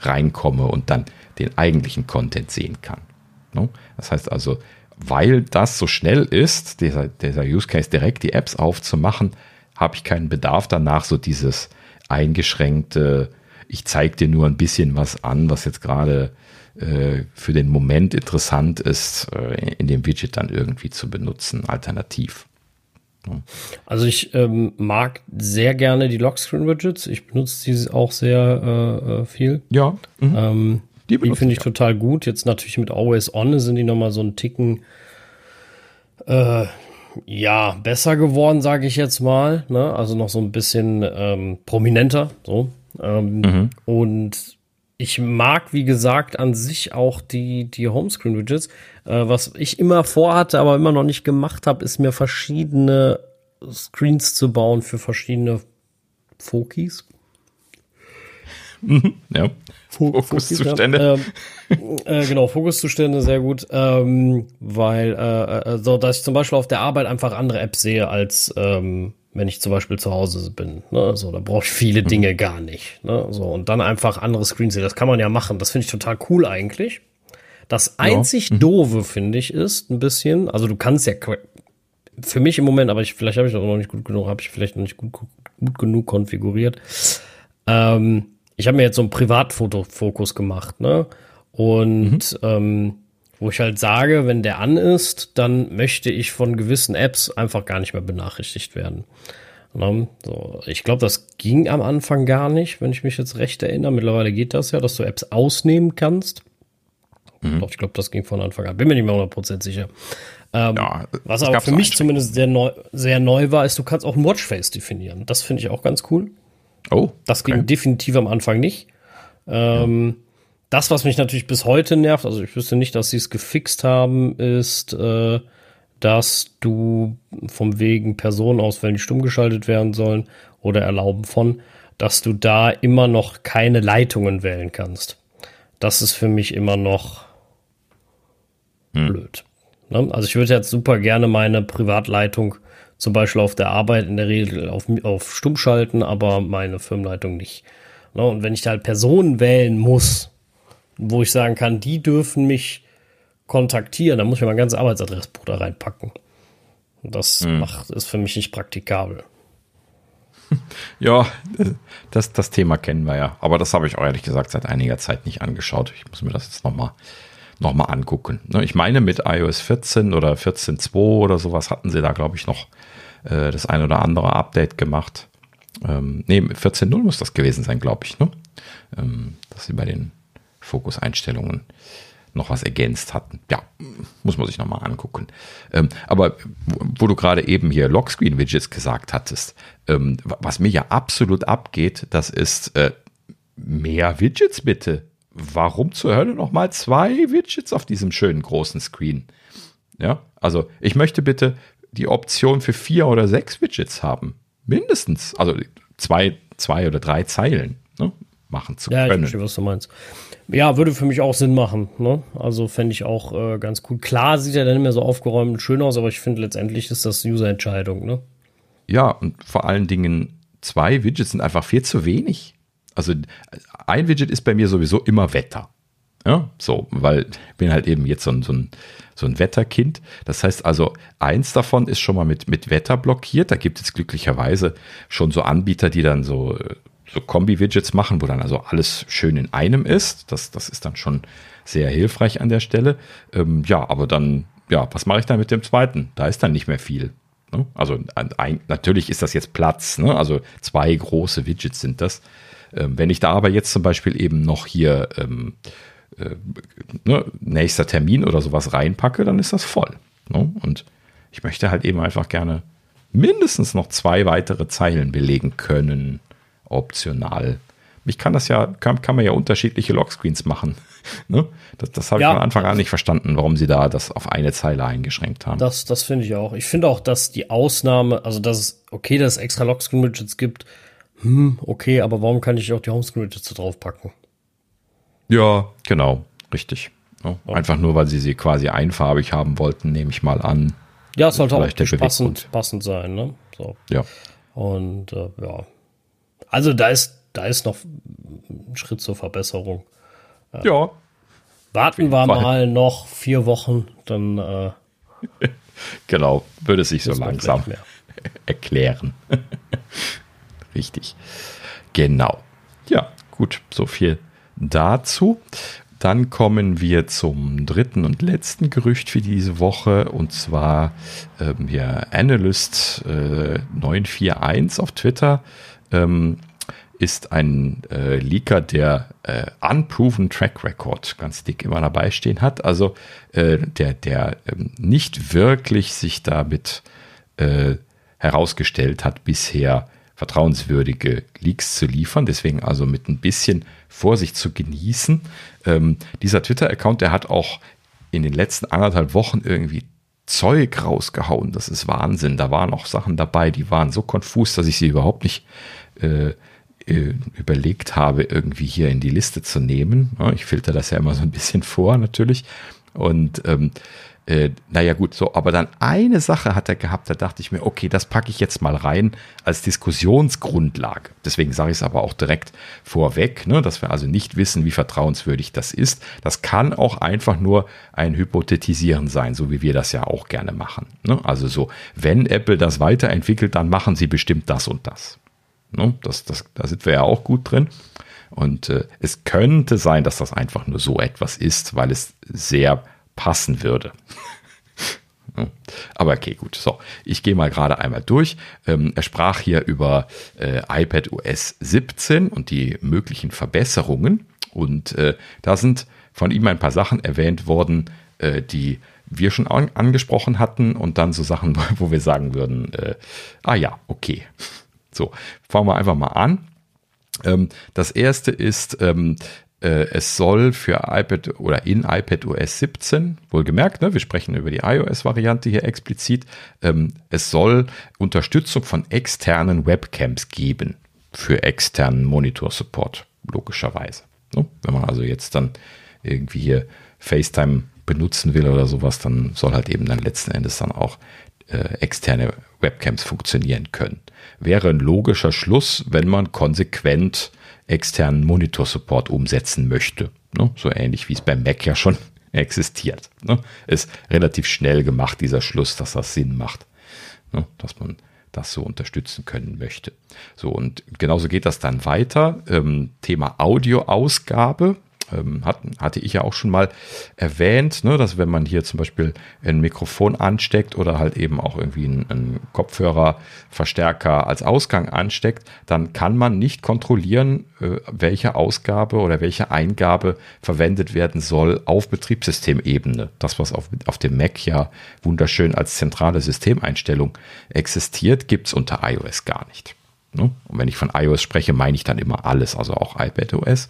reinkomme und dann den eigentlichen Content sehen kann. Das heißt also, weil das so schnell ist, dieser, dieser Use Case direkt die Apps aufzumachen, habe ich keinen Bedarf danach, so dieses eingeschränkte, ich zeige dir nur ein bisschen was an, was jetzt gerade äh, für den Moment interessant ist, äh, in dem Widget dann irgendwie zu benutzen, alternativ. Also ich ähm, mag sehr gerne die Lockscreen-Widgets. Ich benutze die auch sehr äh, äh, viel. Ja, mhm. Ähm, Die die finde ich auch. total gut. Jetzt natürlich mit Always On sind die nochmal so einen Ticken äh, ja, besser geworden, sage ich jetzt mal. Ne? Also noch so ein bisschen ähm, prominenter. So. Ähm, Und ich mag, wie gesagt, an sich auch die, die Homescreen-Widgets. Äh, was ich immer vorhatte, aber immer noch nicht gemacht habe, ist mir verschiedene Screens zu bauen für verschiedene Fokis. Ja. Fokuszustände. Ja, ähm, äh, genau, Fokuszustände, sehr gut. Ähm, weil, äh, äh, so, dass ich zum Beispiel auf der Arbeit einfach andere Apps sehe, als ähm, wenn ich zum Beispiel zu Hause bin. Ne? So, da brauche ich viele Dinge gar nicht. Ne? So, und dann einfach andere Screens sehen. Das kann man ja machen. Das finde ich total cool eigentlich. Das einzig doofe, finde ich, ist ein bisschen, also du kannst ja für mich im Moment, aber ich, vielleicht habe ich das noch nicht gut genug, habe ich vielleicht noch nicht gut, gut genug konfiguriert. Ähm, ich habe mir jetzt so einen Privatfotofokus gemacht, ne? Und ähm, wo ich halt sage, wenn der an ist, dann möchte ich von gewissen Apps einfach gar nicht mehr benachrichtigt werden. Ne? So, ich glaube, das ging am Anfang gar nicht, wenn ich mich jetzt recht erinnere. Mittlerweile geht das ja, dass du Apps ausnehmen kannst. Doch, ich glaube, das ging von Anfang an. Bin mir nicht mehr 100% sicher. Ähm, ja, was aber für mich zumindest sehr neu, sehr neu war, ist, du kannst auch ein Watchface definieren. Das finde ich auch ganz cool. Oh. Das ging okay. definitiv am Anfang nicht. Ähm, ja. Das, was mich natürlich bis heute nervt, also ich wüsste nicht, dass sie es gefixt haben, ist, äh, dass du vom wegen Personen auswählen, die stumm geschaltet werden sollen oder erlauben von, dass du da immer noch keine Leitungen wählen kannst. Das ist für mich immer noch hm. blöd. Ne? Also ich würde jetzt super gerne meine Privatleitung zum Beispiel auf der Arbeit in der Regel auf, auf Stumm schalten, aber meine Firmenleitung nicht. Ne? Und wenn ich da halt Personen wählen muss, wo ich sagen kann, die dürfen mich kontaktieren, dann muss ich mein ganzes Arbeitsadressbuch da reinpacken. Das hm. macht, ist für mich nicht praktikabel. Ja, das, das Thema kennen wir ja. Aber das habe ich auch ehrlich gesagt seit einiger Zeit nicht angeschaut. Ich muss mir das jetzt nochmal noch mal angucken. Ne, ich meine, mit iOS 14 oder 14.2 oder sowas hatten sie da, glaube ich, noch äh, das ein oder andere Update gemacht. Ähm, nee, 14.0 muss das gewesen sein, glaube ich, ne? Ähm, dass sie bei den Fokuseinstellungen noch was ergänzt hatten. Ja, muss man sich nochmal angucken. Ähm, aber wo du gerade eben hier Lockscreen-Widgets gesagt hattest, ähm, was mir ja absolut abgeht, das ist äh, mehr Widgets bitte warum zur Hölle nochmal zwei Widgets auf diesem schönen großen Screen? Ja, also ich möchte bitte die Option für vier oder sechs Widgets haben. Mindestens. Also zwei, zwei oder drei Zeilen ne, machen zu ja, können. Ja, ich verstehe, was du meinst. Ja, würde für mich auch Sinn machen. Ne? Also fände ich auch äh, ganz cool. Klar sieht er dann mehr so aufgeräumt und schön aus, aber ich finde letztendlich ist das User-Entscheidung. Ne? Ja, und vor allen Dingen zwei Widgets sind einfach viel zu wenig. Also ein Widget ist bei mir sowieso immer Wetter. Ja, so, weil ich bin halt eben jetzt so ein, so ein, so ein Wetterkind. Das heißt also, eins davon ist schon mal mit, mit Wetter blockiert. Da gibt es glücklicherweise schon so Anbieter, die dann so, so Kombi-Widgets machen, wo dann also alles schön in einem ist. Das, das ist dann schon sehr hilfreich an der Stelle. Ähm, ja, aber dann, ja, was mache ich dann mit dem zweiten? Da ist dann nicht mehr viel. Ne? Also ein, natürlich ist das jetzt Platz. Ne? Also zwei große Widgets sind das. Ähm, wenn ich da aber jetzt zum Beispiel eben noch hier ähm, äh, ne, nächster Termin oder sowas reinpacke, dann ist das voll. Ne? Und ich möchte halt eben einfach gerne mindestens noch zwei weitere Zeilen belegen können, optional. Ich kann das ja, kann, kann man ja unterschiedliche Lockscreens machen. ne? Das, das habe ja, ich von Anfang an nicht verstanden, warum sie da das auf eine Zeile eingeschränkt haben. Das, das finde ich auch. Ich finde auch, dass die Ausnahme, also dass es okay, dass es extra Lockscreen-Widgets gibt, hm, okay, aber warum kann ich auch die Homescreen-Widgets draufpacken? Ja, genau, richtig. Ja, einfach nur, weil sie sie quasi einfarbig haben wollten, nehme ich mal an. Ja, es sollte auch passend, passend sein, ne? So. Ja. Und äh, ja. Also da ist, da ist noch ein Schritt zur Verbesserung. Äh, ja. Warten wir mal noch vier Wochen, dann äh, genau, würde es sich so langsam erklären. Richtig. Genau. Ja, gut, so viel dazu. Dann kommen wir zum dritten und letzten Gerücht für diese Woche und zwar ähm, ja, Analyst äh, 941 auf Twitter ähm, ist ein äh, Leaker, der äh, Unproven Track Record ganz dick immer dabei stehen hat. Also äh, der, der ähm, nicht wirklich sich damit äh, herausgestellt hat bisher, vertrauenswürdige Leaks zu liefern. Deswegen also mit ein bisschen Vorsicht zu genießen. Ähm, dieser Twitter-Account, der hat auch in den letzten anderthalb Wochen irgendwie Zeug rausgehauen. Das ist Wahnsinn. Da waren auch Sachen dabei, die waren so konfus, dass ich sie überhaupt nicht äh, äh, überlegt habe, irgendwie hier in die Liste zu nehmen. Ich filter das ja immer so ein bisschen vor, natürlich. Und ähm, äh, naja gut, so, aber dann eine Sache hat er gehabt, da dachte ich mir, okay, das packe ich jetzt mal rein als Diskussionsgrundlage. Deswegen sage ich es aber auch direkt vorweg, ne, dass wir also nicht wissen, wie vertrauenswürdig das ist. Das kann auch einfach nur ein Hypothetisieren sein, so wie wir das ja auch gerne machen. Ne? Also so, wenn Apple das weiterentwickelt, dann machen sie bestimmt das und das. Ne? Das, das, da sind wir ja auch gut drin. Und äh, es könnte sein, dass das einfach nur so etwas ist, weil es sehr passen würde. Aber okay, gut. So, ich gehe mal gerade einmal durch. Ähm, er sprach hier über äh, iPad OS 17 und die möglichen Verbesserungen. Und äh, da sind von ihm ein paar Sachen erwähnt worden, äh, die wir schon an, angesprochen hatten und dann so Sachen, wo wir sagen würden, äh, ah ja, okay. So, fangen wir einfach mal an. Ähm, das erste ist, ähm, äh, es soll für iPad oder in iPad OS 17, wohlgemerkt, ne, wir sprechen über die iOS-Variante hier explizit, ähm, es soll Unterstützung von externen Webcams geben für externen Monitor-Support, logischerweise. Ne? Wenn man also jetzt dann irgendwie hier FaceTime benutzen will oder sowas, dann soll halt eben dann letzten Endes dann auch äh, externe Webcams funktionieren können. Wäre ein logischer Schluss, wenn man konsequent externen Monitor-Support umsetzen möchte. Ne? So ähnlich wie es beim Mac ja schon existiert. Ne? Ist relativ schnell gemacht, dieser Schluss, dass das Sinn macht. Ne? Dass man das so unterstützen können möchte. So, und genauso geht das dann weiter. Ähm, Thema Audioausgabe ähm, hat, hatte ich ja auch schon mal erwähnt, ne, dass wenn man hier zum Beispiel ein Mikrofon ansteckt oder halt eben auch irgendwie einen, einen Kopfhörerverstärker als Ausgang ansteckt, dann kann man nicht kontrollieren, äh, welche Ausgabe oder welche Eingabe verwendet werden soll auf Betriebssystemebene. Das, was auf, auf dem Mac ja wunderschön als zentrale Systemeinstellung existiert, gibt es unter iOS gar nicht. Ne? Und wenn ich von iOS spreche, meine ich dann immer alles, also auch iPadOS.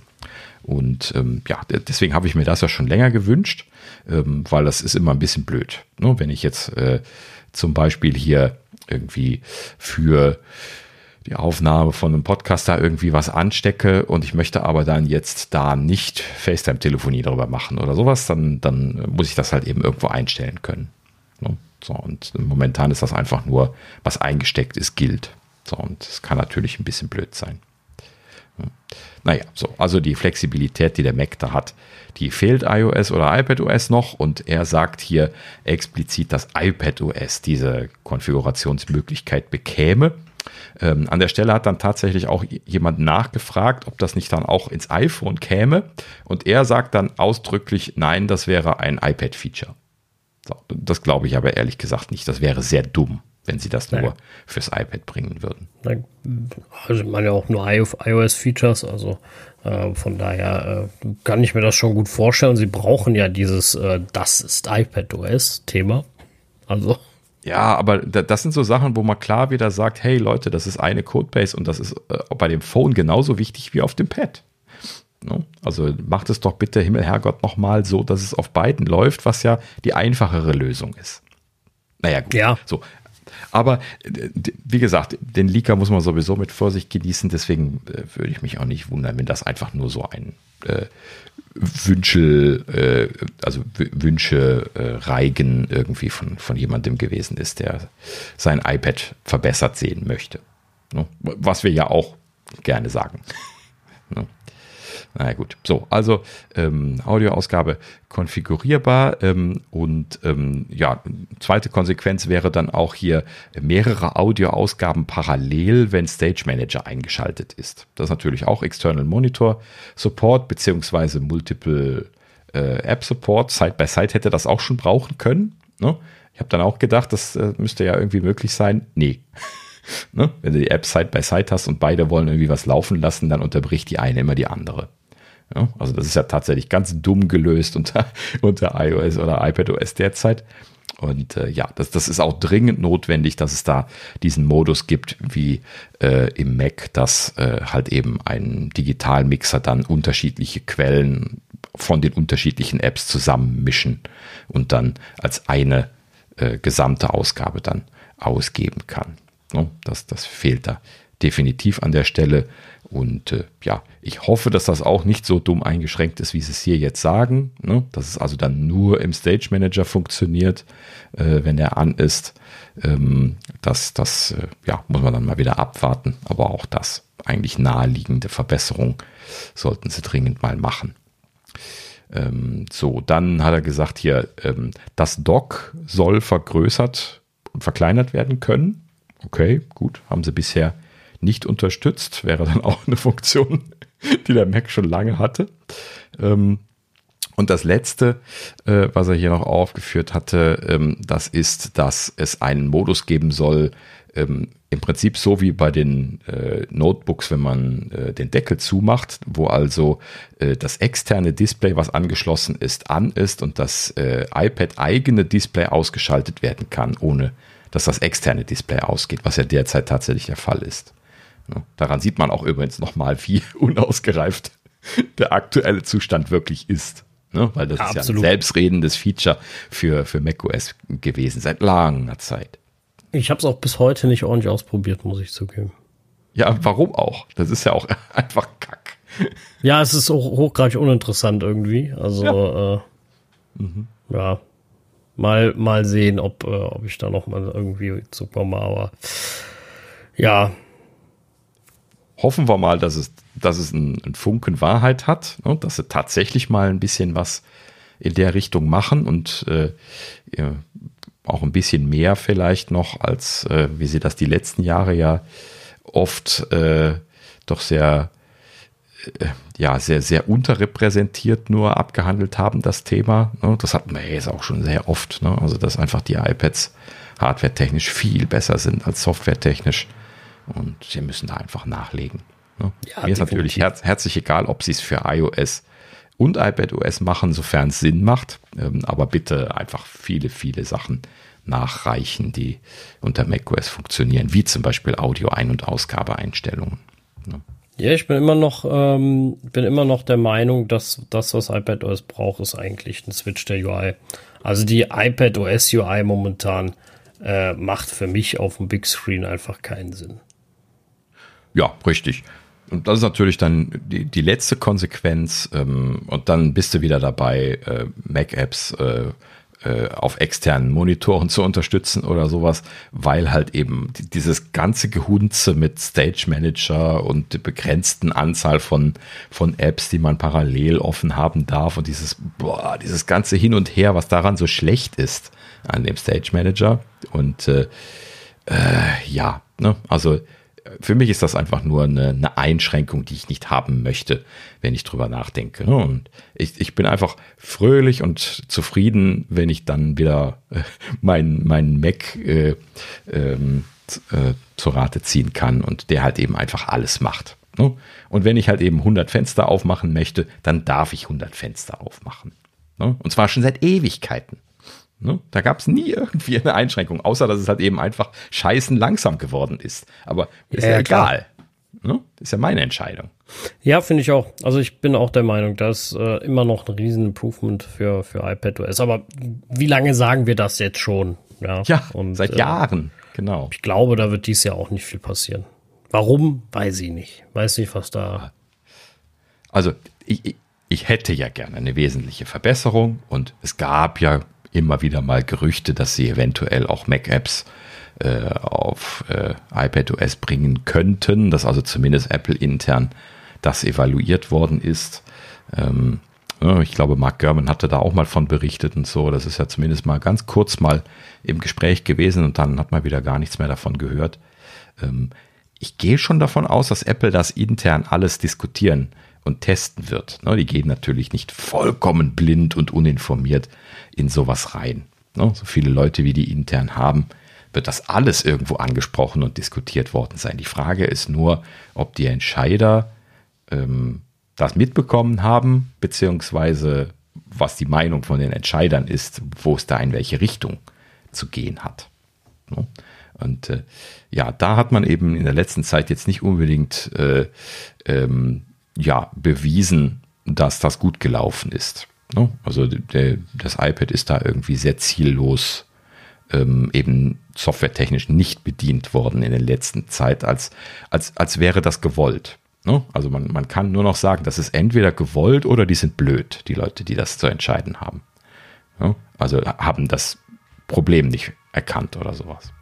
Und ähm, ja, deswegen habe ich mir das ja schon länger gewünscht, ähm, weil das ist immer ein bisschen blöd. Ne? Wenn ich jetzt äh, zum Beispiel hier irgendwie für die Aufnahme von einem Podcast da irgendwie was anstecke und ich möchte aber dann jetzt da nicht FaceTime-Telefonie darüber machen oder sowas, dann, dann muss ich das halt eben irgendwo einstellen können. Ne? So, und momentan ist das einfach nur, was eingesteckt ist, gilt. So, und es kann natürlich ein bisschen blöd sein. Naja, so, also die Flexibilität, die der Mac da hat, die fehlt iOS oder iPadOS noch und er sagt hier explizit, dass iPadOS diese Konfigurationsmöglichkeit bekäme. Ähm, an der Stelle hat dann tatsächlich auch jemand nachgefragt, ob das nicht dann auch ins iPhone käme und er sagt dann ausdrücklich, nein, das wäre ein iPad-Feature. So, das glaube ich aber ehrlich gesagt nicht, das wäre sehr dumm wenn sie das nur ja. fürs iPad bringen würden. Also man ja auch nur iOS-Features, also äh, von daher äh, kann ich mir das schon gut vorstellen. Sie brauchen ja dieses äh, Das ist iPadOS-Thema. Also. Ja, aber das sind so Sachen, wo man klar wieder sagt, hey Leute, das ist eine Codebase und das ist äh, bei dem Phone genauso wichtig wie auf dem Pad. Ne? Also macht es doch bitte Himmel, Herrgott, nochmal so, dass es auf beiden läuft, was ja die einfachere Lösung ist. Naja, gut. Ja. So, aber wie gesagt, den Leaker muss man sowieso mit Vorsicht genießen. Deswegen äh, würde ich mich auch nicht wundern, wenn das einfach nur so ein äh, Wünsche, äh, also Wünsche äh, Reigen irgendwie von, von jemandem gewesen ist, der sein iPad verbessert sehen möchte. Ne? Was wir ja auch gerne sagen. ne? Na gut, so, also ähm, Audioausgabe konfigurierbar ähm, und ähm, ja, zweite Konsequenz wäre dann auch hier mehrere Audioausgaben parallel, wenn Stage Manager eingeschaltet ist. Das ist natürlich auch External Monitor Support beziehungsweise Multiple äh, App Support. Side by Side hätte das auch schon brauchen können. Ne? Ich habe dann auch gedacht, das äh, müsste ja irgendwie möglich sein. Nee. ne? Wenn du die App Side by Side hast und beide wollen irgendwie was laufen lassen, dann unterbricht die eine immer die andere. Ja, also das ist ja tatsächlich ganz dumm gelöst unter, unter iOS oder iPadOS derzeit. Und äh, ja, das, das ist auch dringend notwendig, dass es da diesen Modus gibt, wie äh, im Mac, dass äh, halt eben ein Digitalmixer dann unterschiedliche Quellen von den unterschiedlichen Apps zusammenmischen und dann als eine äh, gesamte Ausgabe dann ausgeben kann. No, das, das fehlt da definitiv an der Stelle. Und äh, ja, ich hoffe, dass das auch nicht so dumm eingeschränkt ist, wie sie es hier jetzt sagen. Ne? Dass es also dann nur im Stage Manager funktioniert, äh, wenn er an ist. Ähm, das das äh, ja, muss man dann mal wieder abwarten. Aber auch das eigentlich naheliegende Verbesserung sollten sie dringend mal machen. Ähm, so, dann hat er gesagt hier, ähm, das Dock soll vergrößert und verkleinert werden können. Okay, gut, haben sie bisher nicht unterstützt. Wäre dann auch eine Funktion, die der Mac schon lange hatte. Ähm, Und das letzte, äh, was er hier noch aufgeführt hatte, ähm, das ist, dass es einen Modus geben soll, ähm, im Prinzip so wie bei den äh, Notebooks, wenn man äh, den Deckel zumacht, wo also äh, das externe Display, was angeschlossen ist, an ist und das äh, iPad eigene Display ausgeschaltet werden kann, ohne dass das externe Display ausgeht, was ja derzeit tatsächlich der Fall ist. Ja, daran sieht man auch übrigens nochmal, wie unausgereift der aktuelle Zustand wirklich ist. Ne? Weil das ja, ist ja ein selbstredendes Feature für, für macOS gewesen, seit langer Zeit. Ich habe es auch bis heute nicht ordentlich ausprobiert, muss ich zugeben. Ja, warum auch? Das ist ja auch einfach Kack. Ja, es ist auch hochgradig uninteressant irgendwie. Also, ja, äh, mhm. ja. Mal, mal sehen, ob, äh, ob ich da noch mal irgendwie zukomme, aber ja. Hoffen wir mal, dass es dass es einen, Funken Wahrheit hat, ne, dass sie tatsächlich mal ein bisschen was in der Richtung machen und äh, auch ein bisschen mehr vielleicht noch, als äh, wie sie das die letzten Jahre ja oft äh, doch sehr, äh, ja, sehr, sehr unterrepräsentiert nur abgehandelt haben, das Thema. Ne? Das hatten wir jetzt auch schon sehr oft. Ne? Also, dass einfach die iPads hardware-technisch viel besser sind als software-technisch. Und sie müssen da einfach nachlegen. Ne? Ja, Mir ist natürlich herz herzlich egal, ob sie es für iOS und iPadOS machen, sofern es Sinn macht. Ähm, aber bitte einfach viele, viele Sachen nachreichen, die unter macOS funktionieren, wie zum Beispiel Audio-Ein- und Ausgabeeinstellungen. Ne? Ja, ich bin immer noch, ähm, bin immer noch der Meinung, dass das, was iPadOS braucht, ist eigentlich ein Switch der UI. Also die iPadOS UI momentan äh, macht für mich auf dem Big Screen einfach keinen Sinn. Ja, richtig. Und das ist natürlich dann die, die letzte Konsequenz. Ähm, und dann bist du wieder dabei, äh, Mac-Apps äh, äh, auf externen Monitoren zu unterstützen oder sowas, weil halt eben dieses ganze Gehunze mit Stage Manager und der begrenzten Anzahl von, von Apps, die man parallel offen haben darf und dieses, boah, dieses ganze Hin und Her, was daran so schlecht ist an dem Stage Manager. Und äh, äh, ja, ne, also für mich ist das einfach nur eine, eine, Einschränkung, die ich nicht haben möchte, wenn ich drüber nachdenke. Ne? Und ich, ich bin einfach fröhlich und zufrieden, wenn ich dann wieder äh, mein, mein Mac äh, ähm, äh, zur Rate ziehen kann und der halt eben einfach alles macht. Ne? Und wenn ich halt eben 100 Fenster aufmachen möchte, dann darf ich 100 Fenster aufmachen. Ne? Und zwar schon seit Ewigkeiten. Ne? Da gab es nie irgendwie eine Einschränkung, außer dass es halt eben einfach scheißen langsam geworden ist. Aber ist ja, ja egal. Ne? Ist ja meine Entscheidung. Ja, finde ich auch. Also ich bin auch der Meinung, dass äh, immer noch ein riesen Improvement für, für iPadOS. Aber wie lange sagen wir das jetzt schon? Ja, ja und, seit äh, Jahren, genau. Ich glaube, da wird dies Jahr auch nicht viel passieren. Warum? Weiß ich nicht. Weiß nicht, was da. Also ich, ich hätte ja gerne eine wesentliche Verbesserung und es gab ja immer wieder mal Gerüchte, dass sie eventuell auch Mac-Apps äh, auf äh, iPadOS bringen könnten, dass also zumindest Apple intern das evaluiert worden ist. Ähm, ich glaube, Mark Gurman hatte da auch mal von berichtet und so. Das ist ja zumindest mal ganz kurz mal im Gespräch gewesen und dann hat man wieder gar nichts mehr davon gehört. Ähm, ich gehe schon davon aus, dass Apple das intern alles diskutieren und testen wird. Ne, die gehen natürlich nicht vollkommen blind und uninformiert in sowas rein. Ne, so viele Leute, wie die intern haben, wird das alles irgendwo angesprochen und diskutiert worden sein. Die Frage ist nur, ob die Entscheider ähm, das mitbekommen haben, beziehungsweise was die Meinung von den Entscheidern ist, wo es da in welche Richtung zu gehen hat. Ne? Und äh, ja, da hat man eben in der letzten Zeit jetzt nicht unbedingt äh, ähm, ja, bewiesen, dass das gut gelaufen ist. Ne? Also der, das iPad ist da irgendwie sehr ziellos ähm, eben softwaretechnisch nicht bedient worden in der letzten Zeit, als, als, als wäre das gewollt. Ne? Also man, man kann nur noch sagen, das ist entweder gewollt oder die sind blöd, die Leute, die das zu entscheiden haben. Ne? Also haben das Problem nicht erkannt oder sowas.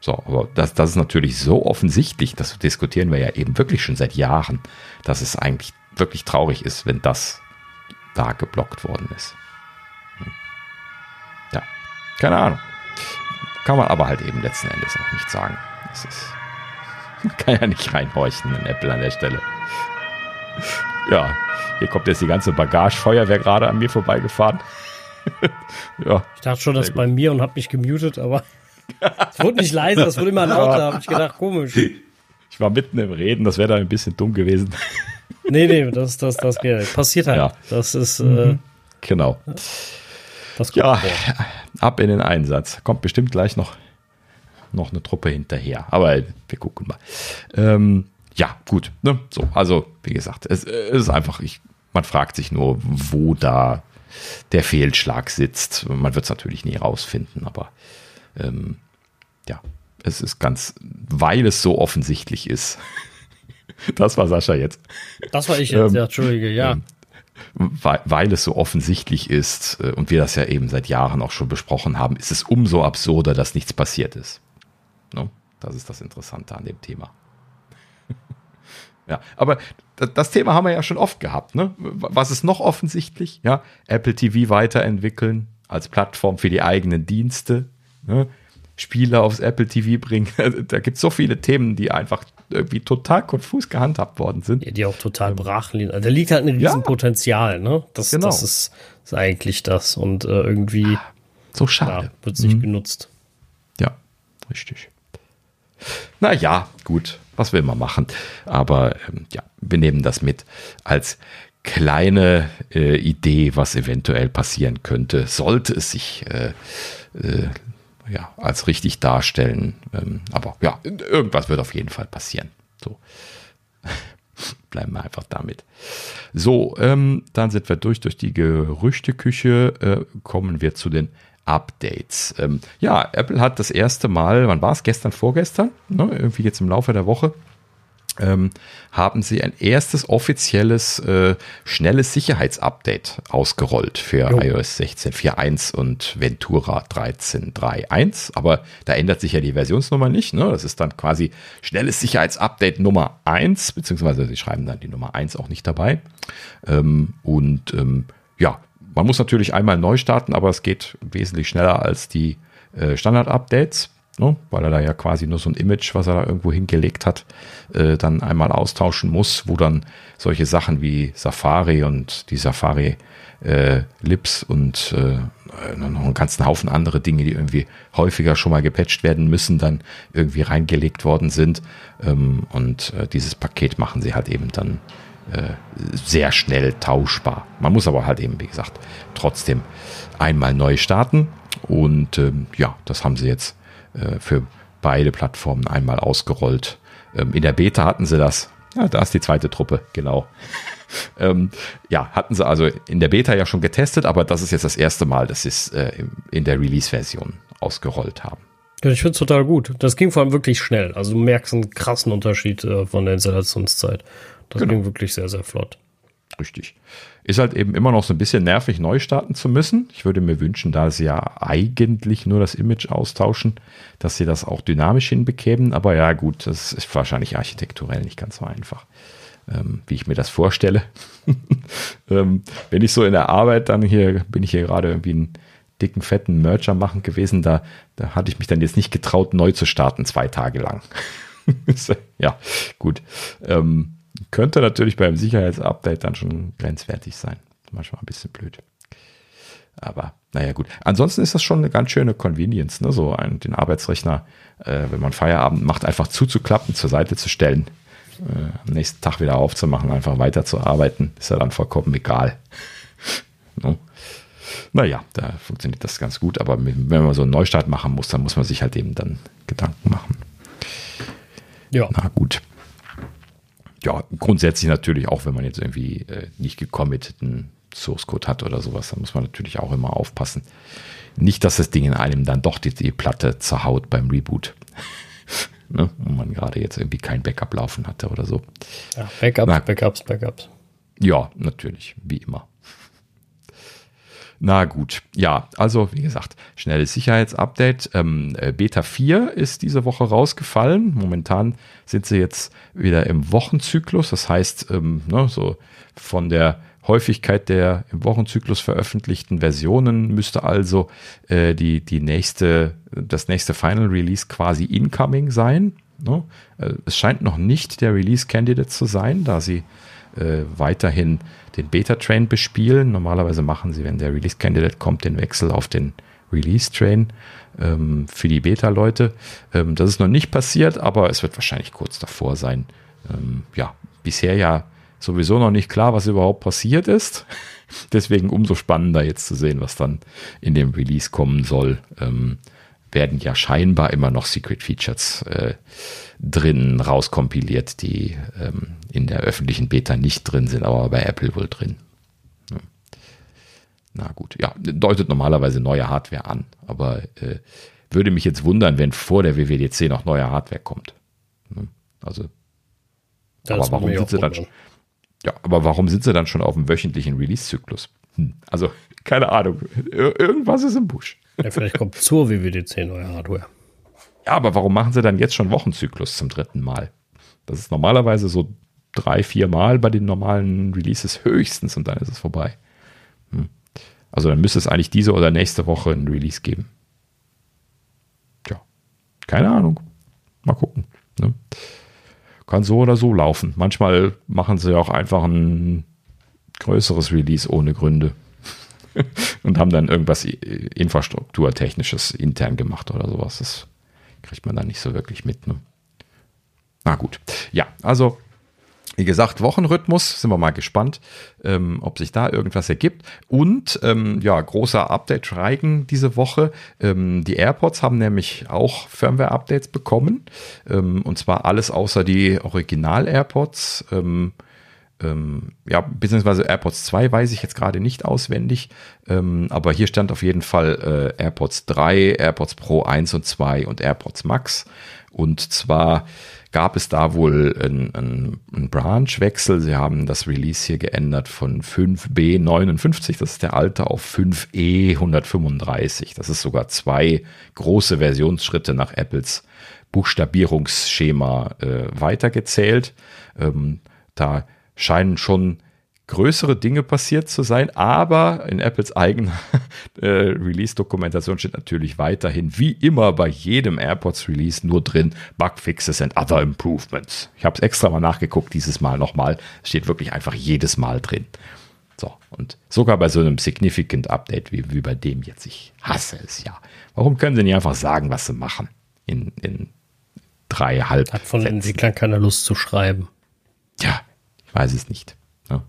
So, aber das, das ist natürlich so offensichtlich, das diskutieren wir ja eben wirklich schon seit Jahren, dass es eigentlich wirklich traurig ist, wenn das da geblockt worden ist. Hm. Ja, keine Ahnung. Kann man aber halt eben letzten Endes auch nicht sagen. Das ist, kann ja nicht reinhorchen in Apple an der Stelle. Ja, hier kommt jetzt die ganze Bagagefeuerwehr gerade an mir vorbeigefahren. ja. Ich dachte schon, das bei mir und habe mich gemutet, aber es wurde nicht leiser, es wurde immer lauter. Habe ich gedacht, komisch. Ich war mitten im Reden, das wäre da ein bisschen dumm gewesen. Nee, nee, das, das, das passiert halt. Ja. Das ist. Äh, mhm. genau. Das ja, vor. ab in den Einsatz. Kommt bestimmt gleich noch, noch eine Truppe hinterher. Aber wir gucken mal. Ähm, ja, gut. Ne? So, also, wie gesagt, es, es ist einfach, ich, man fragt sich nur, wo da der Fehlschlag sitzt. Man wird es natürlich nie rausfinden, aber ähm, ja, es ist ganz, weil es so offensichtlich ist. Das war Sascha jetzt. Das war ich jetzt, ähm, ja, Entschuldige, ja. Ähm, weil, weil, es so offensichtlich ist äh, und wir das ja eben seit Jahren auch schon besprochen haben, ist es umso absurder, dass nichts passiert ist. No? Das ist das Interessante an dem Thema. ja, aber das Thema haben wir ja schon oft gehabt. Ne? Was ist noch offensichtlich? Ja, Apple TV weiterentwickeln als Plattform für die eigenen Dienste. Ne? Spiele aufs Apple TV bringen. da gibt es so viele Themen, die einfach irgendwie total konfus gehandhabt worden sind. Ja, die auch total ähm, brach liegen. Also da liegt halt ein Riesenpotenzial, ja, ne? Das, genau. das ist, ist eigentlich das. Und äh, irgendwie so schade. Ja, wird es nicht mhm. genutzt. Ja, richtig. Naja, gut, was will man machen? Aber ähm, ja, wir nehmen das mit als kleine äh, Idee, was eventuell passieren könnte, sollte es sich äh, äh, ja, als richtig darstellen. Ähm, aber ja, irgendwas wird auf jeden Fall passieren. So. Bleiben wir einfach damit. So, ähm, dann sind wir durch, durch die Gerüchteküche, äh, kommen wir zu den Updates. Ähm, ja, Apple hat das erste Mal, wann war es? Gestern, vorgestern? Ne? Irgendwie jetzt im Laufe der Woche ähm, haben sie ein erstes offizielles äh, schnelles Sicherheitsupdate ausgerollt für jo. iOS 16.4.1 und Ventura 13.3.1. Aber da ändert sich ja die Versionsnummer nicht. Ne? Das ist dann quasi schnelles Sicherheitsupdate Nummer 1, beziehungsweise sie schreiben dann die Nummer 1 auch nicht dabei. Ähm, und ähm, ja, man muss natürlich einmal neu starten, aber es geht wesentlich schneller als die äh, Standard-Updates ne? weil er da ja quasi nur so ein Image, was er da irgendwo hingelegt hat, äh, dann einmal austauschen muss, wo dann solche Sachen wie Safari und die Safari äh, Lips und äh, noch einen ganzen Haufen andere Dinge, die irgendwie häufiger schon mal gepatcht werden müssen, dann irgendwie reingelegt worden sind. Ähm, und äh, dieses Paket machen sie halt eben dann äh, sehr schnell tauschbar. Man muss aber halt eben, wie gesagt, trotzdem einmal neu starten. Und ähm, ja, das haben sie jetzt äh, für beide Plattformen einmal ausgerollt. Ähm, in der Beta hatten sie das. Ja, da ist die zweite Truppe, genau. ähm, ja, hatten sie also in der Beta ja schon getestet, aber das ist jetzt das erste Mal, dass sie es äh, in der Release-Version ausgerollt haben. Ja, ich finde es total gut. Das ging vor allem wirklich schnell. Also du merkst einen krassen Unterschied äh, von der Installationszeit. Das genau. ging wirklich sehr, sehr flott. Richtig. Ist halt eben immer noch so ein bisschen nervig, neu starten zu müssen. Ich würde mir wünschen, da sie ja eigentlich nur das Image austauschen, dass sie das auch dynamisch hinbekämen. Aber ja, gut, das ist wahrscheinlich architekturell nicht ganz so einfach, ähm, wie ich mir das vorstelle. ähm, wenn ich so in der Arbeit dann hier, bin ich hier gerade irgendwie einen dicken, fetten Merger machen gewesen, da, da hatte ich mich dann jetzt nicht getraut, neu zu starten, zwei Tage lang. ja, gut. Ähm, könnte natürlich beim Sicherheitsupdate dann schon grenzwertig sein. Manchmal ein bisschen blöd. Aber naja, gut. Ansonsten ist das schon eine ganz schöne Convenience, ne? so einen, den Arbeitsrechner, äh, wenn man Feierabend macht, einfach zuzuklappen, zur Seite zu stellen, äh, am nächsten Tag wieder aufzumachen, einfach weiterzuarbeiten. Ist ja dann vollkommen egal. no? Naja, da funktioniert das ganz gut, aber wenn man so einen Neustart machen muss, dann muss man sich halt eben dann Gedanken machen. Ja. Na gut ja, grundsätzlich natürlich auch, wenn man jetzt irgendwie äh, nicht gecommitteten Source Code hat oder sowas, dann muss man natürlich auch immer aufpassen. Nicht, dass das Ding in einem dann doch die, die Platte zerhaut beim Reboot. ne? Und man gerade jetzt irgendwie kein Backup laufen hatte oder so. Ja, Backups, Na, Backups, Backups. Ja, natürlich, wie immer. Na gut, ja, also wie gesagt, schnelles Sicherheitsupdate. Ähm, äh, Beta 4 ist diese Woche rausgefallen. Momentan sind sie jetzt wieder im Wochenzyklus. Das heißt, ähm, ne, so von der Häufigkeit der im Wochenzyklus veröffentlichten Versionen müsste also äh, die, die nächste, das nächste Final Release quasi incoming sein. Ne? Äh, es scheint noch nicht der Release Candidate zu sein, da sie äh, weiterhin den Beta-Train bespielen. Normalerweise machen sie, wenn der Release-Candidate kommt, den Wechsel auf den Release-Train ähm, für die Beta-Leute. Ähm, das ist noch nicht passiert, aber es wird wahrscheinlich kurz davor sein. Ähm, ja, bisher ja sowieso noch nicht klar, was überhaupt passiert ist. Deswegen umso spannender jetzt zu sehen, was dann in dem Release kommen soll. Werden ja scheinbar immer noch Secret Features äh, drin rauskompiliert, die ähm, in der öffentlichen Beta nicht drin sind, aber bei Apple wohl drin. Ja. Na gut, ja, deutet normalerweise neue Hardware an, aber äh, würde mich jetzt wundern, wenn vor der WWDC noch neue Hardware kommt. Also, das aber warum sind sie dann schon? Ja, aber warum sind sie dann schon auf dem wöchentlichen Release-Zyklus? Hm, also, keine Ahnung. Ir irgendwas ist im Busch. Ja, vielleicht kommt zur WWDC neue Hardware. Ja, aber warum machen sie dann jetzt schon Wochenzyklus zum dritten Mal? Das ist normalerweise so drei, vier Mal bei den normalen Releases höchstens und dann ist es vorbei. Hm. Also dann müsste es eigentlich diese oder nächste Woche ein Release geben. Tja, keine Ahnung. Mal gucken. Ne? Kann so oder so laufen. Manchmal machen sie auch einfach ein größeres Release ohne Gründe. und haben dann irgendwas infrastrukturtechnisches intern gemacht oder sowas. Das kriegt man dann nicht so wirklich mit. Ne? Na gut. Ja, also wie gesagt, Wochenrhythmus, sind wir mal gespannt, ähm, ob sich da irgendwas ergibt. Und ähm, ja, großer Update-Reigen diese Woche. Ähm, die AirPods haben nämlich auch Firmware-Updates bekommen. Ähm, und zwar alles außer die Original-AirPods. Ähm, ja, beziehungsweise AirPods 2 weiß ich jetzt gerade nicht auswendig, ähm, aber hier stand auf jeden Fall äh, AirPods 3, AirPods Pro 1 und 2 und AirPods Max. Und zwar gab es da wohl einen, einen, einen Branch-Wechsel. Sie haben das Release hier geändert von 5B59, das ist der alte, auf 5E135. Das ist sogar zwei große Versionsschritte nach Apples Buchstabierungsschema äh, weitergezählt. Ähm, da scheinen schon größere Dinge passiert zu sein, aber in Apples eigener äh, Release-Dokumentation steht natürlich weiterhin, wie immer bei jedem AirPods-Release, nur drin Bugfixes and other improvements. Ich habe es extra mal nachgeguckt, dieses Mal nochmal. Steht wirklich einfach jedes Mal drin. So, und sogar bei so einem Significant Update wie, wie bei dem jetzt. Ich hasse es ja. Warum können sie nicht einfach sagen, was sie machen? In, in drei halb. Hat von den Entwicklern keine Lust zu schreiben. Ja, ich weiß es nicht. Ja.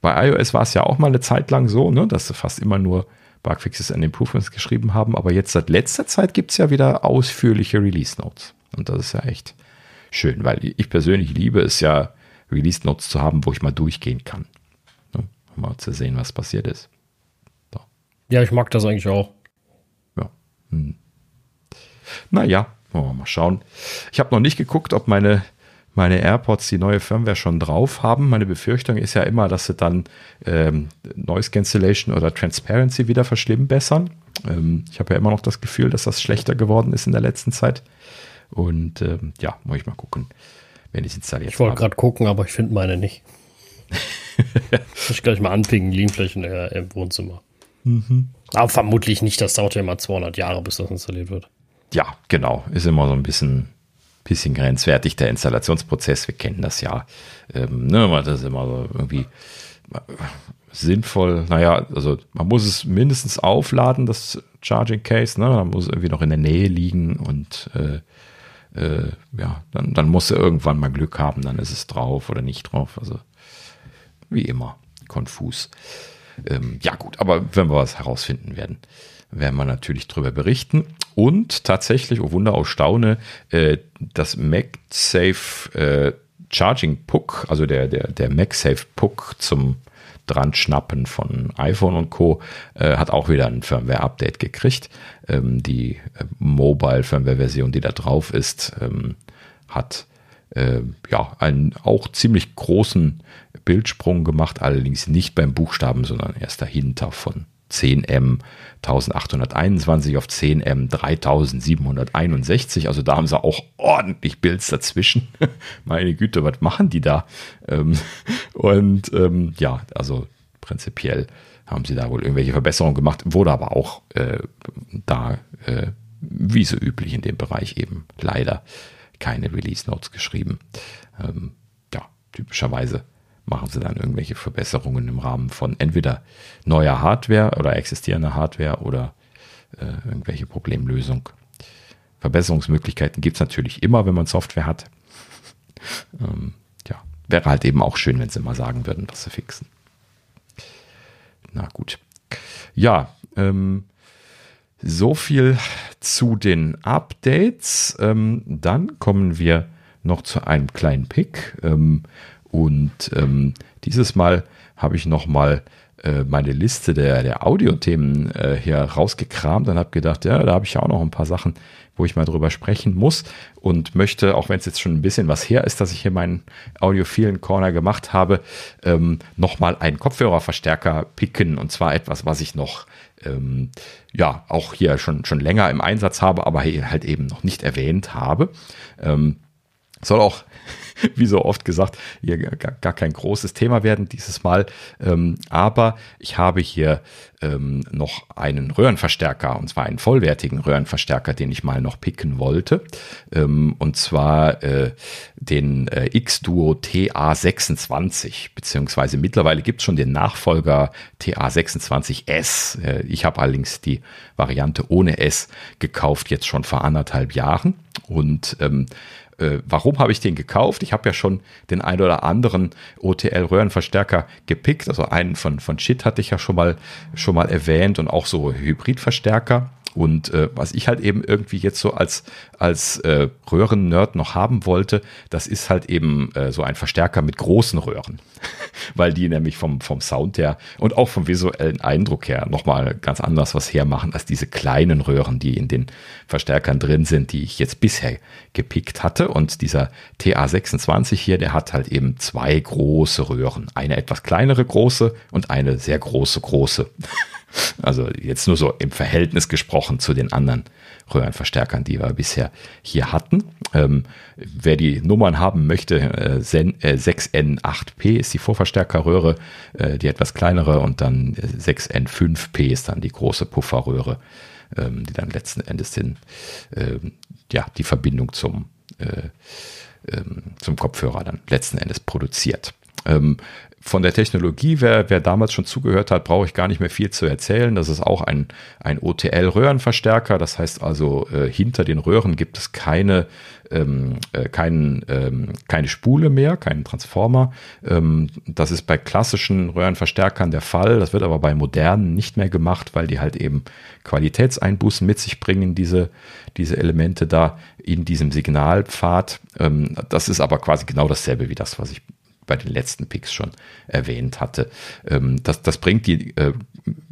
Bei iOS war es ja auch mal eine Zeit lang so, ne, dass sie fast immer nur Bugfixes and Improvements geschrieben haben. Aber jetzt seit letzter Zeit gibt es ja wieder ausführliche Release Notes. Und das ist ja echt schön, weil ich persönlich liebe es ja, Release Notes zu haben, wo ich mal durchgehen kann. Ne, um mal zu sehen, was passiert ist. So. Ja, ich mag das eigentlich auch. Ja. Hm. Naja, wollen wir mal schauen. Ich habe noch nicht geguckt, ob meine meine AirPods die neue Firmware schon drauf haben. Meine Befürchtung ist ja immer, dass sie dann ähm, Noise Cancellation oder Transparency wieder verschlimmbessern. Ähm, ich habe ja immer noch das Gefühl, dass das schlechter geworden ist in der letzten Zeit. Und ähm, ja, muss ich mal gucken, wenn ich es installiert Ich wollte gerade gucken, aber ich finde meine nicht. Muss ich gleich mal anpingen, Leanflächen im Wohnzimmer. Mhm. Aber vermutlich nicht, das dauert ja immer 200 Jahre, bis das installiert wird. Ja, genau. Ist immer so ein bisschen bisschen grenzwertig, der Installationsprozess. Wir kennen das ja. Ähm, ne, das ist immer so irgendwie äh, sinnvoll. Naja, also man muss es mindestens aufladen, das Charging Case. Ne? Dann muss es irgendwie noch in der Nähe liegen und äh, äh, ja, dann, dann muss er irgendwann mal Glück haben, dann ist es drauf oder nicht drauf. Also wie immer, konfus. Ähm, ja gut, aber wenn wir was herausfinden werden, werden wir natürlich darüber berichten. Und tatsächlich, oh Wunder, aus Staune, äh, das MagSafe äh, Charging Puck, also der, der, der MagSafe Puck zum dran schnappen von iPhone und Co. Äh, hat auch wieder ein Firmware-Update gekriegt. Ähm, die äh, Mobile-Firmware-Version, die da drauf ist, ähm, hat äh, ja einen auch ziemlich großen Bildsprung gemacht, allerdings nicht beim Buchstaben, sondern erst dahinter von 10M 1821 auf 10M 3761. Also da haben sie auch ordentlich Builds dazwischen. Meine Güte, was machen die da? Ähm, und ähm, ja, also prinzipiell haben sie da wohl irgendwelche Verbesserungen gemacht, wurde aber auch äh, da, äh, wie so üblich in dem Bereich eben leider keine Release Notes geschrieben. Ähm, ja, typischerweise machen sie dann irgendwelche Verbesserungen im Rahmen von entweder neuer Hardware oder existierender Hardware oder äh, irgendwelche Problemlösung. Verbesserungsmöglichkeiten gibt es natürlich immer, wenn man Software hat. ähm, ja, wäre halt eben auch schön, wenn sie mal sagen würden, was sie fixen. Na gut. Ja, ähm, so viel zu den Updates. Ähm, dann kommen wir noch zu einem kleinen Pick. Ähm, und ähm, dieses Mal habe ich noch mal äh, meine Liste der, der Audiothemen äh, hier rausgekramt und habe gedacht, ja, da habe ich ja auch noch ein paar Sachen, wo ich mal drüber sprechen muss und möchte, auch wenn es jetzt schon ein bisschen was her ist, dass ich hier meinen audiophilen Corner gemacht habe, ähm, nochmal einen Kopfhörerverstärker picken und zwar etwas, was ich noch ähm, ja auch hier schon, schon länger im Einsatz habe, aber halt eben noch nicht erwähnt habe. Ähm, soll auch wie so oft gesagt, hier gar, gar kein großes Thema werden dieses Mal. Ähm, aber ich habe hier ähm, noch einen Röhrenverstärker, und zwar einen vollwertigen Röhrenverstärker, den ich mal noch picken wollte. Ähm, und zwar äh, den äh, X-Duo TA26, beziehungsweise mittlerweile gibt es schon den Nachfolger TA26S. Äh, ich habe allerdings die Variante ohne S gekauft, jetzt schon vor anderthalb Jahren. Und ähm, äh, warum habe ich den gekauft? Ich habe ja schon den ein oder anderen OTL-Röhrenverstärker gepickt. Also einen von, von Shit hatte ich ja schon mal, schon mal erwähnt und auch so Hybridverstärker. Und äh, was ich halt eben irgendwie jetzt so als, als äh, Röhren-Nerd noch haben wollte, das ist halt eben äh, so ein Verstärker mit großen Röhren. Weil die nämlich vom, vom Sound her und auch vom visuellen Eindruck her nochmal ganz anders was hermachen als diese kleinen Röhren, die in den Verstärkern drin sind, die ich jetzt bisher gepickt hatte. Und dieser TA26 hier, der hat halt eben zwei große Röhren. Eine etwas kleinere große und eine sehr große große. Also jetzt nur so im Verhältnis gesprochen zu den anderen Röhrenverstärkern, die wir bisher hier hatten. Ähm, wer die Nummern haben möchte, äh, 6N8P äh, ist die Vorverstärkerröhre, äh, die etwas kleinere und dann 6N5P ist dann die große Pufferröhre, ähm, die dann letzten Endes den, ähm, ja, die Verbindung zum, äh, ähm, zum Kopfhörer dann letzten Endes produziert. Von der Technologie, wer, wer damals schon zugehört hat, brauche ich gar nicht mehr viel zu erzählen. Das ist auch ein, ein OTL-Röhrenverstärker. Das heißt also, äh, hinter den Röhren gibt es keine, ähm, äh, kein, ähm, keine Spule mehr, keinen Transformer. Ähm, das ist bei klassischen Röhrenverstärkern der Fall. Das wird aber bei modernen nicht mehr gemacht, weil die halt eben Qualitätseinbußen mit sich bringen, diese, diese Elemente da in diesem Signalpfad. Ähm, das ist aber quasi genau dasselbe wie das, was ich bei den letzten Picks schon erwähnt hatte. Ähm, das, das bringt die äh,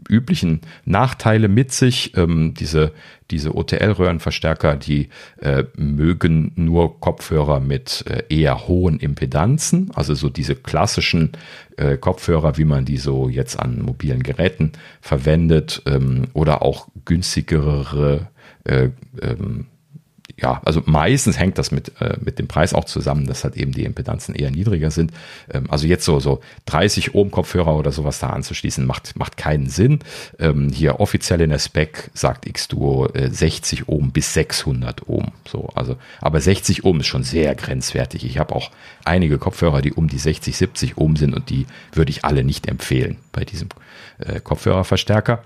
üblichen Nachteile mit sich. Ähm, diese diese OTL-Röhrenverstärker, die äh, mögen nur Kopfhörer mit äh, eher hohen Impedanzen, also so diese klassischen äh, Kopfhörer, wie man die so jetzt an mobilen Geräten verwendet, ähm, oder auch günstigere äh, ähm, ja, also meistens hängt das mit, äh, mit dem Preis auch zusammen, dass halt eben die Impedanzen eher niedriger sind. Ähm, also jetzt so, so 30 Ohm Kopfhörer oder sowas da anzuschließen, macht, macht keinen Sinn. Ähm, hier offiziell in der Spec sagt X-Duo äh, 60 Ohm bis 600 Ohm. So, also, aber 60 Ohm ist schon sehr grenzwertig. Ich habe auch einige Kopfhörer, die um die 60, 70 Ohm sind und die würde ich alle nicht empfehlen bei diesem äh, Kopfhörerverstärker.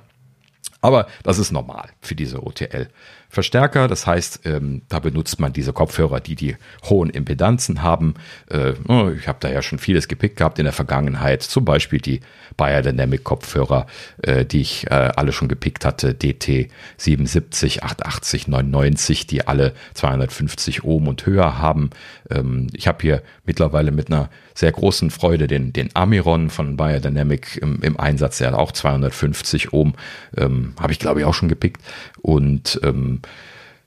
Aber das ist normal für diese OTL. Verstärker. Das heißt, ähm, da benutzt man diese Kopfhörer, die die hohen Impedanzen haben. Äh, oh, ich habe da ja schon vieles gepickt gehabt in der Vergangenheit. Zum Beispiel die Biodynamic Kopfhörer, äh, die ich äh, alle schon gepickt hatte. DT 77, 880, 99, die alle 250 Ohm und höher haben. Ähm, ich habe hier mittlerweile mit einer sehr großen Freude den, den Amiron von Biodynamic im, im Einsatz. Der hat auch 250 Ohm. Ähm, habe ich glaube ich auch schon gepickt. Und ähm,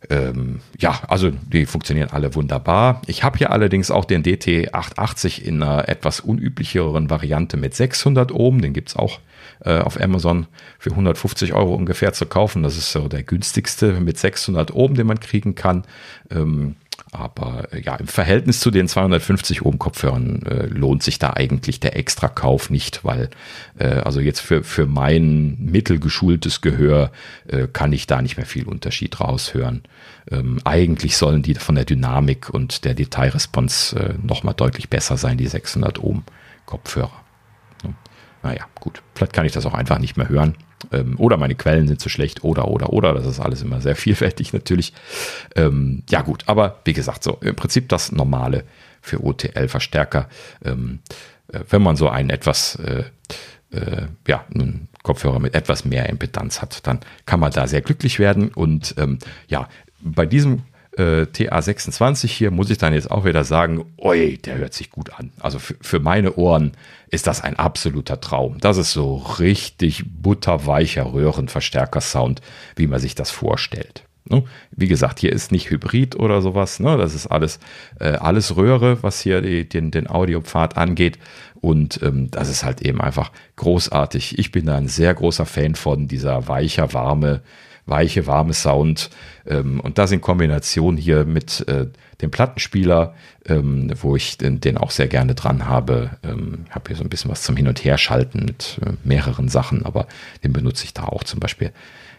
ähm, ja, also die funktionieren alle wunderbar. Ich habe hier allerdings auch den DT880 in einer etwas unüblicheren Variante mit 600 Ohm. Den gibt's auch äh, auf Amazon für 150 Euro ungefähr zu kaufen. Das ist so der günstigste mit 600 Ohm, den man kriegen kann. Ähm, aber äh, ja, im Verhältnis zu den 250 Ohm Kopfhörern äh, lohnt sich da eigentlich der Extrakauf nicht, weil äh, also jetzt für, für mein mittelgeschultes Gehör äh, kann ich da nicht mehr viel Unterschied raushören. Ähm, eigentlich sollen die von der Dynamik und der Detailresponse äh, nochmal deutlich besser sein, die 600 Ohm Kopfhörer. Naja, gut, vielleicht kann ich das auch einfach nicht mehr hören. Ähm, oder meine Quellen sind zu schlecht oder, oder, oder. Das ist alles immer sehr vielfältig natürlich. Ähm, ja gut, aber wie gesagt, so im Prinzip das Normale für OTL-Verstärker. Ähm, äh, wenn man so einen etwas, äh, äh, ja, einen Kopfhörer mit etwas mehr Impedanz hat, dann kann man da sehr glücklich werden. Und ähm, ja, bei diesem äh, TA26 hier muss ich dann jetzt auch wieder sagen, oi, der hört sich gut an. Also für, für meine Ohren ist das ein absoluter Traum. Das ist so richtig butterweicher Röhrenverstärker-Sound, wie man sich das vorstellt. Ne? Wie gesagt, hier ist nicht Hybrid oder sowas. Ne? Das ist alles, äh, alles Röhre, was hier die, den, den Audiopfad angeht. Und ähm, das ist halt eben einfach großartig. Ich bin da ein sehr großer Fan von dieser weicher, warme, weiche, warme Sound. Ähm, und das in Kombination hier mit äh, dem Plattenspieler, ähm, wo ich den, den, auch sehr gerne dran habe. Ähm, habe hier so ein bisschen was zum Hin- und Herschalten mit äh, mehreren Sachen, aber den benutze ich da auch zum Beispiel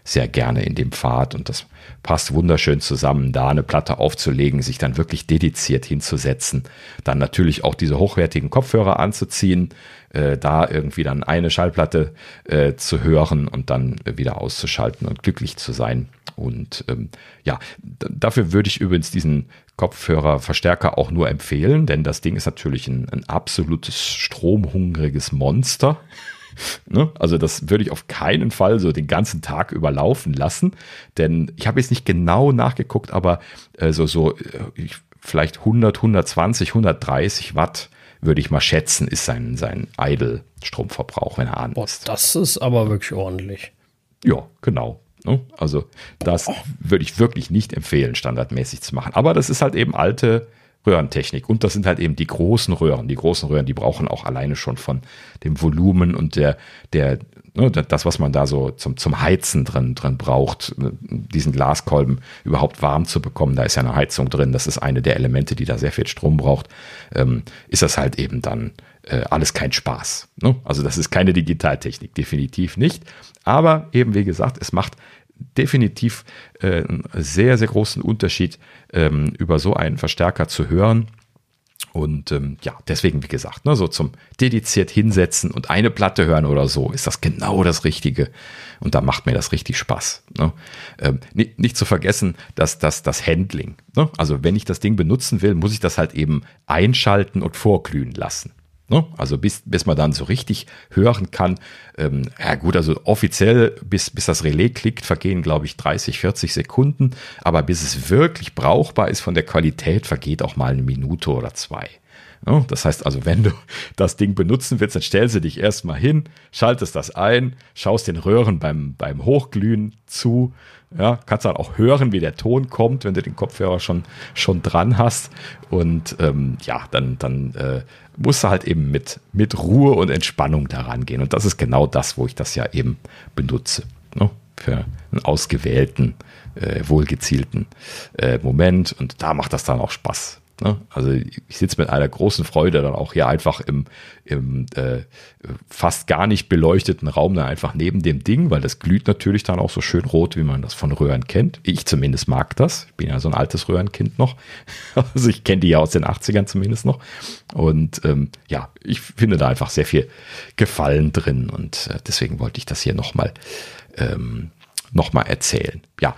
sehr gerne in dem Pfad und das passt wunderschön zusammen, da eine Platte aufzulegen, sich dann wirklich dediziert hinzusetzen, dann natürlich auch diese hochwertigen Kopfhörer anzuziehen, äh, da irgendwie dann eine Schallplatte äh, zu hören und dann wieder auszuschalten und glücklich zu sein. Und ähm, ja, dafür würde ich übrigens diesen Kopfhörerverstärker auch nur empfehlen, denn das Ding ist natürlich ein, ein absolutes stromhungriges Monster. Ne? Also das würde ich auf keinen Fall so den ganzen Tag überlaufen lassen, denn ich habe jetzt nicht genau nachgeguckt, aber äh, so, so äh, vielleicht 100, 120, 130 Watt würde ich mal schätzen, ist sein, sein Idle-Stromverbrauch, wenn er an ist. Das ist aber wirklich ordentlich. Ja, genau. Ne? Also das würde ich wirklich nicht empfehlen, standardmäßig zu machen. Aber das ist halt eben alte Röhrentechnik. Und das sind halt eben die großen Röhren. Die großen Röhren, die brauchen auch alleine schon von dem Volumen und der, der, ne, das, was man da so zum, zum Heizen drin, drin braucht, diesen Glaskolben überhaupt warm zu bekommen. Da ist ja eine Heizung drin. Das ist eine der Elemente, die da sehr viel Strom braucht. Ähm, ist das halt eben dann äh, alles kein Spaß. Ne? Also das ist keine Digitaltechnik, definitiv nicht. Aber eben wie gesagt, es macht definitiv äh, einen sehr, sehr großen Unterschied, ähm, über so einen Verstärker zu hören. Und ähm, ja, deswegen, wie gesagt, ne, so zum dediziert hinsetzen und eine Platte hören oder so, ist das genau das Richtige. Und da macht mir das richtig Spaß. Ne? Ähm, nicht, nicht, zu vergessen, dass das, das Handling. Ne? Also wenn ich das Ding benutzen will, muss ich das halt eben einschalten und vorglühen lassen. Ne? Also bis, bis man dann so richtig hören kann. Ähm, ja gut, also offiziell, bis, bis das Relais klickt, vergehen, glaube ich, 30, 40 Sekunden. Aber bis es wirklich brauchbar ist von der Qualität, vergeht auch mal eine Minute oder zwei. Ja, das heißt also, wenn du das Ding benutzen willst, dann stellst du dich erstmal hin, schaltest das ein, schaust den Röhren beim, beim Hochglühen zu, ja, kannst dann auch hören, wie der Ton kommt, wenn du den Kopfhörer schon, schon dran hast. Und ähm, ja, dann, dann äh, musst du halt eben mit, mit Ruhe und Entspannung daran gehen. Und das ist genau das, wo ich das ja eben benutze. Ne? Für einen ausgewählten, äh, wohlgezielten äh, Moment. Und da macht das dann auch Spaß. Ne? Also ich sitze mit einer großen Freude dann auch hier einfach im, im äh, fast gar nicht beleuchteten Raum dann einfach neben dem Ding, weil das glüht natürlich dann auch so schön rot, wie man das von Röhren kennt. Ich zumindest mag das. Ich bin ja so ein altes Röhrenkind noch. Also ich kenne die ja aus den 80ern zumindest noch. Und ähm, ja, ich finde da einfach sehr viel Gefallen drin und äh, deswegen wollte ich das hier nochmal ähm, noch erzählen. Ja,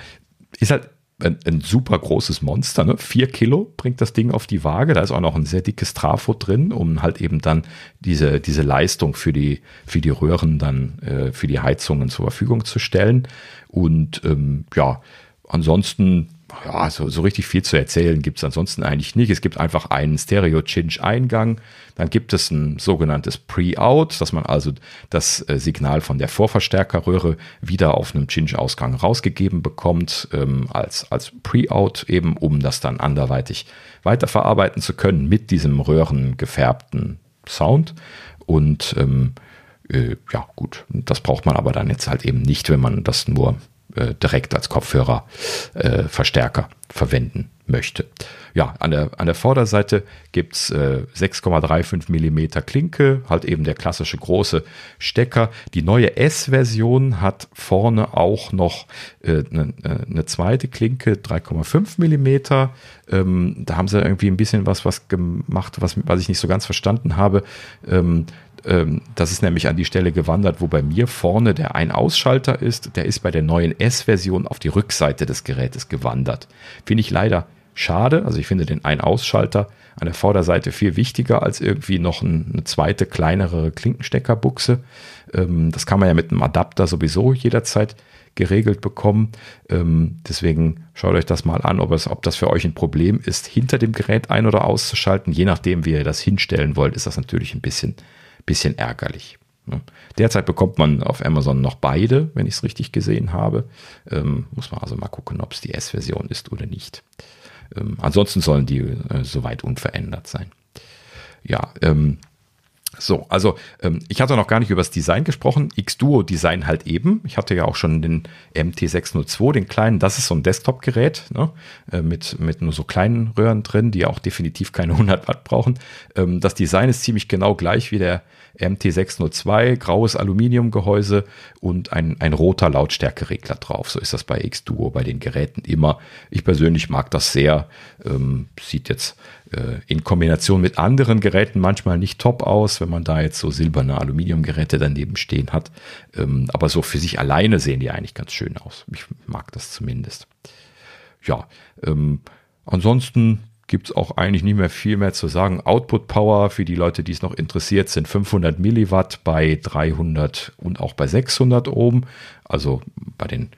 ist halt ein, ein, super großes Monster, ne? Vier Kilo bringt das Ding auf die Waage. Da ist auch noch ein sehr dickes Trafo drin, um halt eben dann diese, diese Leistung für die, für die Röhren dann, äh, für die Heizungen zur Verfügung zu stellen. Und ähm, ja, ansonsten ja, so, so richtig viel zu erzählen gibt es ansonsten eigentlich nicht. Es gibt einfach einen Stereo-Cinch-Eingang. Dann gibt es ein sogenanntes Pre-Out, dass man also das äh, Signal von der Vorverstärkerröhre wieder auf einem Cinch-Ausgang rausgegeben bekommt, ähm, als, als Pre-Out eben, um das dann anderweitig weiterverarbeiten zu können mit diesem röhrengefärbten Sound. Und ähm, äh, ja, gut, das braucht man aber dann jetzt halt eben nicht, wenn man das nur äh, direkt als Kopfhörerverstärker äh, verwenden möchte. ja, an der, an der Vorderseite gibt's äh, 6,35 Millimeter Klinke, halt eben der klassische große Stecker. Die neue S-Version hat vorne auch noch eine äh, ne, äh, zweite Klinke, 3,5 Millimeter. Ähm, da haben sie irgendwie ein bisschen was, was gemacht, was, was ich nicht so ganz verstanden habe. Ähm, ähm, das ist nämlich an die Stelle gewandert, wo bei mir vorne der Ein-Ausschalter ist. Der ist bei der neuen S-Version auf die Rückseite des Gerätes gewandert. Finde ich leider schade. Also ich finde den Ein-Ausschalter an der Vorderseite viel wichtiger als irgendwie noch eine zweite, kleinere Klinkensteckerbuchse. Ähm, das kann man ja mit einem Adapter sowieso jederzeit geregelt bekommen. Ähm, deswegen schaut euch das mal an, ob, es, ob das für euch ein Problem ist, hinter dem Gerät ein- oder auszuschalten. Je nachdem, wie ihr das hinstellen wollt, ist das natürlich ein bisschen bisschen ärgerlich. Ne? Derzeit bekommt man auf Amazon noch beide, wenn ich es richtig gesehen habe. Ähm, muss man also mal gucken, ob es die S-Version ist oder nicht. Ähm, ansonsten sollen die äh, soweit unverändert sein. Ja, ähm, so, also ähm, ich hatte noch gar nicht über das Design gesprochen. X-Duo Design halt eben. Ich hatte ja auch schon den MT602, den kleinen. Das ist so ein Desktop-Gerät ne? äh, mit, mit nur so kleinen Röhren drin, die auch definitiv keine 100 Watt brauchen. Ähm, das Design ist ziemlich genau gleich wie der MT602, graues Aluminiumgehäuse und ein, ein roter Lautstärkeregler drauf. So ist das bei X-Duo, bei den Geräten immer. Ich persönlich mag das sehr. Ähm, sieht jetzt äh, in Kombination mit anderen Geräten manchmal nicht top aus, wenn man da jetzt so silberne Aluminiumgeräte daneben stehen hat. Ähm, aber so für sich alleine sehen die eigentlich ganz schön aus. Ich mag das zumindest. Ja, ähm, ansonsten gibt es auch eigentlich nicht mehr viel mehr zu sagen. Output Power für die Leute, die es noch interessiert, sind 500 Milliwatt bei 300 und auch bei 600 Ohm. Also bei den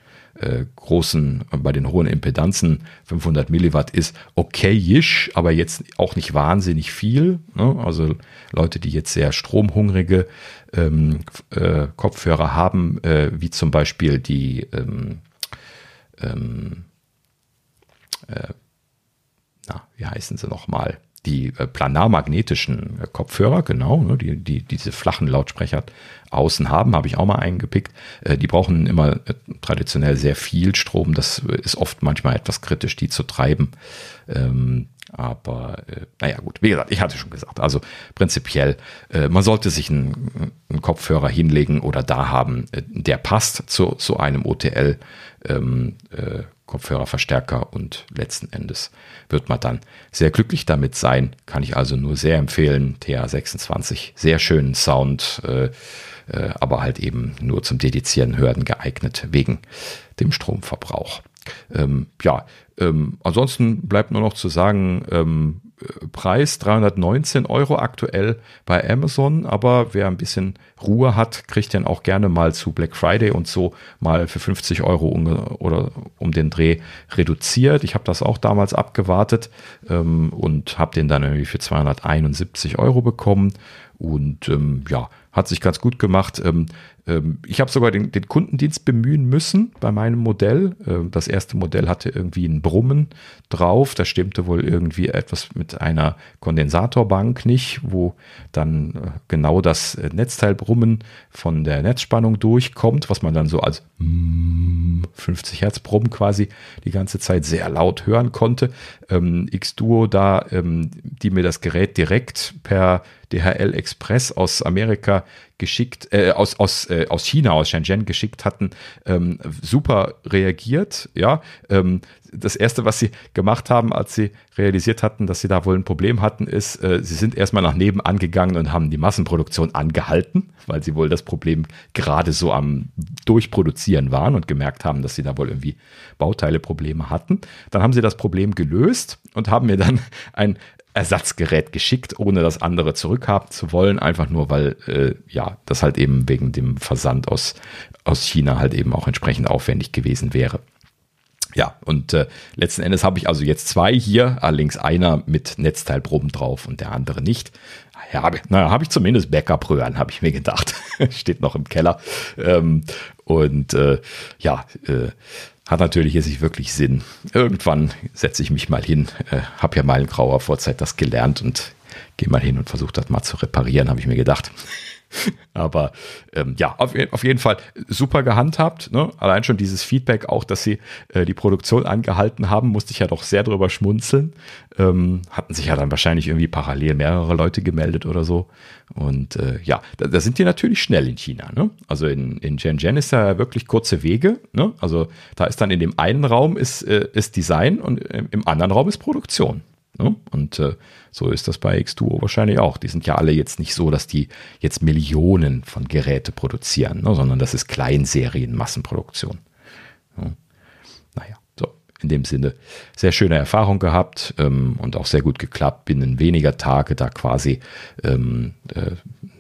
äh, großen, bei den hohen Impedanzen 500 Milliwatt ist okayisch, aber jetzt auch nicht wahnsinnig viel. Ne? Also Leute, die jetzt sehr stromhungrige ähm, äh, Kopfhörer haben, äh, wie zum Beispiel die ähm, ähm, äh, na, wie heißen sie nochmal? Die äh, planarmagnetischen äh, Kopfhörer, genau, ne, die, die diese flachen Lautsprecher außen haben, habe ich auch mal eingepickt. Äh, die brauchen immer traditionell sehr viel Strom. Das ist oft manchmal etwas kritisch, die zu treiben. Ähm, aber naja, gut, wie gesagt, ich hatte schon gesagt, also prinzipiell, man sollte sich einen, einen, Kopfhörer hinlegen oder da haben, der passt zu, zu einem OTL. Ähm, äh, Kopfhörerverstärker und letzten Endes wird man dann sehr glücklich damit sein. Kann ich also nur sehr empfehlen. TA26, sehr schönen Sound, äh, äh, aber halt eben nur zum dedizieren Hörden geeignet wegen dem Stromverbrauch. Ähm, ja, ähm, ansonsten bleibt nur noch zu sagen, ähm, Preis 319 Euro aktuell bei Amazon, aber wer ein bisschen Ruhe hat, kriegt den auch gerne mal zu Black Friday und so mal für 50 Euro um, oder um den Dreh reduziert. Ich habe das auch damals abgewartet ähm, und habe den dann irgendwie für 271 Euro bekommen und ähm, ja, hat sich ganz gut gemacht. Ähm, ähm, ich habe sogar den, den, Kundendienst bemühen müssen bei meinem Modell. Ähm, das erste Modell hatte irgendwie ein Brummen drauf. Da stimmte wohl irgendwie etwas mit einer Kondensatorbank nicht, wo dann äh, genau das äh, Netzteilbrummen von der Netzspannung durchkommt, was man dann so als 50 Hertz Brummen quasi die ganze Zeit sehr laut hören konnte. Ähm, X-Duo da, die mir das Gerät direkt per DHL Express aus Amerika geschickt, äh, aus, aus, äh, aus China, aus Shenzhen geschickt hatten, ähm, super reagiert. Ja, ähm, das erste, was sie gemacht haben, als sie realisiert hatten, dass sie da wohl ein Problem hatten, ist, äh, sie sind erstmal nach nebenan gegangen und haben die Massenproduktion angehalten, weil sie wohl das Problem gerade so am Durchproduzieren waren und gemerkt haben, dass sie da wohl irgendwie Bauteileprobleme hatten. Dann haben sie das Problem gelöst und haben mir dann ein Ersatzgerät geschickt, ohne das andere zurückhaben zu wollen, einfach nur, weil äh, ja, das halt eben wegen dem Versand aus, aus China halt eben auch entsprechend aufwendig gewesen wäre. Ja, und äh, letzten Endes habe ich also jetzt zwei hier, allerdings einer mit Netzteilproben drauf und der andere nicht. Ja, naja, habe ich zumindest Backup-Röhren, habe ich mir gedacht. Steht noch im Keller. Ähm, und äh, ja, äh, hat natürlich jetzt nicht wirklich Sinn. Irgendwann setze ich mich mal hin, äh, habe ja mal in grauer Vorzeit das gelernt und gehe mal hin und versuche das mal zu reparieren, habe ich mir gedacht. Aber ähm, ja, auf, auf, jeden Fall super gehandhabt. Ne? Allein schon dieses Feedback, auch dass sie äh, die Produktion angehalten haben, musste ich ja doch sehr drüber schmunzeln. Ähm, hatten sich ja dann wahrscheinlich irgendwie parallel mehrere Leute gemeldet oder so. Und äh, ja, da, da, sind die natürlich schnell in China. Ne? Also in, in Shenzhen ist ja wirklich kurze Wege. Ne? Also da ist dann in dem einen Raum ist, äh, ist Design und im anderen Raum ist Produktion. Ne? Und äh, so ist das bei X2O wahrscheinlich auch. Die sind ja alle jetzt nicht so, dass die jetzt Millionen von Geräte produzieren, ne? sondern das ist Kleinserien, Massenproduktion. Ja. Naja, so in dem Sinne sehr schöne Erfahrung gehabt ähm, und auch sehr gut geklappt. Binnen weniger Tage da quasi ähm, äh,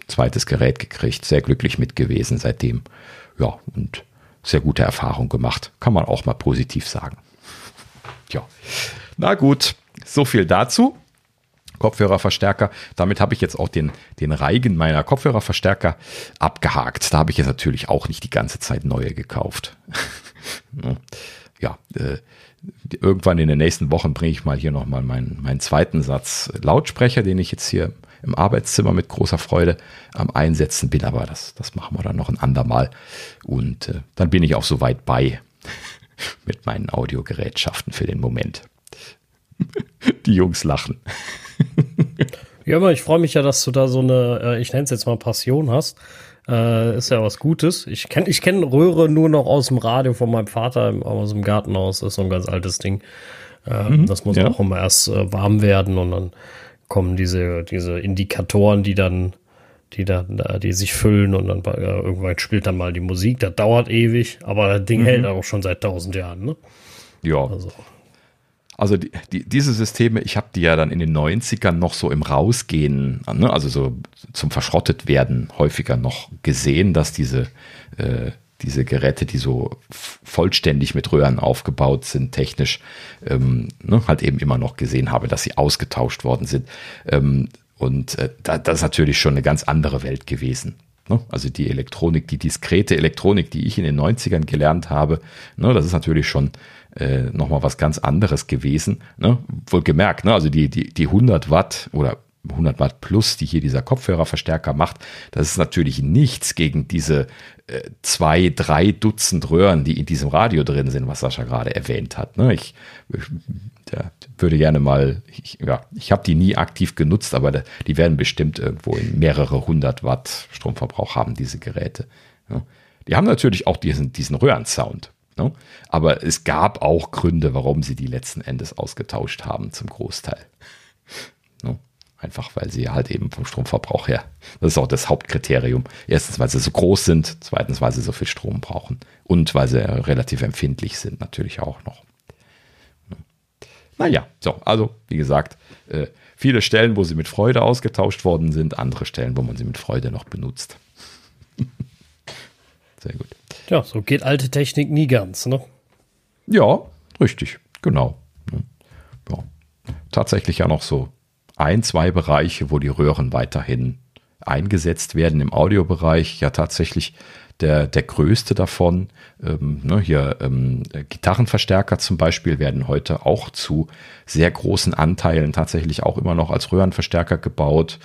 zweites Gerät gekriegt, sehr glücklich mit gewesen seitdem. Ja, und sehr gute Erfahrung gemacht. Kann man auch mal positiv sagen. Ja, na gut. So viel dazu. Kopfhörerverstärker. Damit habe ich jetzt auch den, den Reigen meiner Kopfhörerverstärker abgehakt. Da habe ich jetzt natürlich auch nicht die ganze Zeit neue gekauft. ja, äh, irgendwann in den nächsten Wochen bringe ich mal hier nochmal meinen, meinen zweiten Satz Lautsprecher, den ich jetzt hier im Arbeitszimmer mit großer Freude am Einsetzen bin. Aber das, das machen wir dann noch ein andermal. Und äh, dann bin ich auch soweit bei mit meinen Audiogerätschaften für den Moment. Die Jungs lachen. ja, aber ich freue mich ja, dass du da so eine, äh, ich nenne es jetzt mal Passion hast. Äh, ist ja was Gutes. Ich kenne ich kenn Röhre nur noch aus dem Radio von meinem Vater aus dem Gartenhaus. Das ist so ein ganz altes Ding. Äh, mhm, das muss ja. auch immer erst äh, warm werden und dann kommen diese, diese Indikatoren, die dann, die dann, äh, die sich füllen und dann äh, irgendwann spielt dann mal die Musik. Das dauert ewig, aber das Ding mhm. hält auch schon seit tausend Jahren. Ne? Ja. Also. Also die, die, diese Systeme, ich habe die ja dann in den 90ern noch so im Rausgehen, ne, also so zum Verschrottet werden häufiger noch gesehen, dass diese, äh, diese Geräte, die so vollständig mit Röhren aufgebaut sind, technisch, ähm, ne, halt eben immer noch gesehen habe, dass sie ausgetauscht worden sind. Ähm, und äh, da, das ist natürlich schon eine ganz andere Welt gewesen. Ne? Also die Elektronik, die diskrete Elektronik, die ich in den 90ern gelernt habe, ne, das ist natürlich schon äh, nochmal was ganz anderes gewesen. Ne? Wohlgemerkt, ne? also die, die, die 100 Watt oder 100 Watt plus, die hier dieser Kopfhörerverstärker macht, das ist natürlich nichts gegen diese äh, zwei, drei Dutzend Röhren, die in diesem Radio drin sind, was Sascha gerade erwähnt hat. Ne? Ich, ich ja, würde gerne mal, ich, ja, ich habe die nie aktiv genutzt, aber die werden bestimmt irgendwo in mehrere hundert Watt Stromverbrauch haben, diese Geräte. Ja? Die haben natürlich auch diesen, diesen Röhrensound. Ne? Aber es gab auch Gründe, warum sie die letzten Endes ausgetauscht haben, zum Großteil. Ne? Einfach weil sie halt eben vom Stromverbrauch her, das ist auch das Hauptkriterium. Erstens, weil sie so groß sind, zweitens, weil sie so viel Strom brauchen und weil sie relativ empfindlich sind, natürlich auch noch. Naja, so, also wie gesagt, äh, viele Stellen, wo sie mit Freude ausgetauscht worden sind, andere Stellen, wo man sie mit Freude noch benutzt. Sehr gut. Ja, so geht alte Technik nie ganz, ne? Ja, richtig, genau. Ja. Tatsächlich ja noch so ein, zwei Bereiche, wo die Röhren weiterhin eingesetzt werden im Audiobereich. Ja, tatsächlich der, der größte davon. Ähm, ne, hier ähm, Gitarrenverstärker zum Beispiel werden heute auch zu sehr großen Anteilen tatsächlich auch immer noch als Röhrenverstärker gebaut.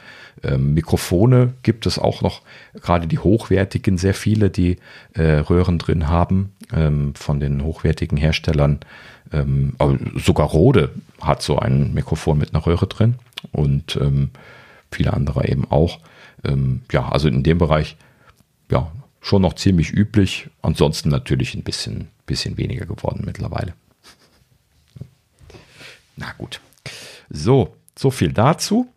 Ähm, Mikrofone gibt es auch noch, gerade die hochwertigen, sehr viele, die äh, Röhren drin haben ähm, von den hochwertigen Herstellern. Ähm, sogar Rode hat so ein Mikrofon mit einer Röhre drin und ähm, viele andere eben auch. Ja, also in dem Bereich, ja, schon noch ziemlich üblich. Ansonsten natürlich ein bisschen, bisschen weniger geworden mittlerweile. Na gut. So, so viel dazu.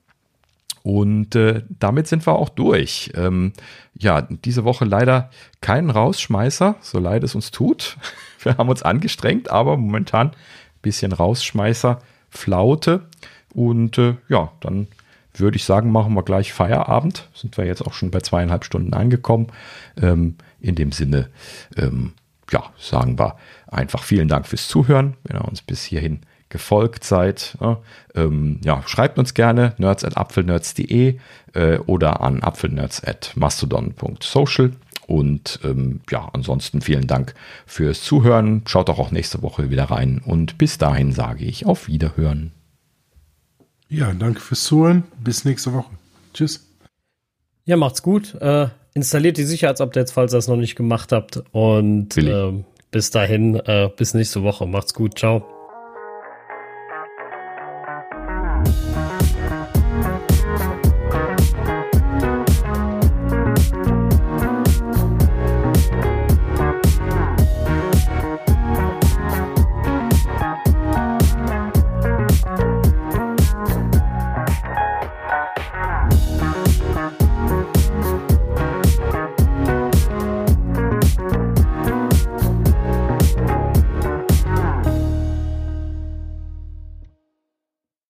Und äh, damit sind wir auch durch. Ähm, ja, diese Woche leider keinen Rausschmeißer, so leid es uns tut. Wir haben uns angestrengt, aber momentan ein bisschen Rausschmeißer, Flaute. Und äh, ja, dann würde ich sagen, machen wir gleich Feierabend. Sind wir jetzt auch schon bei zweieinhalb Stunden angekommen. Ähm, in dem Sinne, ähm, ja, sagen wir einfach vielen Dank fürs Zuhören, wenn ihr uns bis hierhin gefolgt seid. Ja, ähm, ja schreibt uns gerne nerds at apfelnerds.de äh, oder an apfelnerds at mastodon.social. Und ähm, ja, ansonsten vielen Dank fürs Zuhören. Schaut doch auch nächste Woche wieder rein. Und bis dahin sage ich auf Wiederhören. Ja, danke fürs Zuhören. Bis nächste Woche. Tschüss. Ja, macht's gut. Äh, installiert die Sicherheitsupdates, falls ihr es noch nicht gemacht habt. Und äh, bis dahin, äh, bis nächste Woche. Macht's gut. Ciao.